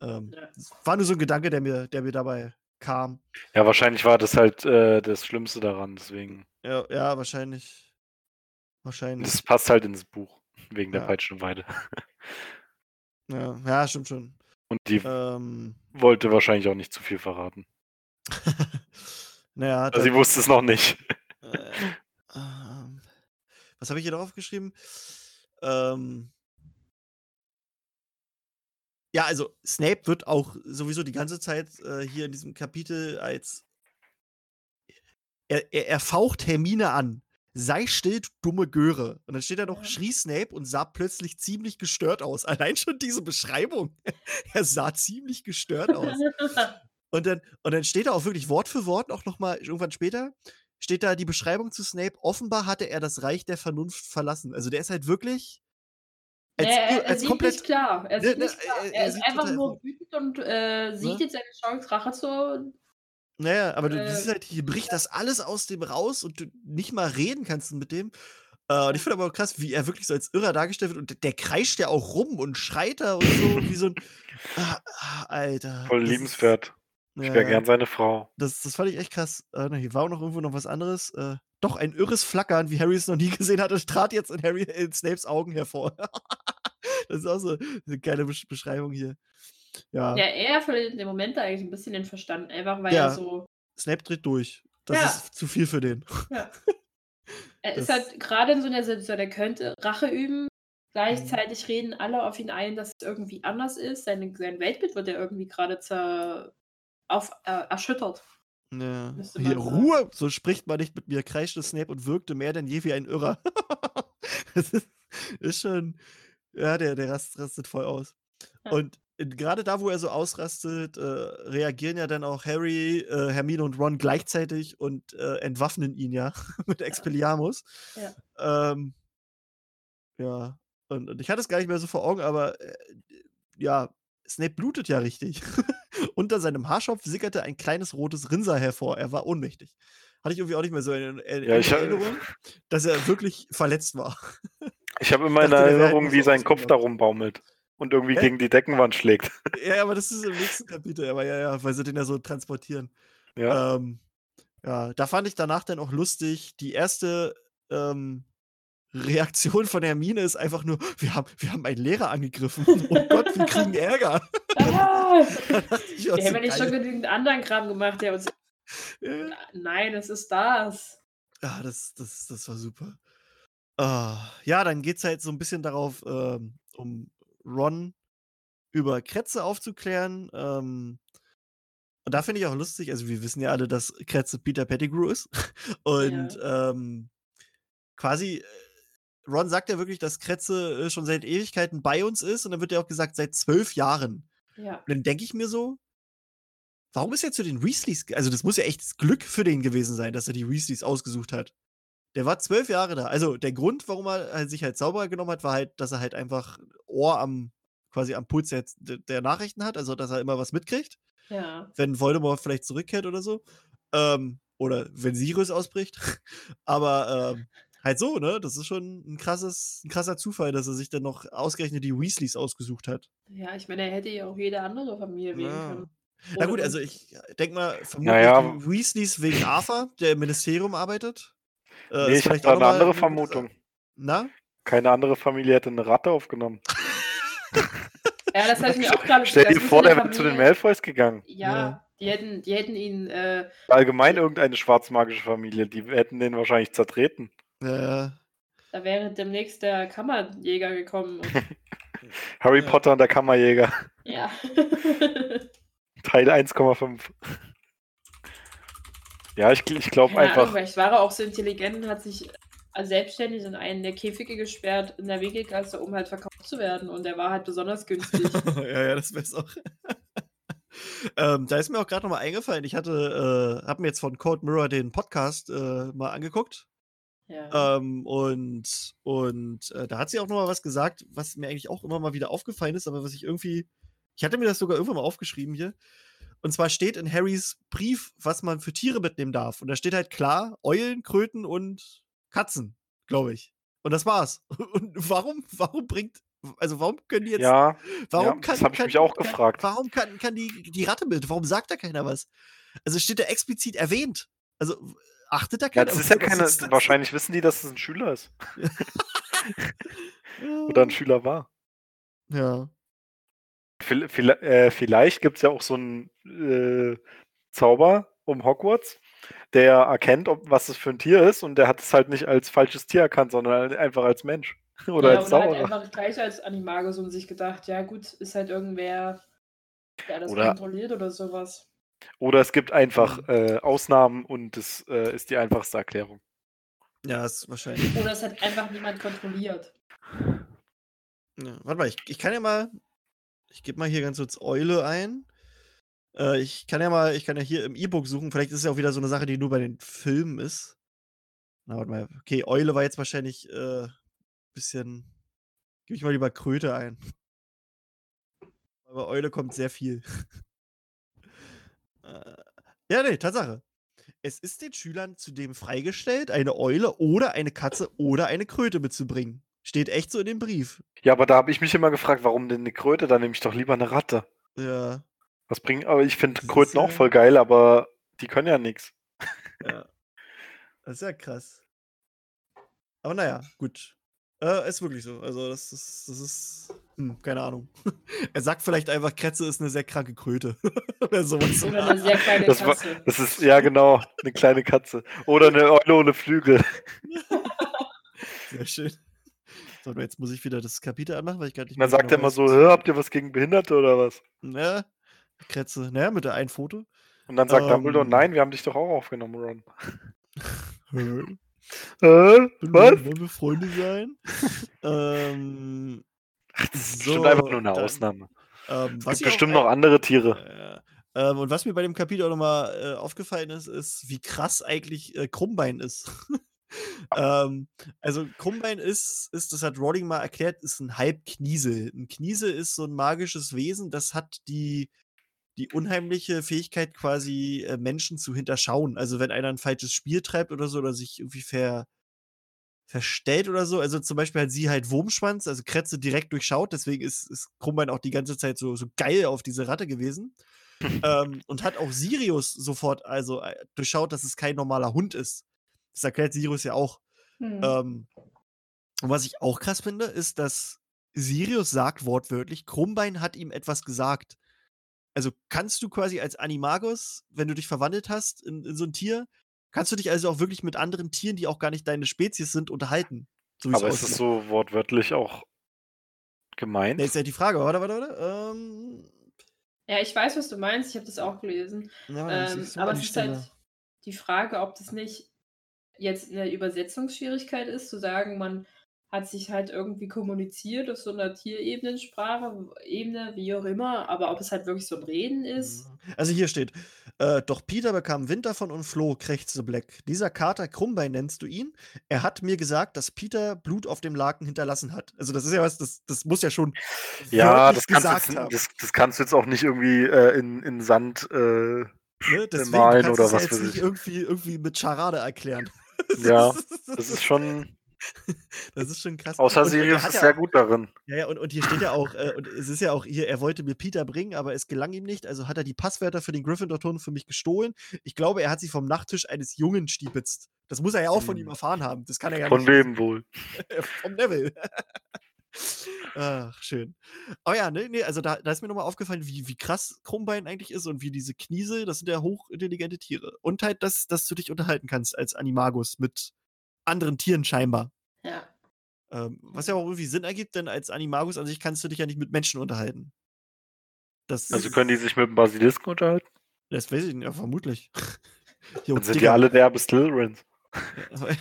Ähm,
Ja.
war nur so ein Gedanke, der mir, der mir dabei kam.
Ja, wahrscheinlich war das halt äh, das Schlimmste daran, deswegen.
Ja, ja wahrscheinlich. Wahrscheinlich.
Das passt halt ins Buch, wegen der
Ja.
Peitschenweide.
Ja, ja, stimmt schon.
Und die
Ähm,
wollte wahrscheinlich auch nicht zu viel verraten.
naja,
Also sie wusste es noch nicht.
Äh, ähm, was habe ich hier drauf geschrieben? Ähm, ja, also Snape wird auch sowieso die ganze Zeit äh, hier in diesem Kapitel als er, er, er faucht Hermine an. Sei still, du dumme Göre. Und dann steht da noch, schrie Snape und sah plötzlich ziemlich gestört aus. Allein schon diese Beschreibung. er sah ziemlich gestört aus. Und dann, und dann steht da auch wirklich Wort für Wort auch nochmal irgendwann später, steht da die Beschreibung zu Snape. Offenbar hatte er das Reich der Vernunft verlassen. Also der ist halt wirklich als,
er,
ir-
er
als
sieht
komplett.
nicht klar. Er
Ne,
sieht
ne,
nicht klar.
er-
Er,
er
ist einfach nur wütend und äh, sieht
Ne?
jetzt seine Chance, Rache zu.
Naja, aber du,
äh,
siehst halt, hier bricht das alles aus dem raus und du nicht mal reden kannst mit dem. Äh, und ich finde aber auch krass, wie er wirklich so als Irrer dargestellt wird und der, der kreischt ja auch rum und schreit da und so, wie so ein. Ah, ah, Alter.
Voll
ist-
liebenswert. Ich
ja,
wäre gern seine Frau.
Das, das fand ich echt krass. Äh, hier war auch noch irgendwo noch was anderes. Äh, doch, ein irres Flackern, wie Harry es noch nie gesehen hatte, trat jetzt in Harry in Snapes Augen hervor. das ist auch so eine geile Besch Beschreibung hier. Ja,
Ja, er verliert in dem Moment eigentlich ein bisschen den Verstand, einfach weil
Ja.
er so.
Snape dreht durch. Das
Ja.
ist zu viel für den.
Ja. Er ist halt gerade in so einer Situation, er könnte Rache üben.
Mhm.
Gleichzeitig reden alle auf ihn ein, dass es irgendwie anders ist. Seine, sein Weltbild wird ja irgendwie gerade zer auf, äh, erschüttert.
Ja. Hier. Ruhe! So spricht man nicht mit mir, kreischte Snape und wirkte mehr denn je wie ein Irrer. das ist, ist schon. Ja, der, der rast, rastet voll aus.
Ja.
Und gerade da, wo er so ausrastet, äh, reagieren ja dann auch Harry, äh, Hermine und Ron gleichzeitig und äh, entwaffnen ihn ja mit Expelliarmus.
Ja.
Ähm, ja. Und, und ich hatte es gar nicht mehr so vor Augen, aber äh, ja, Snape blutet ja richtig. Unter seinem Haarschopf sickerte ein kleines rotes Rinnsal hervor. Er war ohnmächtig. Hatte ich irgendwie auch nicht mehr so in, in,
Ja,
in Erinnerung, dass er wirklich verletzt war.
Ich habe immer in
wäre
Erinnerung,
halt
wie sein Kopf darum baumelt und irgendwie
Hä?
gegen die Deckenwand schlägt.
ja, aber das ist im nächsten Kapitel. Aber ja, ja, weil sie den ja so transportieren.
Ja.
Ähm, ja, da fand ich danach dann auch lustig. Die erste ähm, Reaktion von Hermine ist einfach nur: Wir haben, wir haben einen Lehrer angegriffen. Oh Gott, wir kriegen Ärger.
Ah,
ich
wir
so,
haben ja nicht schon genügend anderen Kram gemacht, der uns.
Ja.
Nein, es ist das.
Ja, das, das, das war super. Ah, ja, dann geht es halt so ein bisschen darauf, ähm, um Ron über Kretze aufzuklären. Ähm, und da finde ich auch lustig, also wir wissen ja alle, dass Kretze Peter Pettigrew ist. Und ähm, quasi, äh, Ron sagt ja wirklich, dass Kretze äh, schon seit Ewigkeiten bei uns ist. Und dann wird ja auch gesagt, seit zwölf Jahren.
Ja.
Und dann denke ich mir so, warum ist er zu den Weasleys? Also, das muss ja echt das Glück für den gewesen sein, dass er die Weasleys ausgesucht hat. Der war zwölf Jahre da. Also, der Grund, warum er halt sich halt Zauberer genommen hat, war halt, dass er halt einfach Ohr am, quasi am Puls der, der Nachrichten hat, also dass er immer was mitkriegt.
Ja.
Wenn Voldemort vielleicht zurückkehrt oder so. Ähm, oder wenn Sirius ausbricht. Aber ähm, halt so, ne? Das ist schon ein, krasses, ein krasser Zufall, dass er sich dann noch ausgerechnet die Weasleys ausgesucht hat.
Ja, ich meine, er hätte ja auch jede andere Familie wählen
Ja.
können.
Na
Ohne
gut, also ich denke mal, vermutlich
Naja.
die Weasleys wegen Arthur, der im Ministerium arbeitet. Äh,
nee,
ist
ich habe da eine andere Vermutung.
Na?
Keine andere Familie hätte eine Ratte aufgenommen.
Ja, das habe ich mir auch gerade
Stell dir vor,
der
wäre zu den Malfoys gegangen.
Ja,
Ja.
Die, hätten, die hätten ihn. Äh,
Allgemein irgendeine schwarzmagische Familie, die hätten den wahrscheinlich zertreten.
Ja,
da wäre demnächst der Kammerjäger gekommen.
Harry
Ja.
Potter und der Kammerjäger,
ja.
Teil 1,5. Ja, ich, ich glaube
Keine Ahnung,
einfach,
vielleicht war auch so intelligent und hat sich selbstständig in einen der Käfige gesperrt in der Wegegasse, um halt verkauft zu werden. Und der war halt besonders günstig.
ja, ja, das wär's auch. ähm, da ist mir auch gerade noch mal eingefallen, ich hatte, äh, habe mir jetzt von Code Mirror den Podcast äh, mal angeguckt.
ja.
Ähm, und und äh, da hat sie auch noch mal was gesagt, was mir eigentlich auch immer mal wieder aufgefallen ist, aber was ich irgendwie, ich hatte mir das sogar irgendwann mal aufgeschrieben hier. Und zwar steht in Harrys Brief, was man für Tiere mitnehmen darf. Und da steht halt klar Eulen, Kröten und Katzen, glaube ich. Und das war's. Und warum, warum bringt, also warum können die jetzt
ja,
Warum
Ja,
kann,
das hab ich
kann,
mich auch
kann,
gefragt.
Warum kann, kann die, die Ratte mit? Warum sagt da keiner was? Also steht da explizit erwähnt. Also achtet da
ja,
keiner
das
auf
ist ja keine,
ist das?
wahrscheinlich wissen die, dass es ein Schüler ist.
Ja.
Oder ein Schüler war.
Ja.
Vil- äh, Vielleicht gibt es ja auch so einen äh, Zauber um Hogwarts, der erkennt, ob, was es für ein Tier ist und der hat es halt nicht als falsches Tier erkannt, sondern halt einfach als Mensch. Oder
ja,
als
oder halt
Zauberer.
einfach gleich als Animagus und sich gedacht, ja gut, ist halt irgendwer, der das
Oder-
kontrolliert oder sowas.
Oder es gibt einfach
Mhm.
äh, Ausnahmen und das äh, ist die einfachste Erklärung.
Ja, ist wahrscheinlich.
Oder es hat einfach niemand kontrolliert.
Ja. Warte mal, ich, ich kann ja mal. Ich gebe mal hier ganz kurz Eule ein. Äh, ich kann ja mal, ich kann ja hier im E-Book suchen. Vielleicht ist es ja auch wieder so eine Sache, die nur bei den Filmen ist. Na, warte mal. Okay, Eule war jetzt wahrscheinlich äh, bisschen. Gebe ich mal lieber Kröte ein. Aber Eule kommt sehr viel. äh, ja, nee, Tatsache. Es ist den Schülern zudem freigestellt, eine Eule oder eine Katze oder eine Kröte mitzubringen. Steht echt so in dem Brief.
Ja, aber da habe ich mich immer gefragt, warum denn eine Kröte? Dann nehme ich doch lieber eine Ratte.
Ja.
Was bringt, aber ich finde Kröten auch
ja-
voll geil, aber die können ja nichts.
Ja. Das ist ja krass. Aber naja, gut. Äh, ist wirklich so. Also, das ist, das ist, hm, keine Ahnung. er sagt vielleicht einfach, Kretze ist eine sehr kranke Kröte. Oder sowas.
Oder eine sehr kleine
Das war-
Katze.
Das ist, ja genau, eine kleine Katze. Oder eine Eule ohne Flügel.
Sehr schön. So, jetzt muss ich wieder das Kapitel anmachen, weil ich gerade nicht
dann
mehr
sagt er
genau
immer so, "Hä, habt ihr was gegen Behinderte oder was?
Ja, Kretze. Naja, mit der einen Foto.
Und dann sagt Dumbledore,
Ähm.
nein, wir haben dich doch auch aufgenommen, Ron. Hä? Was?
Wollen wir Freunde sein? ähm,
Das ist
so,
bestimmt einfach nur eine
dann,
Ausnahme.
Ähm,
Es gibt
auch
bestimmt
ein-
noch andere Tiere.
Ja. Ähm, und was mir bei dem Kapitel auch nochmal äh, aufgefallen ist, ist, wie krass eigentlich äh, Krummbein ist. ähm, also Krummbein ist, ist, das hat Rowling mal erklärt, ist ein Halbkniesel. Ein Kniesel ist so ein magisches Wesen, das hat die, die unheimliche Fähigkeit, quasi äh, Menschen zu hinterschauen. Also wenn einer ein falsches Spiel treibt oder so, oder sich irgendwie ver, verstellt oder so. Also zum Beispiel hat sie halt Wurmschwanz, also Kretze direkt durchschaut, deswegen ist, ist Krummbein auch die ganze Zeit so, so geil auf diese Ratte gewesen. ähm, und hat auch Sirius sofort also äh, durchschaut, dass es kein normaler Hund ist. Das erklärt Sirius ja auch.
Hm.
Ähm, und was ich auch krass finde, ist, dass Sirius sagt wortwörtlich, Krummbein hat ihm etwas gesagt. Also kannst du quasi als Animagus, wenn du dich verwandelt hast in, in so ein Tier, kannst du dich also auch wirklich mit anderen Tieren, die auch gar nicht deine Spezies sind, unterhalten. So
Aber ist es
aussieht.
so wortwörtlich auch gemeint?
Ne, ist ja die Frage. Warte, warte, warte. Ähm,
ja, ich weiß, was du meinst. Ich habe das auch gelesen.
warte,
Ähm, aber es ist halt die Frage, ob das nicht jetzt eine Übersetzungsschwierigkeit ist, zu sagen, man hat sich halt irgendwie kommuniziert auf so einer Tierebenensprache, Ebene, wie auch immer, aber ob es halt wirklich so ein Reden ist.
Also hier steht, Äh, doch Peter bekam Wind davon und floh, krächzte Black. Dieser Kater Krummbein nennst du ihn? Er hat mir gesagt, dass Peter Blut auf dem Laken hinterlassen hat. Also, das ist ja was, das, das muss ja schon.
Ja, das kannst, jetzt,
haben.
das, das kannst du jetzt auch nicht irgendwie äh, in, in Sand. Äh,
Ne? Deswegen
malen
kannst
oder was
jetzt
weiß
nicht
ich.
irgendwie, irgendwie mit Charade erklären.
Ja, das ist schon.
das ist schon krass.
Außer
er
Sirius ist
ja
sehr
auch-
gut darin.
Ja, ja, und, und hier steht ja auch, äh, und es ist ja auch hier, er wollte mir Peter bringen, aber es gelang ihm nicht. Also hat er die Passwörter für den Gryffindor-Turm für mich gestohlen. Ich glaube, er hat sie vom Nachttisch eines Jungen stiebitzt. Das muss er ja auch von
Hm.
ihm erfahren haben. Das kann er ja
Von
nicht.
wem wohl?
Vom Neville. Ach, schön. Aber ja, ne, nee, also da, da ist mir nochmal aufgefallen, wie, wie krass Krummbein eigentlich ist und wie diese Kniese, das sind ja hochintelligente Tiere. Und halt, dass, dass du dich unterhalten kannst als Animagus mit anderen Tieren scheinbar.
Ja.
Ähm, was ja auch irgendwie Sinn ergibt, denn als Animagus an sich kannst du dich ja nicht mit Menschen unterhalten. Das,
Also können die sich mit dem Basilisken unterhalten?
das weiß ich nicht, ja, vermutlich. Jo,
Dann sind die
Digga.
alle derbe Slytherins.
das weiß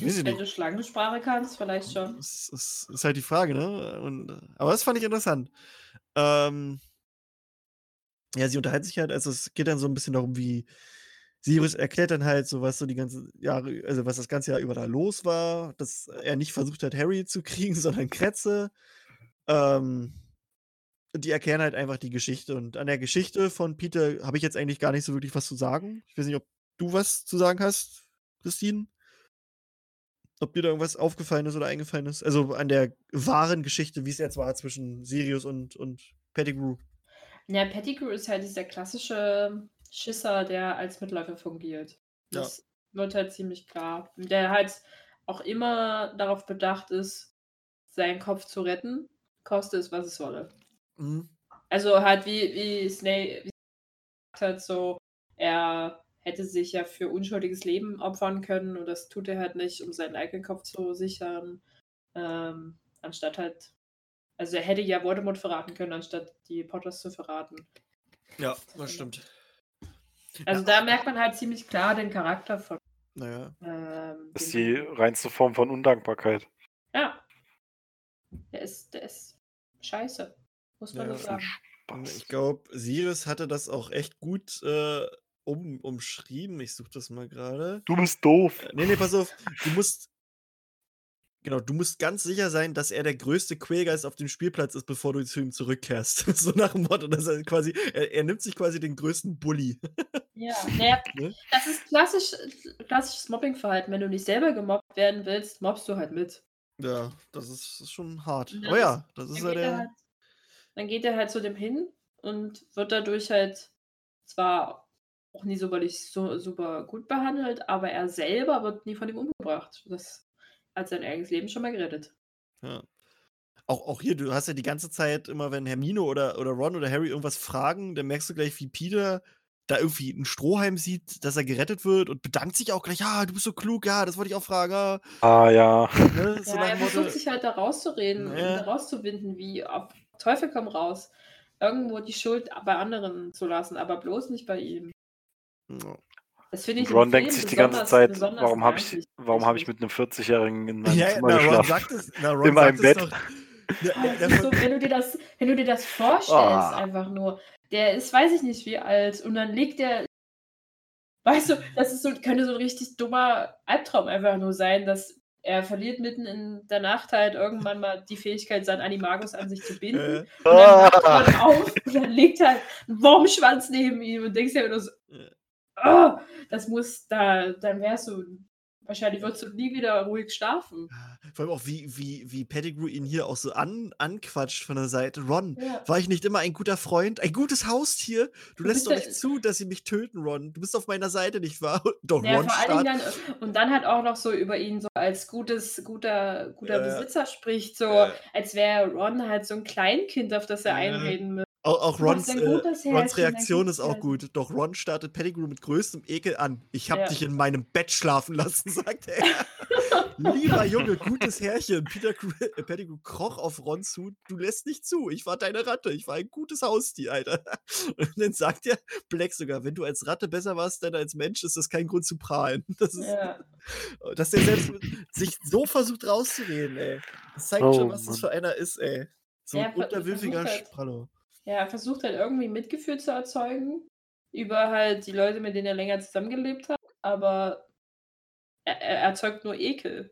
ich
Wenn
nicht.
du Schlangensprache kannst, vielleicht schon.
Das ist, ist halt die Frage, ne? Und, aber das fand ich interessant. Ähm, ja, sie unterhalten sich halt, also es geht dann so ein bisschen darum, wie Sirius erklärt dann halt so, was so die ganze Jahre, also was das ganze Jahr über da los war, dass er nicht versucht hat, Harry zu kriegen, sondern Kretze. Ähm, und die erklären halt einfach die Geschichte. Und an der Geschichte von Peter habe ich jetzt eigentlich gar nicht so wirklich was zu sagen. Ich weiß nicht, ob du was zu sagen hast, Christine. Ob dir da irgendwas aufgefallen ist oder eingefallen ist. Also an der wahren Geschichte, wie es jetzt war zwischen Sirius und, und Pettigrew.
Ja, Pettigrew ist halt dieser klassische Schisser, der als Mitläufer fungiert.
Ja.
Das wird halt ziemlich klar. Der halt auch immer darauf bedacht ist, seinen Kopf zu retten, koste es, was es wolle.
Mhm.
Also halt wie, wie Snape gesagt hat, so, er hätte sich ja für unschuldiges Leben opfern können und das tut er halt nicht, um seinen eigenen Kopf zu sichern. Ähm, anstatt halt, also er hätte ja Voldemort verraten können, anstatt die Potters zu verraten.
Ja, das stimmt.
Also
Ja.
da merkt man halt ziemlich klar den Charakter von.
Naja.
Ähm,
Das ist die reinste Form von Undankbarkeit.
Ja. Der ist, der ist scheiße. Muss man
Ja,
so sagen.
Spaß.
Ich glaube, Sirius hatte das auch echt gut äh, um, umschrieben. Ich suche das mal gerade.
Du bist doof.
Äh, Nee, nee, pass auf. Du musst. Genau, du musst ganz sicher sein, dass er der größte Quälgeist auf dem Spielplatz ist, bevor du zu ihm zurückkehrst. so nach dem Motto, dass er quasi. Er, er nimmt sich quasi den größten Bully.
Ja, naja,
Ne?
das ist klassisch, klassisches Mobbingverhalten. Wenn du nicht selber gemobbt werden willst, mobbst du halt mit.
Ja, das ist, ist schon hart.
Ja,
Aber
das-
ja, das ist ja
er
der.
halt, dann geht er halt zu dem hin und wird dadurch halt zwar auch nie super, so, super gut behandelt, aber er selber wird nie von ihm umgebracht. Das hat sein eigenes Leben schon mal gerettet.
Ja. Auch, auch hier, du hast ja die ganze Zeit immer, wenn Hermine oder, oder Ron oder Harry irgendwas fragen, dann merkst du gleich, wie Peter da irgendwie einen Strohhalm sieht, dass er gerettet wird und bedankt sich auch gleich, ja, du bist so klug, ja, das wollte ich auch fragen. Ah,
Ah ja.
ne? so
Ja, er
dem Motto,
versucht sich halt da rauszureden und
Ja.
da rauszuwinden, wie auf Teufel komm raus. Irgendwo die Schuld bei anderen zu lassen, aber bloß nicht bei ihm.
Ja.
Das finde ich
Ron denkt sich die ganze Zeit, warum habe ich, warum habe ich mit einem 40-Jährigen in meinem
Ja,
Zimmer
na, Ron
geschlafen?
sagt es, na, Ron
In meinem
sagt es
Bett.
Doch,
Ah, so, wenn, du dir das, wenn du dir das vorstellst,
Ah.
einfach nur, der ist, weiß ich nicht wie alt, und dann liegt der, weißt du, das ist so, könnte so ein richtig dummer Albtraum einfach nur sein, dass er verliert mitten in der Nacht halt irgendwann mal die Fähigkeit, seinen Animagus an sich zu binden.
äh,
Und dann wacht man auf und dann liegt halt ein Wurmschwanz neben ihm und denkst dir nur so,
Ja.
Oh, das muss, da, dann wärst du, wahrscheinlich würdest du nie wieder ruhig schlafen.
vor allem auch, wie, wie, wie Pettigrew ihn hier auch so an, anquatscht von der Seite. Ron,
Ja.
war ich nicht immer ein guter Freund? Ein gutes Haustier? Du lässt
bist
doch nicht zu, dass sie mich töten, Ron. Du bist auf meiner Seite, nicht wahr? Doch,
Ja,
Ron
vor dann, und dann halt auch noch so über ihn so als gutes, guter, guter
Ja.
Besitzer spricht, so als wäre Ron halt so ein Kleinkind, auf das er einreden müsste.
Auch, auch Rons, äh, Rons Reaktion ist auch gut. Doch Ron startet Pettigrew mit größtem Ekel an. Ich hab
Ja.
dich in meinem Bett schlafen lassen, sagt er. Lieber Junge, gutes Herrchen. Peter äh, Pettigrew kroch auf Ron zu. Du lässt nicht zu. Ich war deine Ratte. Ich war ein gutes Haustier, Alter. Und dann sagt er Black sogar, wenn du als Ratte besser warst denn als Mensch, ist das kein Grund zu prahlen. Das ist,
Ja.
dass der selbst sich so versucht rauszureden, ey. Das zeigt
Oh,
schon, was das
Mann.
für einer ist, ey. So ein unterwürfiger
halt-
Sprallo.
Ja, er versucht halt irgendwie Mitgefühl zu erzeugen über halt die Leute, mit denen er länger zusammengelebt hat, aber er, er erzeugt nur Ekel.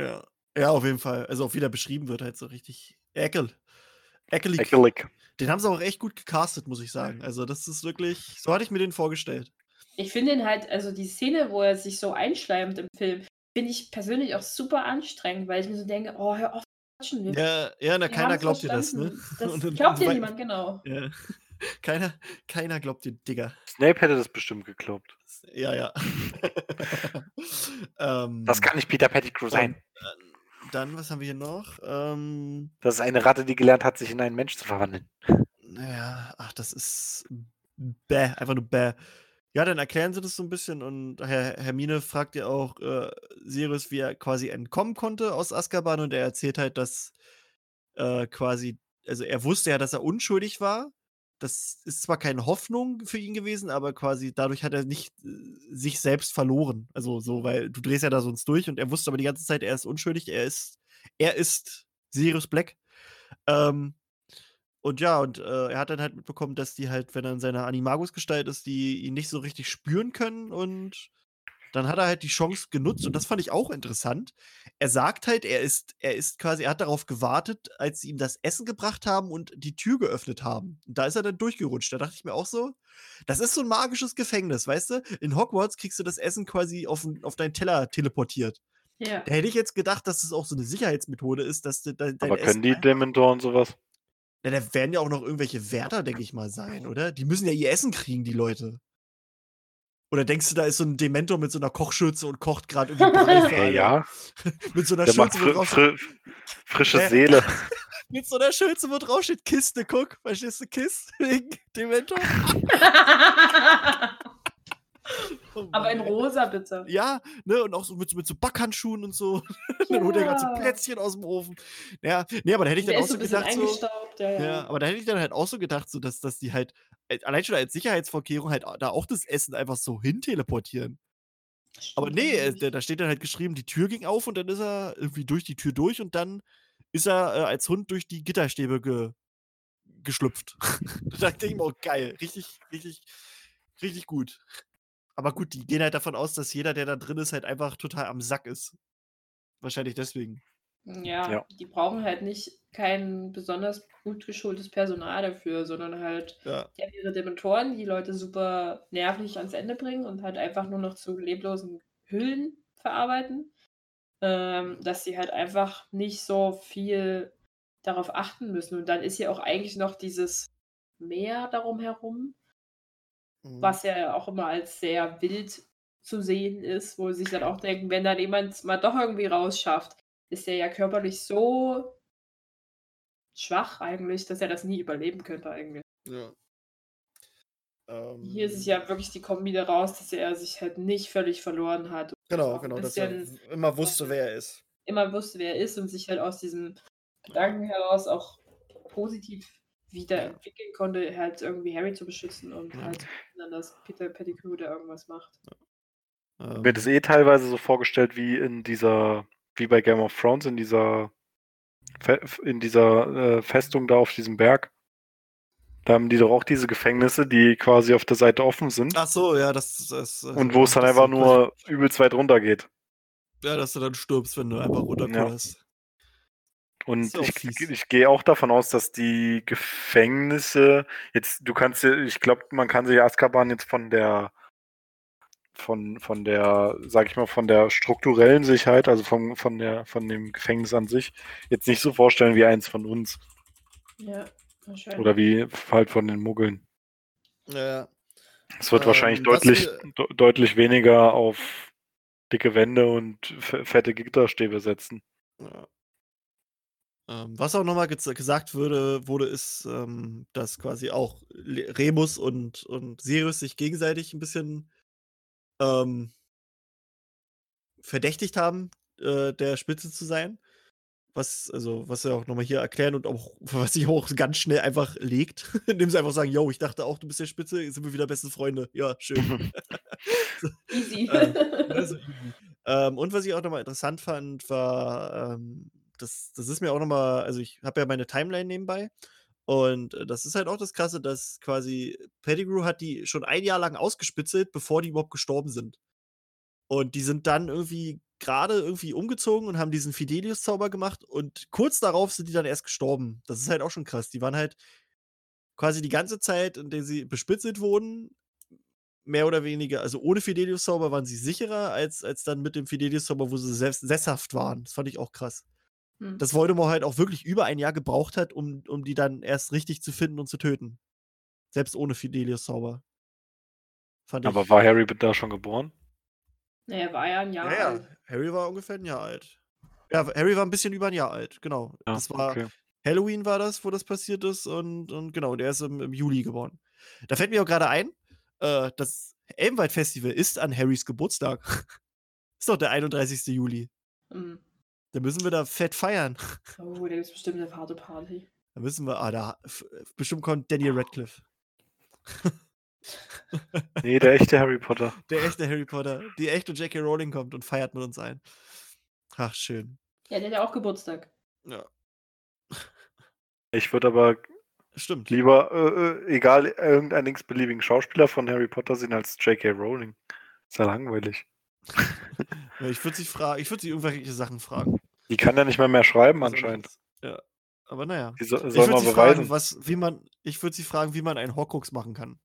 Ja. Ja, auf jeden Fall. Also auch wie der beschrieben wird, halt so richtig ekel. Ekelig.
Ekelig.
Den haben sie auch echt gut gecastet, muss ich sagen. Also das ist wirklich, so hatte ich mir den vorgestellt.
Ich finde ihn halt, also die Szene, wo er sich so einschleimt im Film, finde ich persönlich auch super anstrengend, weil ich mir so denke, oh, hör auf, quatschen wir.
Ja, ja, na,
Wir
keiner glaubt dir das, ne?
verstanden.
Und
Das
dann-
glaubt dir niemand, genau.
Ja. Keiner, keiner glaubt dir, Digga.
Snape hätte das bestimmt geglaubt.
Ja, ja. ähm,
Das kann nicht Peter Pettigrew sein.
und, dann, was haben wir hier noch? Ähm,
Das ist eine Ratte, die gelernt hat, sich in einen Mensch zu verwandeln.
naja, ach, das ist bäh, einfach nur bäh. Ja, dann erklären sie das so ein bisschen und Herr Hermine fragt ja auch äh, Sirius, wie er quasi entkommen konnte aus Azkaban und er erzählt halt, dass äh, quasi, also er wusste ja, dass er unschuldig war. Das ist zwar keine Hoffnung für ihn gewesen, aber quasi dadurch hat er nicht äh, sich selbst verloren. Also so, weil du drehst ja da sonst durch und er wusste aber die ganze Zeit, er ist unschuldig, er ist, er ist Sirius Black. Ähm, und ja, und äh, er hat dann halt mitbekommen, dass die halt, wenn er in seiner Animagus-Gestalt ist, die ihn nicht so richtig spüren können. Und dann hat er halt die Chance genutzt. Und das fand ich auch interessant. Er sagt halt, er ist, er ist quasi, er hat darauf gewartet, als sie ihm das Essen gebracht haben und die Tür geöffnet haben. Und da ist er dann durchgerutscht. Da dachte ich mir auch so, das ist so ein magisches Gefängnis, weißt du? In Hogwarts kriegst du das Essen quasi auf, auf deinen Teller teleportiert.
Ja.
Da hätte ich jetzt gedacht, dass es auch so eine Sicherheitsmethode ist, dass du dein, dein
Aber können
Essen
die
ein-
Dementoren sowas?
Ja, da werden ja auch noch irgendwelche Wärter, denke ich mal, sein, oder? Die müssen ja ihr Essen kriegen, die Leute. Oder denkst du, da ist so ein Dementor mit so einer Kochschürze und kocht gerade irgendwie Brei für
Hey,
alle?
ja,
Mit so einer
der macht
Schürze, wo
fri
drauf steht,
fri frische
Hä?
Seele.
mit so einer Schürze, wo drauf steht Kiste, guck, verstehst du, Kiste wegen Dementor? Oh
Aber in rosa bitte.
Ja, ne, und auch so mit, so- mit so Backhandschuhen und so. Dann holt er gerade so. Plätzchen aus dem Ofen. Ja, nee, aber da hätte ich
Der
dann auch
ist so
gedacht, so.
Ja, ja.
Ja, aber da hätte ich dann halt auch so gedacht, so dass, dass die halt äh, allein schon als Sicherheitsvorkehrung halt da auch das Essen einfach so hin teleportieren. Aber nee, äh, da steht dann halt geschrieben, die Tür ging auf und dann ist er irgendwie durch die Tür durch und dann ist er äh, als Hund durch die Gitterstäbe ge, geschlüpft. da dachte ich mir auch geil, richtig, richtig, richtig gut. Aber gut, die gehen halt davon aus, dass jeder, der da drin ist, halt einfach total am Sack ist. Wahrscheinlich deswegen.
Ja,
Ja.
die brauchen halt nicht kein besonders gut geschultes Personal dafür, sondern halt,
Ja.
die haben ihre Dementoren, die Leute super nervig ans Ende bringen und halt einfach nur noch zu leblosen Hüllen verarbeiten. Ähm, dass sie halt einfach nicht so viel darauf achten müssen. Und dann ist ja auch eigentlich noch dieses Meer darum herum,
Mhm.
was ja auch immer als sehr wild zu sehen ist, wo sie sich dann auch denken, wenn dann jemand mal doch irgendwie rausschafft, ist der ja körperlich so schwach eigentlich, dass er das nie überleben könnte eigentlich.
Ja. Ähm,
Hier ist es ja wirklich die Kombi daraus, dass er sich halt nicht völlig verloren hat.
Genau, genau, dass er immer wusste, wer er ist.
immer wusste, wer er ist und sich halt aus diesem Gedanken heraus auch positiv wieder entwickeln konnte, halt irgendwie Harry zu beschützen und
Ja.
halt dann das Peter Pettigrew, der irgendwas macht.
Ähm,
Mir das eh teilweise so vorgestellt wie in dieser, wie bei Game of Thrones, in dieser, Fe in dieser äh, Festung da auf diesem Berg. Da haben die doch auch diese Gefängnisse, die quasi auf der Seite offen sind.
Ach so, ja, das, das
und wo es dann einfach
ist
nur übelst weit runter geht.
Ja, dass du dann stirbst, wenn du einfach runterkullerst.
Und
auch
ich, ich gehe auch davon aus, dass die Gefängnisse jetzt, du kannst ich glaube, man kann sich Azkaban jetzt von der, von, von der, sag ich mal, von der strukturellen Sicherheit, also von, von der, von dem Gefängnis an sich, jetzt nicht so vorstellen wie eins von uns.
Ja, wahrscheinlich.
Oder wie halt von den Muggeln.
Ja.
Es wird
Ähm,
wahrscheinlich deutlich,
wir-
de deutlich weniger auf dicke Wände und fe- fette Gitterstäbe setzen.
ja. Ähm, was auch nochmal gez gesagt würde, wurde, ist, ähm, dass quasi auch Remus und, und Sirius sich gegenseitig ein bisschen ähm, verdächtigt haben, äh, der Spitze zu sein. Was, also, was wir auch nochmal hier erklären und auch, was sich auch ganz schnell einfach legt, indem sie einfach sagen, yo, ich dachte auch, du bist der Spitze, jetzt sind wir wieder beste Freunde. Ja, schön.
Easy.
Ähm, Ja, so easy. ähm, und was ich auch nochmal interessant fand, war, ähm, das, das ist mir auch nochmal, also ich habe ja meine Timeline nebenbei Und äh, das ist halt auch das Krasse, dass quasi Pettigrew hat die schon ein Jahr lang ausgespitzelt, bevor die überhaupt gestorben sind. Und die sind dann irgendwie gerade irgendwie umgezogen und haben diesen Fidelius-Zauber gemacht und kurz darauf sind die dann erst gestorben. Das ist halt auch schon krass. Die waren halt quasi die ganze Zeit, in der sie bespitzelt wurden, mehr oder weniger, also ohne Fidelius-Zauber waren sie sicherer, als, als dann mit dem Fidelius-Zauber, wo sie selbst sesshaft waren. Das fand ich auch krass.
Hm.
Dass Voldemort halt auch wirklich über ein Jahr gebraucht hat, um, um die dann erst richtig zu finden und zu töten. Selbst ohne Fidelius-Zauber. Fand ich.
Aber war Harry da schon geboren?
Naja, er war ja ein Jahr
ja, ja,
alt.
Harry war ungefähr ein Jahr alt. Ja, Harry war ein bisschen über ein Jahr alt, genau.
Ja,
das war
okay.
Halloween war das, wo das passiert ist und, und genau, der ist im, im Juli geboren. Da fällt mir auch gerade ein, äh, das Elbenwald Festival ist an Harrys Geburtstag. ist doch der 31. Juli.
Hm.
Da müssen wir da fett feiern.
Oh, da gibt es bestimmt eine harte Party.
Da müssen wir, ah, da, bestimmt kommt Daniel Radcliffe.
Nee, der echte Harry Potter.
Der echte Harry Potter. Die echte J.K. Rowling kommt und feiert mit uns ein. Ach, schön.
Ja, der hat ja auch Geburtstag.
Ja,
Ich würde aber
stimmt.
lieber, äh, äh, egal, irgendeinen x-beliebigen Schauspieler von Harry Potter sehen als J.K. Rowling. Ist ja langweilig.
Ich würde sie fragen, ich würde sie irgendwelche Sachen fragen.
Die kann ja nicht mehr mehr schreiben
Was
anscheinend.
Ja. Aber naja.
So,
Ich würde sie fragen,
beweisen.
was, wie man, ich würde sie fragen, wie man einen Horcrux machen kann.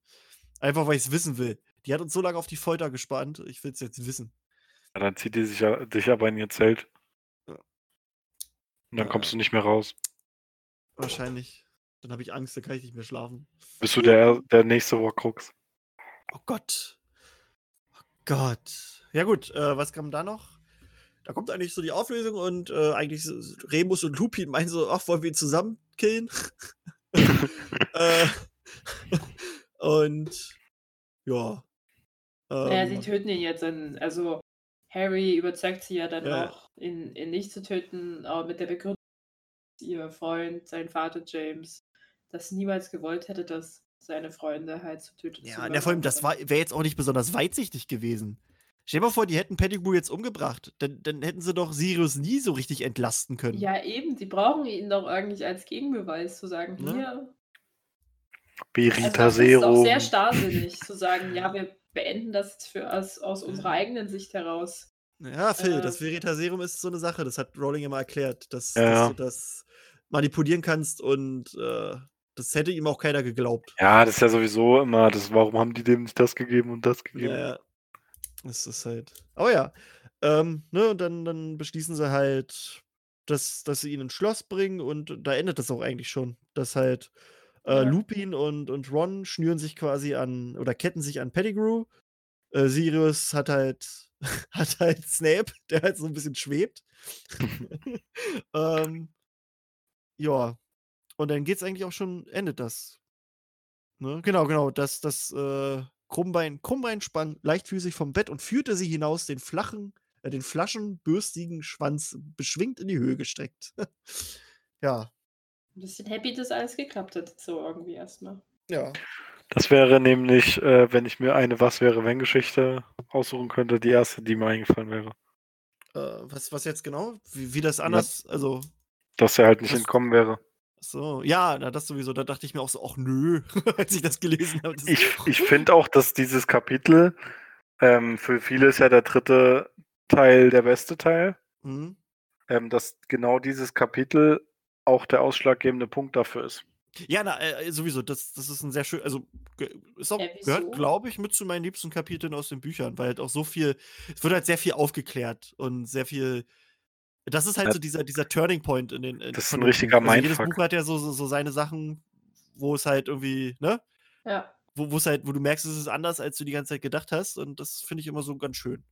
Einfach, weil ich es wissen will. Die hat uns so lange auf die Folter gespannt. Ich will es jetzt wissen.
Ja, dann zieht die sich, ja- dich aber in ihr Zelt.
Ja.
Und dann kommst du nicht mehr raus.
Wahrscheinlich. Dann habe ich Angst, dann kann ich nicht mehr schlafen.
Bist du der, der nächste Horcrux?
Oh Gott. Oh Gott. Ja gut, äh, was kam da noch? Da kommt eigentlich so die Auflösung und äh, eigentlich Remus und Lupin meinen so, ach, wollen wir ihn zusammen killen? äh, und ja.
Naja, sie
Ähm,
töten ihn jetzt. In, also Harry überzeugt sie ja dann
Ja.
noch, ihn, ihn nicht zu töten, aber mit der Begründung, dass ihr Freund, sein Vater James, das niemals gewollt hätte, dass seine Freunde halt zu töten
ja, ja, vor allem, das
war
wäre jetzt auch nicht besonders weitsichtig gewesen. Stell dir mal vor, die hätten Pettigrew jetzt umgebracht. Dann, dann hätten sie doch Sirius nie so richtig entlasten können.
Ja, eben, die brauchen ihn doch eigentlich als Gegenbeweis zu sagen,
Ne?
hier.
Verita
Also das ist auch sehr starrsinnig zu sagen, ja, wir beenden das jetzt für aus, aus unserer eigenen Sicht heraus.
Ja, Phil,
Äh,
das Veritaserum ist so eine Sache. Das hat Rowling ja mal erklärt, dass,
Ja,
dass du das manipulieren kannst und äh, das hätte ihm auch keiner geglaubt.
Ja, das ist ja sowieso immer, das, warum haben die dem nicht das gegeben und das gegeben?
Ja, ja. Das ist halt. Aber ja. Ähm, ne, und dann, dann beschließen sie halt, dass, dass sie ihn ins Schloss bringen und da endet das auch eigentlich schon. Dass halt äh,
Ja.
Lupin und, und Ron schnüren sich quasi an oder ketten sich an Pettigrew. Äh, Sirius hat halt, hat halt Snape, der halt so ein bisschen schwebt. ähm, ja. Und dann geht's eigentlich auch schon, endet das. Ne? Genau, genau. Das, das äh, Krummbein, Krummbein sprang leichtfüßig vom Bett und führte sie hinaus, den flachen, äh, den flaschenbürstigen Schwanz beschwingt in die Höhe gestreckt. ja.
Ein bisschen happy, dass alles geklappt hat, so irgendwie erstmal.
Ja.
Das wäre nämlich, äh, wenn ich mir eine Was wäre wenn Geschichte aussuchen könnte, die erste, die mir eingefallen wäre.
Äh, was, was jetzt genau? Wie, wie das anders, also.
Dass er halt nicht entkommen wäre.
So, ja, na, das sowieso. Da dachte ich mir auch so, ach nö, als ich das gelesen habe. das-
Ich, ich finde auch, dass dieses Kapitel, ähm, für viele ist ja der dritte Teil der beste Teil,
Hm?
ähm, dass genau dieses Kapitel auch der ausschlaggebende Punkt dafür ist.
Ja, na, äh, sowieso, das, das ist ein sehr schön, also ist auch,
Äh,
gehört, glaube ich, mit zu meinen liebsten Kapiteln aus den Büchern, weil halt auch so viel, es wird halt sehr viel aufgeklärt und sehr viel, das ist halt
Ja.
so dieser, dieser Turning Point in den. in-
Das ist
von
ein richtiger.
Also jedes
Mindfuck.
Buch hat ja so, so, so seine Sachen, wo es halt irgendwie, ne?
Ja.
Wo wo es halt, wo du merkst, es ist anders, als du die ganze Zeit gedacht hast und das finde ich immer so ganz schön.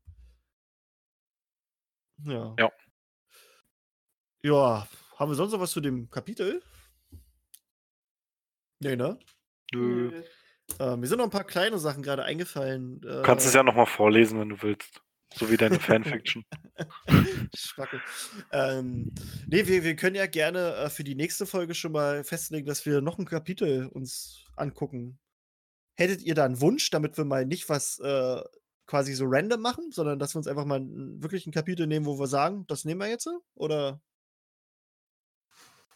Ja.
Ja.
Ja, haben wir sonst noch was zu dem Kapitel? Nee, ne?
Du
Nö.
Äh, mir sind noch ein paar kleine Sachen gerade eingefallen. Äh,
kannst es ja nochmal vorlesen, wenn du willst. So wie deine Fanfiction.
Schwacke. Ähm, nee, wir, wir können ja gerne äh, für die nächste Folge schon mal festlegen, dass wir noch ein Kapitel uns angucken. Hättet ihr da einen Wunsch, damit wir mal nicht was äh, quasi so random machen, sondern dass wir uns einfach mal wirklich ein Kapitel nehmen, wo wir sagen, das nehmen wir jetzt? Oder?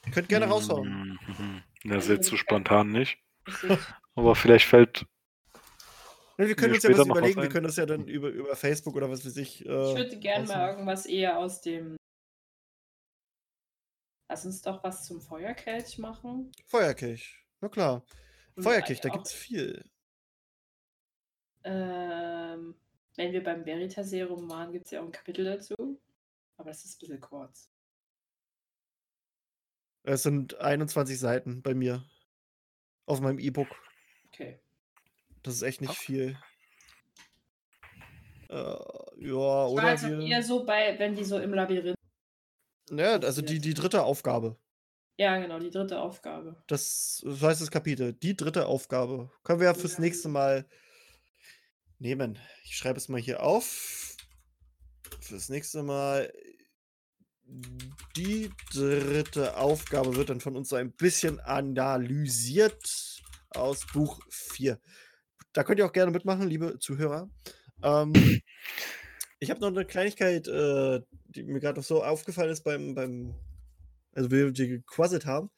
Ihr könnt gerne raushauen.
Mhm. Ja,
Also
ist jetzt so
ich-
spontan nicht. Aber vielleicht fällt.
Ja, wir können uns ja was überlegen, wir können das ja dann über, über Facebook oder was weiß ich.
Ich
Äh,
würde gerne mal irgendwas eher aus dem. Lass uns doch was zum Feuerkelch machen.
Feuerkelch. Na klar.
Und
Feuerkelch, da gibt's viel.
Ähm, wenn wir beim Veritaserum waren, gibt es ja auch ein Kapitel dazu. Aber das ist ein bisschen kurz.
Es sind 21 Seiten bei mir. Auf meinem E-Book. Das ist echt nicht viel. Äh, ja, oder wir.
eher so bei, wenn die so im Labyrinth.
Ja, also die, die dritte Aufgabe.
Ja, genau, die dritte Aufgabe.
Das, das heißt das Kapitel. Die dritte Aufgabe. Können wir ja fürs
Ja.
nächste Mal nehmen. Ich schreibe es mal hier auf. Fürs nächste Mal. Die dritte Aufgabe wird dann von uns so ein bisschen analysiert aus Buch 4. Da könnt ihr auch gerne mitmachen, liebe Zuhörer. Ähm, ich habe noch eine Kleinigkeit, äh, die mir gerade noch so aufgefallen ist beim, beim also wir die gequasselt haben.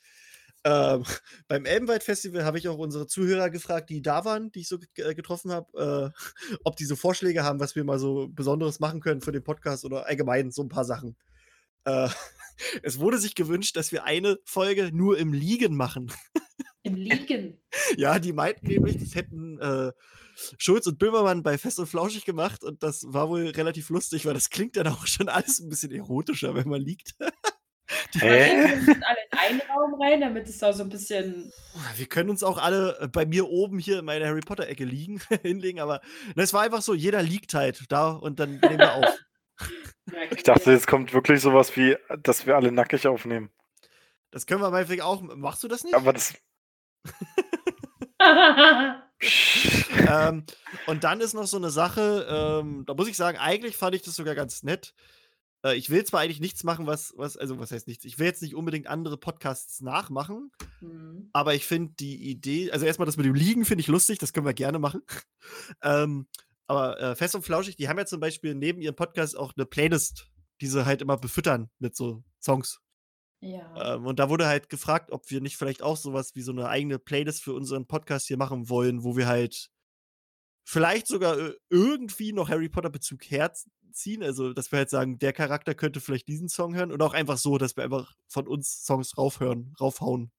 Ähm, beim Elbenwald Festival habe ich auch unsere Zuhörer gefragt, die da waren, die ich so äh, getroffen habe, äh, ob die so Vorschläge haben, was wir mal so Besonderes machen können für den Podcast oder allgemein so ein paar Sachen. Äh, es wurde sich gewünscht, dass wir eine Folge nur im Liegen machen.
Im Liegen.
Ja, die meinten nämlich, das hätten äh, Schulz und Böhmermann bei Fest und Flauschig gemacht und das war wohl relativ lustig, weil das klingt dann auch schon alles ein bisschen erotischer, wenn man liegt.
Hä?
Wir müssen alle in einen Raum rein, damit es da so ein bisschen.
Wir können uns auch alle äh, bei mir oben hier in meiner Harry Potter-Ecke liegen, hinlegen, aber ne, es war einfach so, jeder liegt halt da und dann nehmen wir auf.
Ich dachte, jetzt kommt wirklich sowas wie, dass wir alle nackig aufnehmen.
Das können wir meinetwegen auch. Machst du das nicht?
Aber das.
ähm, und dann ist noch so eine Sache, ähm, da muss ich sagen, eigentlich fand ich das sogar ganz nett. Äh, ich will zwar eigentlich nichts machen, was, was, also was heißt nichts, ich will jetzt nicht unbedingt andere Podcasts nachmachen,
Hm.
aber ich finde die Idee, also erstmal das mit dem Liegen finde ich lustig, das können wir gerne machen. ähm, aber äh, Fest und Flauschig, die haben ja zum Beispiel neben ihrem Podcast auch eine Playlist, die sie halt immer befüttern mit so Songs.
Ja.
Ähm, und da wurde halt gefragt, ob wir nicht vielleicht auch sowas wie so eine eigene Playlist für unseren Podcast hier machen wollen, wo wir halt vielleicht sogar äh, irgendwie noch Harry Potter Bezug herziehen. Also, dass wir halt sagen, der Charakter könnte vielleicht diesen Song hören und auch einfach so, dass wir einfach von uns Songs raufhören, raufhauen.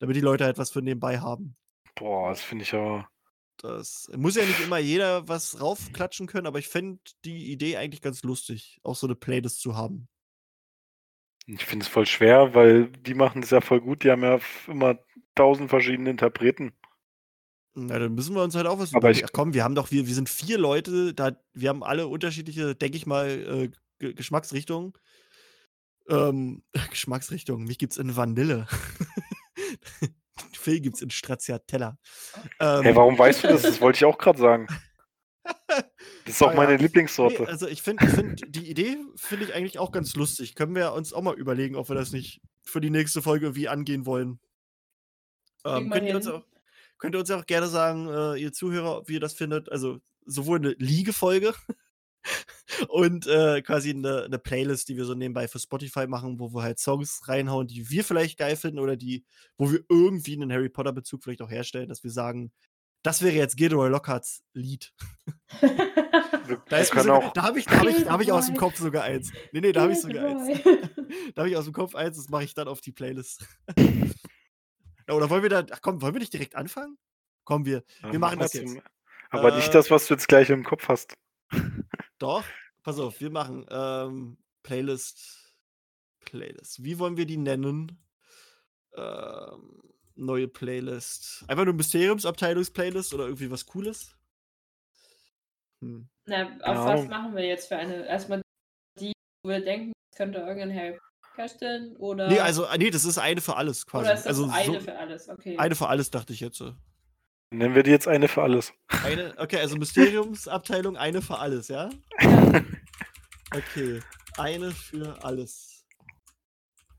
Damit die Leute halt was für nebenbei haben.
Boah, das finde ich aber.
Das muss ja nicht immer jeder was raufklatschen können, aber ich fände die Idee eigentlich ganz lustig, auch so eine Playlist zu haben.
Ich finde es voll schwer, weil die machen es ja voll gut. Die haben ja immer tausend verschiedene Interpreten.
Na, dann müssen wir uns halt auch was
Aber ich-
überlegen. Ach komm, wir haben doch, wir, wir sind vier Leute, da, wir haben alle unterschiedliche, denke ich mal, äh, Ge- Geschmacksrichtungen. Ähm, Geschmacksrichtungen. Mich gibt's in Vanille. Phil gibt's in Stracciatella. Ähm,
Hey, warum weißt du das? Das wollte ich auch gerade sagen. Das ist auch
Ah,
meine
ja. nee,
Lieblingssorte.
also ich finde, find, die Idee finde ich eigentlich auch ganz lustig. Können wir uns auch mal überlegen, ob wir das nicht für die nächste Folge irgendwie angehen wollen. Ähm,
wir
könnt, ihr uns auch, könnt ihr uns auch gerne sagen, äh, ihr Zuhörer, wie ihr das findet. Also sowohl eine Liegefolge und äh, quasi eine, eine Playlist, die wir so nebenbei für Spotify machen, wo wir halt Songs reinhauen, die wir vielleicht geil finden oder die, wo wir irgendwie einen Harry Potter Bezug vielleicht auch herstellen, dass wir sagen, das wäre jetzt Gilderoy Lockharts Lied. Da, ist sogar, da habe ich, da hab ich, da hab ich aus dem. Kopf sogar eins. Nee, nee, da habe ich sogar eins. Da habe ich aus dem Kopf eins, das mache ich dann auf die Playlist. ja, oder wollen wir da, ach komm, wollen wir nicht direkt anfangen? Kommen wir, wir machen das jetzt.
Aber
Äh,
nicht das, was du jetzt gleich im Kopf hast.
Doch, pass auf, wir machen ähm, Playlist. Playlist. Wie wollen wir die nennen? Ähm, neue Playlist. Einfach nur Mysteriumsabteilungs-Playlist oder irgendwie was Cooles? Hm.
Na, auf
Keine
was machen wir jetzt für eine? Erstmal die, wo wir denken, es könnte irgendein Harry herstellen oder.
Nee, also, ah, nee, das ist eine für alles quasi.
Oder ist das
also
eine
so,
für alles? Okay.
eine für alles, dachte ich jetzt. so.
Nennen wir die jetzt eine für alles.
Eine, okay, also Mysteriumsabteilung, eine für alles, ja? Okay, eine für alles.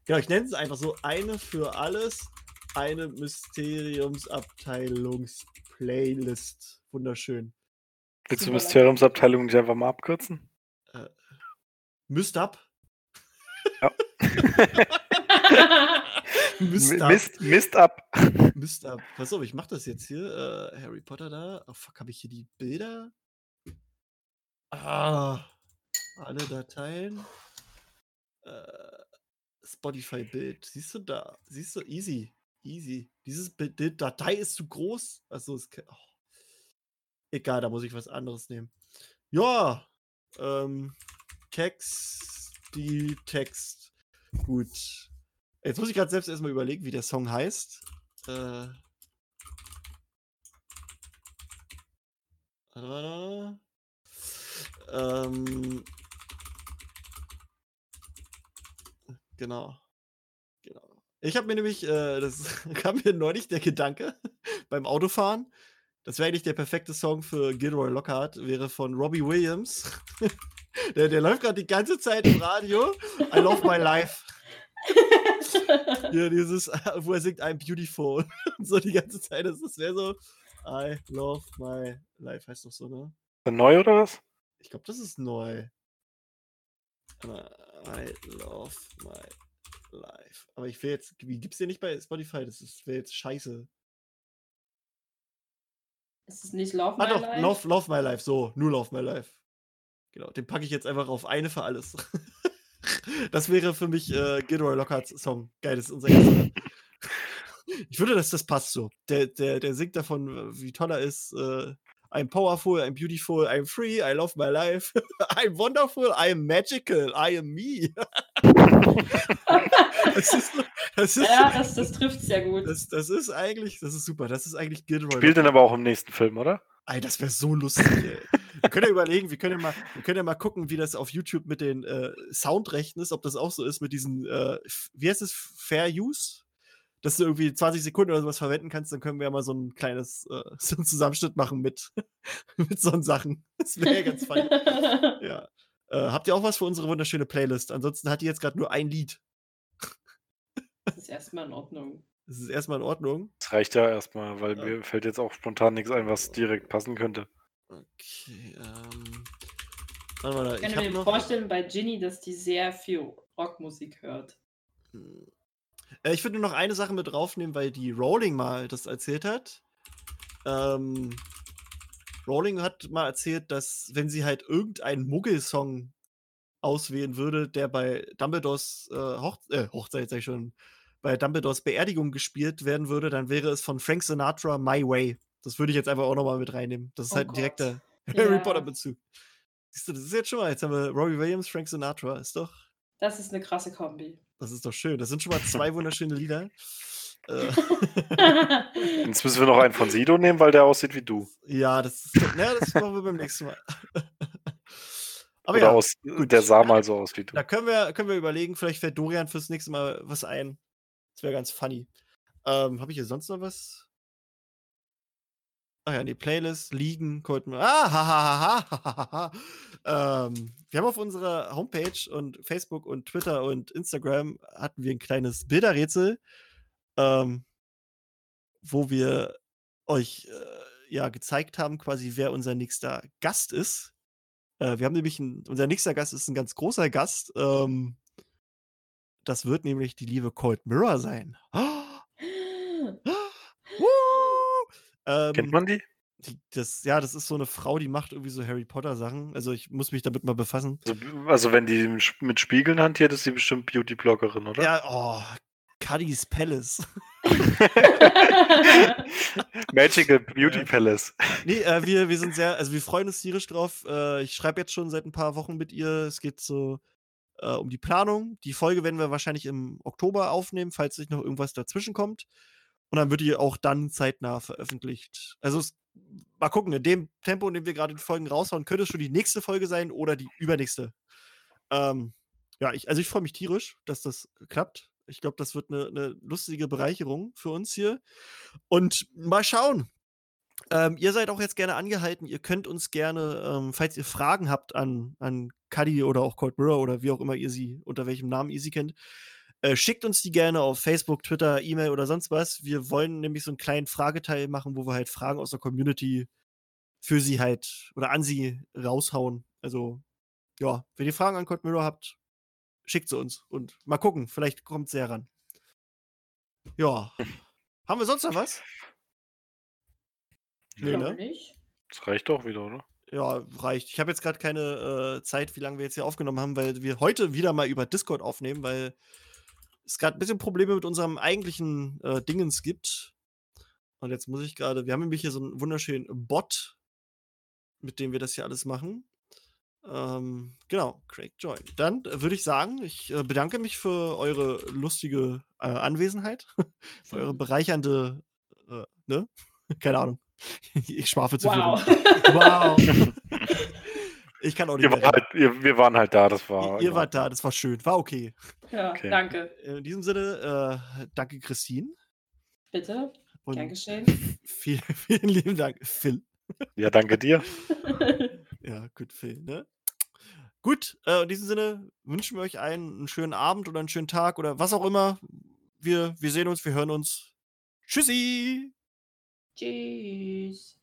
Ja, ich nenne es einfach so, eine für alles, eine Mysteriumsabteilungs-Playlist. Wunderschön.
Willst du. Mysteriumsabteilung nicht einfach mal abkürzen?
Myst ab? Mist
M-
ab.
Mist, Mist ab.
Mist ab. Pass auf, ich mach das jetzt hier. Äh, Harry Potter da. Oh fuck, habe ich hier die Bilder? Ah. Alle Dateien. Äh, Spotify-Bild. Siehst du da? Siehst du? Easy. Easy. Dieses die Datei ist zu groß. Also kann- oh. Egal, da muss ich was anderes nehmen. Ja. Ähm, Text, die Text. Gut. Jetzt muss ich gerade selbst erstmal überlegen, wie der Song heißt. Äh. Ähm. Genau. Ich habe mir nämlich, äh, das kam mir neulich der Gedanke beim Autofahren. Das wäre eigentlich der perfekte Song für Gilroy Lockhart, wäre von Robbie Williams. der, der läuft gerade die ganze Zeit im Radio. I love my life. Ja, dieses, wo er singt I'm beautiful. Und so die ganze Zeit. Das, das wäre so, I love my life, heißt doch so, ne?
Neu oder was?
Ich glaube, das ist neu. I love my life. Aber ich will jetzt, wie gibt's den nicht bei Spotify? Das wäre jetzt scheiße.
Ist es nicht Love My
Ah doch,
Life?
love, love my life, so, nur love my life. Genau, den packe ich jetzt einfach auf eine für alles. das wäre für mich äh, Gilroy Lockharts Song. Geil, das ist unser erster. ich würde, dass das passt so. Der, der, der singt davon, wie toll er ist. Äh, I'm powerful, I'm beautiful, I'm free, I love my life. I'm wonderful, I'm magical, I am me. das ist, das ist,
Ja, das, das trifft sehr gut.
das, das ist eigentlich, das ist super. Das ist eigentlich Gilroy
Spielt den aber auch im nächsten Film, oder?
Ey, das wäre so lustig, ey. Wir können ja überlegen, wir können ja mal, wir können ja mal gucken, wie das auf YouTube mit den äh, Soundrechten ist, ob das auch so ist mit diesen, äh, wie heißt es, Fair Use? Dass du irgendwie 20 Sekunden oder sowas verwenden kannst, dann können wir ja mal so ein kleines, äh, so einen Zusammenschnitt machen mit, mit so Sachen. Das wäre ja ganz fein. Ja. Äh, habt ihr auch was für unsere wunderschöne Playlist? Ansonsten hat die jetzt gerade nur ein Lied.
Das ist erstmal in Ordnung.
Das ist erstmal in Ordnung.
Das reicht ja erstmal, weil
Ja.
mir fällt jetzt auch spontan nichts ein, was direkt passen könnte.
Okay, ähm. Warte mal,
Ich
ich
kann mir
noch.
vorstellen bei Ginny, dass die sehr viel Rockmusik hört.
Hm. Äh, ich würde nur noch eine Sache mit draufnehmen, weil die Rowling mal das erzählt hat. Ähm, Rowling hat mal erzählt, dass wenn sie halt irgendeinen Muggelsong auswählen würde, der bei Dumbledores äh, Hoch äh, Hochzeit, sag ich schon, bei Dumbledores Beerdigung gespielt werden würde, dann wäre es von Frank Sinatra My Way. Das würde ich jetzt einfach auch nochmal mit reinnehmen. Das ist
Oh
halt ein
Gott.
direkter Harry
Ja.
Potter-Bezug. Siehst du, das ist jetzt schon mal, jetzt haben wir Robbie Williams, Frank Sinatra. Ist doch,
Das ist eine krasse Kombi.
das ist doch schön. Das sind schon mal zwei wunderschöne Lieder. Äh,
Jetzt müssen wir noch einen von Sido nehmen, weil der aussieht wie du.
ja, das ist, na, das machen wir beim nächsten Mal. Aber
Oder
ja,
aus,
gut.
der sah mal so aus wie du.
da können wir, können wir überlegen, vielleicht fällt Dorian fürs nächste Mal was ein. Das wäre ganz funny. Ähm, Habe ich hier sonst noch was? Ach ja, die Playlist, Liegen, Cold Ah, ha, ha, ha, ha, ha, ha, ha. Ähm, wir haben auf unserer Homepage und Facebook und Twitter und Instagram hatten wir ein kleines Bilderrätsel, ähm, wo wir euch äh, ja gezeigt haben, quasi wer unser nächster Gast ist. Äh, wir haben nämlich ein, unser nächster Gast ist ein ganz großer Gast. Ähm, das wird nämlich die liebe Cold Mirror sein. Ähm,
Kennt man die?
die, das, ja, das ist so eine Frau, die macht irgendwie so Harry Potter Sachen. Also ich muss mich damit mal befassen.
Also, also wenn die mit Spiegeln hantiert, ist sie bestimmt Beauty-Bloggerin, oder?
Ja, oh, Cuddy's Palace.
Magical Beauty
Ja.
Palace.
Nee, äh, wir, wir sind sehr, also wir freuen uns tierisch drauf. Äh, ich schreibe jetzt schon seit ein paar Wochen mit ihr. Es geht so äh, um die Planung. Die Folge werden wir wahrscheinlich im Oktober aufnehmen, falls nicht noch irgendwas dazwischen kommt. Und dann wird die auch dann zeitnah veröffentlicht. Also es, mal gucken, in dem Tempo, in dem wir gerade die Folgen raushauen, könnte es schon die nächste Folge sein oder die übernächste. Ähm, ja, ich, also ich freue mich tierisch, dass das klappt. Ich glaube, das wird eine, eine lustige Bereicherung für uns hier. Und mal schauen. Ähm, ihr seid auch jetzt gerne angehalten. Ihr könnt uns gerne, ähm, falls ihr Fragen habt an, an Cuddy oder auch Cold Mirror oder wie auch immer ihr sie, unter welchem Namen ihr sie kennt, äh, schickt uns die gerne auf Facebook, Twitter, E-Mail oder sonst was. Wir wollen nämlich so einen kleinen Frageteil machen, wo wir halt Fragen aus der Community für sie halt oder an sie raushauen. Also, ja, wenn ihr Fragen an Cold Mirror habt, schickt sie uns und mal gucken, vielleicht kommt sie heran. Ja. Haben wir sonst noch was? Nee, ne?
nicht.
Das reicht doch wieder, oder?
Ja, reicht. Ich habe jetzt gerade keine äh, Zeit, wie lange wir jetzt hier aufgenommen haben, weil wir heute wieder mal über Discord aufnehmen, weil es gerade ein bisschen Probleme mit unserem eigentlichen äh, Dingens gibt. Und jetzt muss ich gerade, wir haben nämlich hier so einen wunderschönen Bot, mit dem wir das hier alles machen. Ähm, genau, Craig Join. Dann äh, würde ich sagen, ich äh, bedanke mich für eure lustige äh, Anwesenheit, für eure bereichernde, äh, ne? Keine Ahnung. ich schwafel zu viel.
Wow.
Wow. ich kann auch nicht
Ihr
mehr
war halt, ihr, wir waren halt da, das war.
Ihr, ihr wart da, das war schön, war okay.
ja,
Okay.
danke.
In diesem Sinne, äh, danke Christine.
Bitte.
Und
Gern geschehen.
Vielen, vielen lieben Dank, Phil.
Ja, danke dir.
Ja, gut, Phil, ne? Gut, äh, in diesem Sinne wünschen wir euch einen, einen schönen Abend oder einen schönen Tag oder was auch immer. Wir, wir sehen uns, wir hören uns. Tschüssi!
Tschüss.